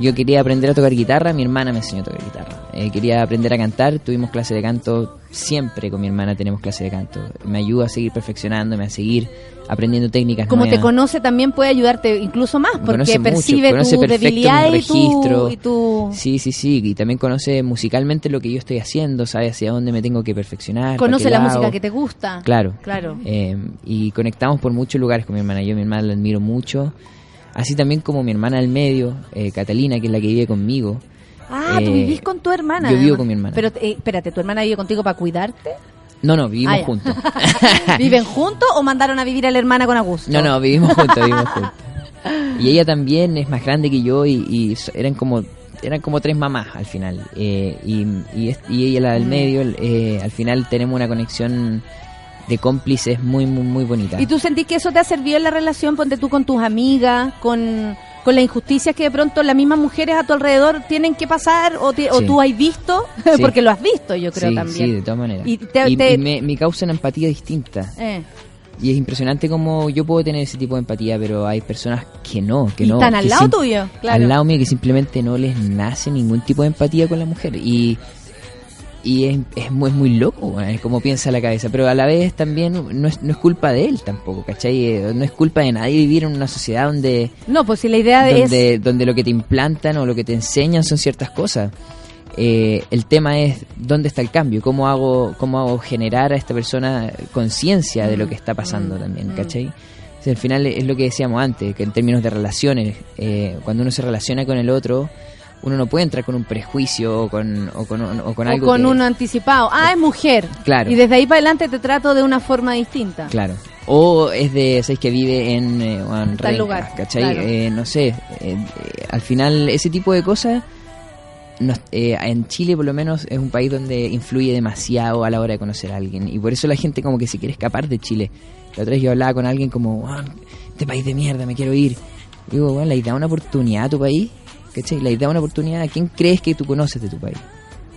Yo quería aprender a tocar guitarra, mi hermana me enseñó a tocar guitarra. Eh, quería aprender a cantar, tuvimos clase de canto, siempre con mi hermana tenemos clase de canto. Me ayuda a seguir perfeccionándome, a seguir aprendiendo técnicas Como te conoce también puede ayudarte incluso más porque Conoce mucho, percibe conoce tu debilidad mi y tu, registro. y tu Sí, sí, sí, y también conoce musicalmente lo que yo estoy haciendo, sabe hacia dónde me tengo que perfeccionar. conoce la lado. música que te gusta. Claro. Claro. Eh, y conectamos por muchos lugares con mi hermana. Yo a mi hermana la admiro mucho. Así también como mi hermana del medio, eh, Catalina, que es la que vive conmigo. Ah, tú Eh, vivís con tu hermana. yo vivo con mi hermana. Pero eh, espérate, ¿tu hermana vive contigo para cuidarte? No, no, vivimos Ah, juntos. ¿Viven juntos o mandaron a vivir a la hermana con Augusto? No, no, vivimos juntos, vivimos juntos. Y ella también es más grande que yo y, y eran como eran como tres mamás al final. Eh, y, y, y ella, la del Mm. medio, eh, al final tenemos una conexión de cómplices muy, muy, muy bonita. ¿Y tú sentís que eso te ha servido en la relación, ponte tú con tus amigas, con, con las injusticias que de pronto las mismas mujeres a tu alrededor tienen que pasar o, te- o tú has visto? Sí. Porque lo has visto, yo creo sí, también. sí, de todas maneras. Y te- Y- te- y me, me causa una empatía distinta. Eh. Y es impresionante como yo puedo tener ese tipo de empatía, pero hay personas que no, que y no. están al lado tuyo, claro. Al lado mío que simplemente no les nace ningún tipo de empatía con la mujer. Y, y es, es, muy, es muy loco, es como piensa la cabeza. Pero a la vez también no es, no es culpa de él tampoco, ¿cachai? Eh, No es culpa de nadie vivir en una sociedad donde, No, pues si la idea de es... donde, donde lo que te implantan o lo que te enseñan son ciertas cosas. Eh, el tema es dónde está el cambio, cómo hago, cómo hago generar a esta persona conciencia de lo que está pasando también, ¿cachai? O sea, al final es lo que decíamos antes, que en términos de relaciones, eh, cuando uno se relaciona con el otro, uno no puede entrar con un prejuicio o con, o con, o con o algo con que- un anticipado. Ah, es mujer. Claro. Y desde ahí para adelante te trato de una forma distinta. Claro. O es de, ¿sabes? Que vive en, eh, o en Tal lugar, ¿cachai? claro. Eh, no sé. eh, eh, al final, ese tipo de cosas, nos- eh, en Chile por lo menos es un país donde influye demasiado a la hora de conocer a alguien. Y por eso la gente como que se quiere escapar de Chile. La otra vez yo hablaba con alguien como, "Ah, este país de mierda, me quiero ir. Y digo, bueno, ¿le da una oportunidad a tu país? ¿Cachai? ¿Le da una oportunidad a quién crees que tú conoces de tu país?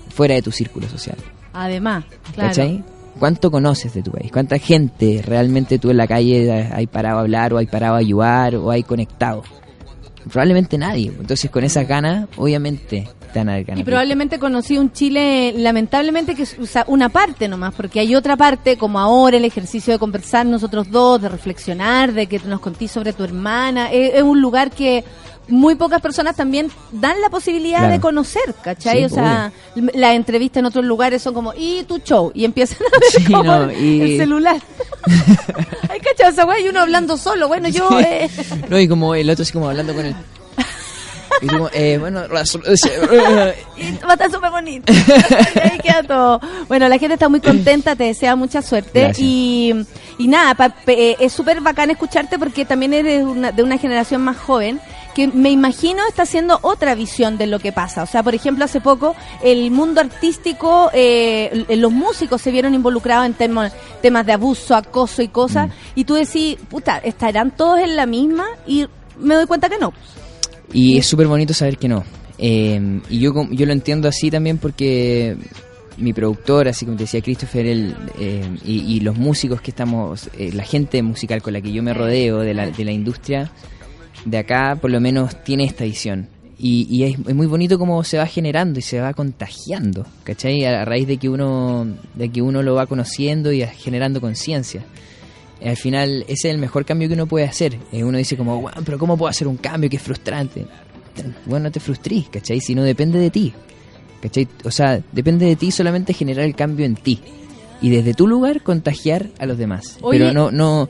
Fuera de tu círculo social. Además, claro. ¿Cachai? ¿Cuánto conoces de tu país? ¿Cuánta gente realmente tú en la calle hay parado a hablar o hay parado a ayudar o hay conectado? Probablemente nadie. Entonces con esas ganas, obviamente. Y de- probablemente conocí un Chile, lamentablemente, que es o sea, una parte nomás, porque hay otra parte, como ahora el ejercicio de conversar nosotros dos, de reflexionar, de que nos contís sobre tu hermana. Es, es un lugar que muy pocas personas también dan la posibilidad Claro. de conocer, ¿cachai? Sí, o sea, l- las entrevistas en otros lugares son como, ¿y tu show? Y empiezan a ver Sí, como no, el, y- el celular. Ay, cachai, esa weá, y uno hablando solo. Bueno, yo... Sí. eh, No, y como el otro así como hablando con él. Y como, eh, bueno, Y va a estar súper bonito. ahí queda todo. Bueno, la gente está muy contenta, te desea mucha suerte. Gracias. Y, y nada, pa- eh, es súper bacán escucharte porque también eres una- de una generación más joven que me imagino está haciendo otra visión de lo que pasa. O sea, por ejemplo, hace poco el mundo artístico, eh, los músicos se vieron involucrados en temo- temas de abuso, acoso y cosas. Y tú decís, puta, ¿estarán todos en la misma? Y me doy cuenta que no. Y es súper bonito saber que no. Eh, y yo, yo lo entiendo así también porque mi productor, así como te decía Christopher, eh, y, y los músicos que estamos, eh, la gente musical con la que yo me rodeo de la, de la industria de acá, por lo menos tiene esta visión. Y, y es, es muy bonito cómo se va generando y se va contagiando, ¿cachai? A, raíz de que uno de que uno lo va conociendo y generando conciencia. Al final, ese es el mejor cambio que uno puede hacer. Eh, uno dice como, "Guau, pero ¿cómo puedo hacer un cambio que es frustrante? Bueno, no te frustrís, ¿cachai? Si no depende de ti. ¿cachai? O sea, depende de ti solamente generar el cambio en ti. Y desde tu lugar contagiar a los demás. Oye. Pero no, no,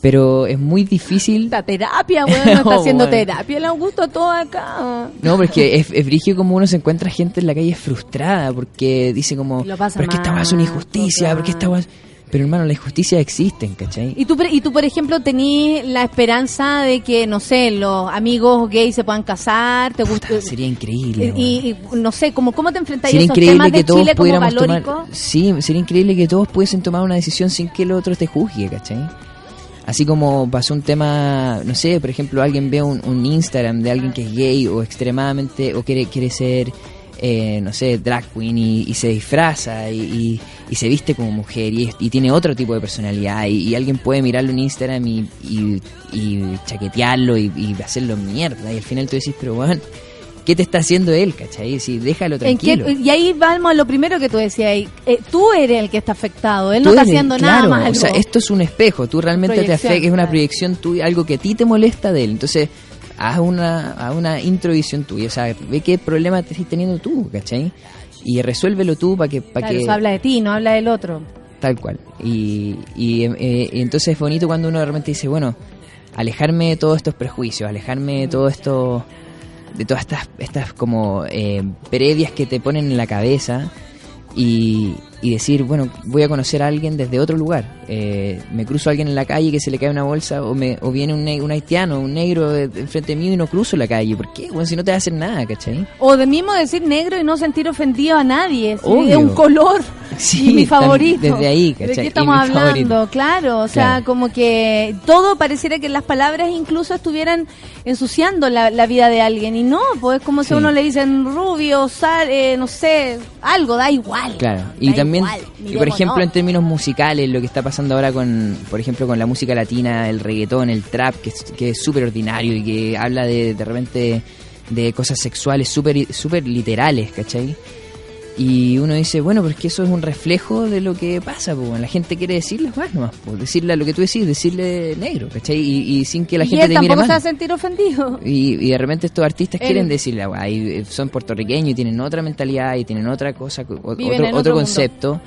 pero es muy difícil. La terapia, weón, no está haciendo bueno. terapia el Augusto todo acá. No, porque es, es brigio como uno se encuentra gente en la calle frustrada porque dice como, Lo pasa pero es que esta es una injusticia, porque esta weá es-". Pero hermano, las injusticias existen, ¿cachai? Y tú, y tú, por ejemplo, tenés la esperanza de que, no sé, los amigos gays se puedan casar, te. Puta, sería increíble. y, y, no sé, como, ¿cómo te enfrentas a esos increíble temas que de todos Chile como pudiéramos valórico? tomar. Sí, sería increíble que todos pudiesen tomar una decisión sin que el otro te juzgue, ¿cachai? Así como pasó un tema, no sé, por ejemplo, alguien ve un, un Instagram de alguien que es gay o extremadamente, o quiere, quiere ser, eh, no sé, drag queen y, y se disfraza y, y- y se viste como mujer y, tiene otro tipo de personalidad y, alguien puede mirarlo en Instagram y, chaquetearlo y hacerlo mierda. Y al final tú decís, pero bueno, ¿qué te está haciendo él, cachai? Si déjalo ¿En qué- tranquilo. y ahí vamos a lo primero que tú decías ahí. Eh, tú eres el que está afectado, él Tú no está eres- haciendo nada malo. O sea, esto es un espejo, tú realmente te afectas, es una claro. proyección tuya, algo que a ti te molesta de él. Entonces, haz una, haz una introvisión tuya, o sea, ve qué problema te estás teniendo tú, ¿cachai? Y resuélvelo tú para que... Claro, que eso habla de ti, no habla del otro. Tal cual. Y, y, eh, entonces es bonito cuando uno realmente dice, bueno, alejarme de todos estos prejuicios, alejarme de todo esto, de todas estas, estas como eh, que te ponen en la cabeza y, y decir, bueno, voy a conocer a alguien desde otro lugar. Eh, me cruzo a alguien en la calle que se le cae una bolsa o, me, o viene un, ne- un haitiano, un negro de- de enfrente mío y no cruzo la calle. ¿Por qué? Bueno, si no te hacer nada, ¿cachai? O de mismo decir negro y no sentir ofendido a nadie. Obvio. Es un color. Sí, y mi favorito. desde ahí, ¿De ¿cachai? qué Y estamos hablando? favorito. Claro, o sea, Claro. como que todo pareciera que las palabras incluso estuvieran ensuciando la, la vida de alguien. Y no, pues es como si Sí. a uno le dicen rubio, sal, eh, no sé, algo, da igual. Claro, y Da también, igual, y por ejemplo, en términos musicales, lo que está pasando ahora con, por ejemplo, con la música latina, el reggaetón, el trap, que es que es súper ordinario y que habla de, de repente de cosas sexuales súper súper literales, ¿cachai? Y uno dice, bueno, pero es que eso es un reflejo de lo que pasa, pues la gente quiere decirle más nomás, pues, decirle lo que tú decís, decirle negro, ¿cachai? Y, y sin que la y gente él te mire tampoco se va a sentir ofendido. Y, y de repente estos artistas Él- quieren decirle, "Ah, ahí, eh, son puertorriqueños y tienen otra mentalidad y tienen otra cosa, o- otro otro concepto.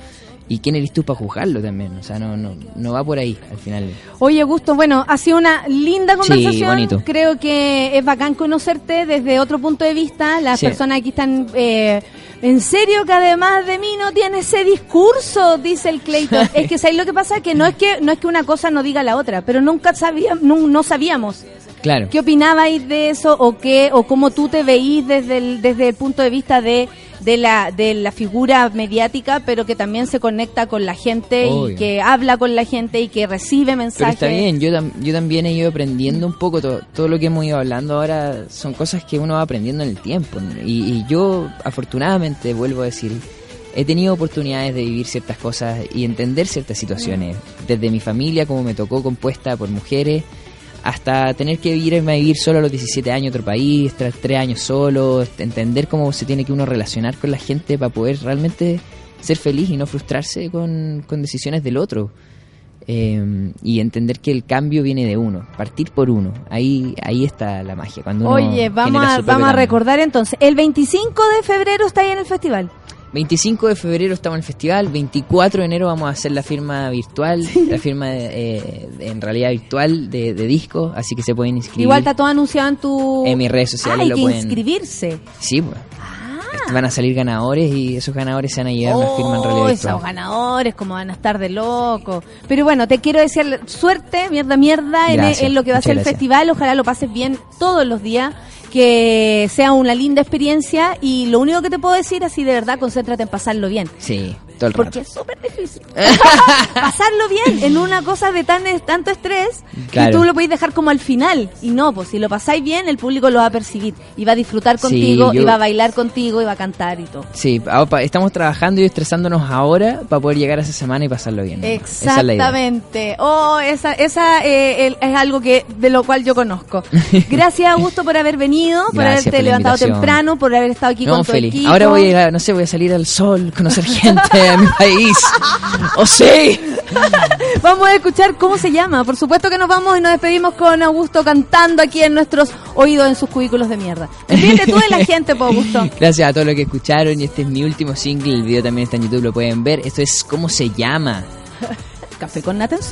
¿Y quién eres tú para juzgarlo también? O sea, no, no, no va por ahí al final. Oye, Gusto, bueno, ha sido una linda conversación. bonito. Creo que es bacán conocerte desde otro punto de vista. Las Sí. personas aquí están... eh, en serio que además de mí no tiene ese discurso, dice el Clayton. es que ¿sabes lo que pasa? Que no es que no es que una cosa no diga la otra, pero nunca sabíamos, no, no sabíamos Claro. qué opinabais de eso o qué o cómo tú te veís desde el, desde el punto de vista de, de la de la figura mediática, pero que también se conecta con la gente y que habla con la gente y que recibe Pero mensajes. está bien, yo, tam- yo también he ido aprendiendo un poco, todo, todo lo que hemos ido hablando ahora son cosas que uno va aprendiendo en el tiempo. Y, y yo, afortunadamente, vuelvo a decir, he tenido oportunidades de vivir ciertas cosas y entender ciertas situaciones, desde mi familia, como me tocó compuesta por mujeres, hasta tener que irme a vivir solo a los 17 años a otro país, tras tres años solo, entender cómo se tiene que uno relacionar con la gente para poder realmente ser feliz y no frustrarse con, con decisiones del otro. Eh, y entender que el cambio viene de uno, partir por uno. Ahí ahí está la magia. Cuando uno Oye, vamos a, vamos a recordar entonces, el 25 de febrero está ahí en el festival. 25 de febrero estamos en el festival, 24 de enero vamos a hacer la firma virtual, la firma eh, en realidad virtual de, de disco, así que se pueden inscribir. Igual está todo anunciado en tu... En mis redes sociales Ah, hay lo que pueden- inscribirse. Sí, pues. Van a salir ganadores y esos ganadores se van a llevar una firma en realidad Oh, virtual. esos ganadores, como van a estar de loco. Pero bueno, te quiero decir suerte, mierda, mierda, en, en lo que va a ser el festival. Ojalá lo pases bien todos los días, que sea una linda experiencia. Y lo único que te puedo decir, así de verdad, concéntrate en pasarlo bien. Sí, todo el Porque rato. es súper difícil. Pasarlo bien en una cosa de tan tanto estrés Claro. que tú lo podéis dejar como al final. Y no, pues si lo pasáis bien, el público lo va a percibir. Y va a disfrutar Sí, contigo, yo- y va a bailar contigo, y va a cantar y todo. Sí, pa- estamos trabajando y estresándonos ahora para poder llegar a esa semana y pasarlo bien. ¿no? Esa es. Exactamente. Oh, esa, esa eh, el- es algo que de lo cual yo conozco. Gracias, Augusto, por haber venido, por Gracias haberte por levantado invitación. temprano, por haber estado aquí No, con tu feliz. equipo. Ahora voy a, no sé, voy a salir al sol, conocer gente a mi país. ¡Oh, sí! Vamos a escuchar cómo se llama. Por supuesto que nos vamos y nos despedimos con Augusto cantando aquí en nuestros oídos en sus cubículos de mierda. Despídete tú de la gente, po, Augusto. Gracias a todos los que escucharon y este es mi último single, el video también está en YouTube, lo pueden ver. Esto es ¿Cómo se llama? Café con nata en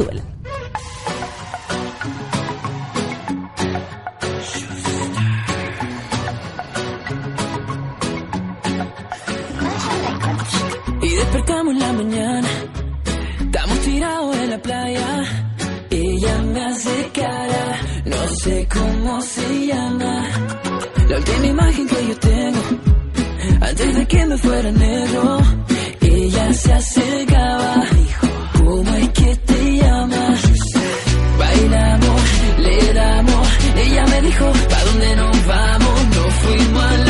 mañana, estamos tirados en la playa. Ella me hace no sé cómo se llama. La última imagen que yo tengo, antes de que me fuera negro, ella se acercaba. Dijo, ¿cómo es que te llamas? Bailamos, le damos, ella me dijo, ¿pa' dónde nos vamos? Nos fuimos a la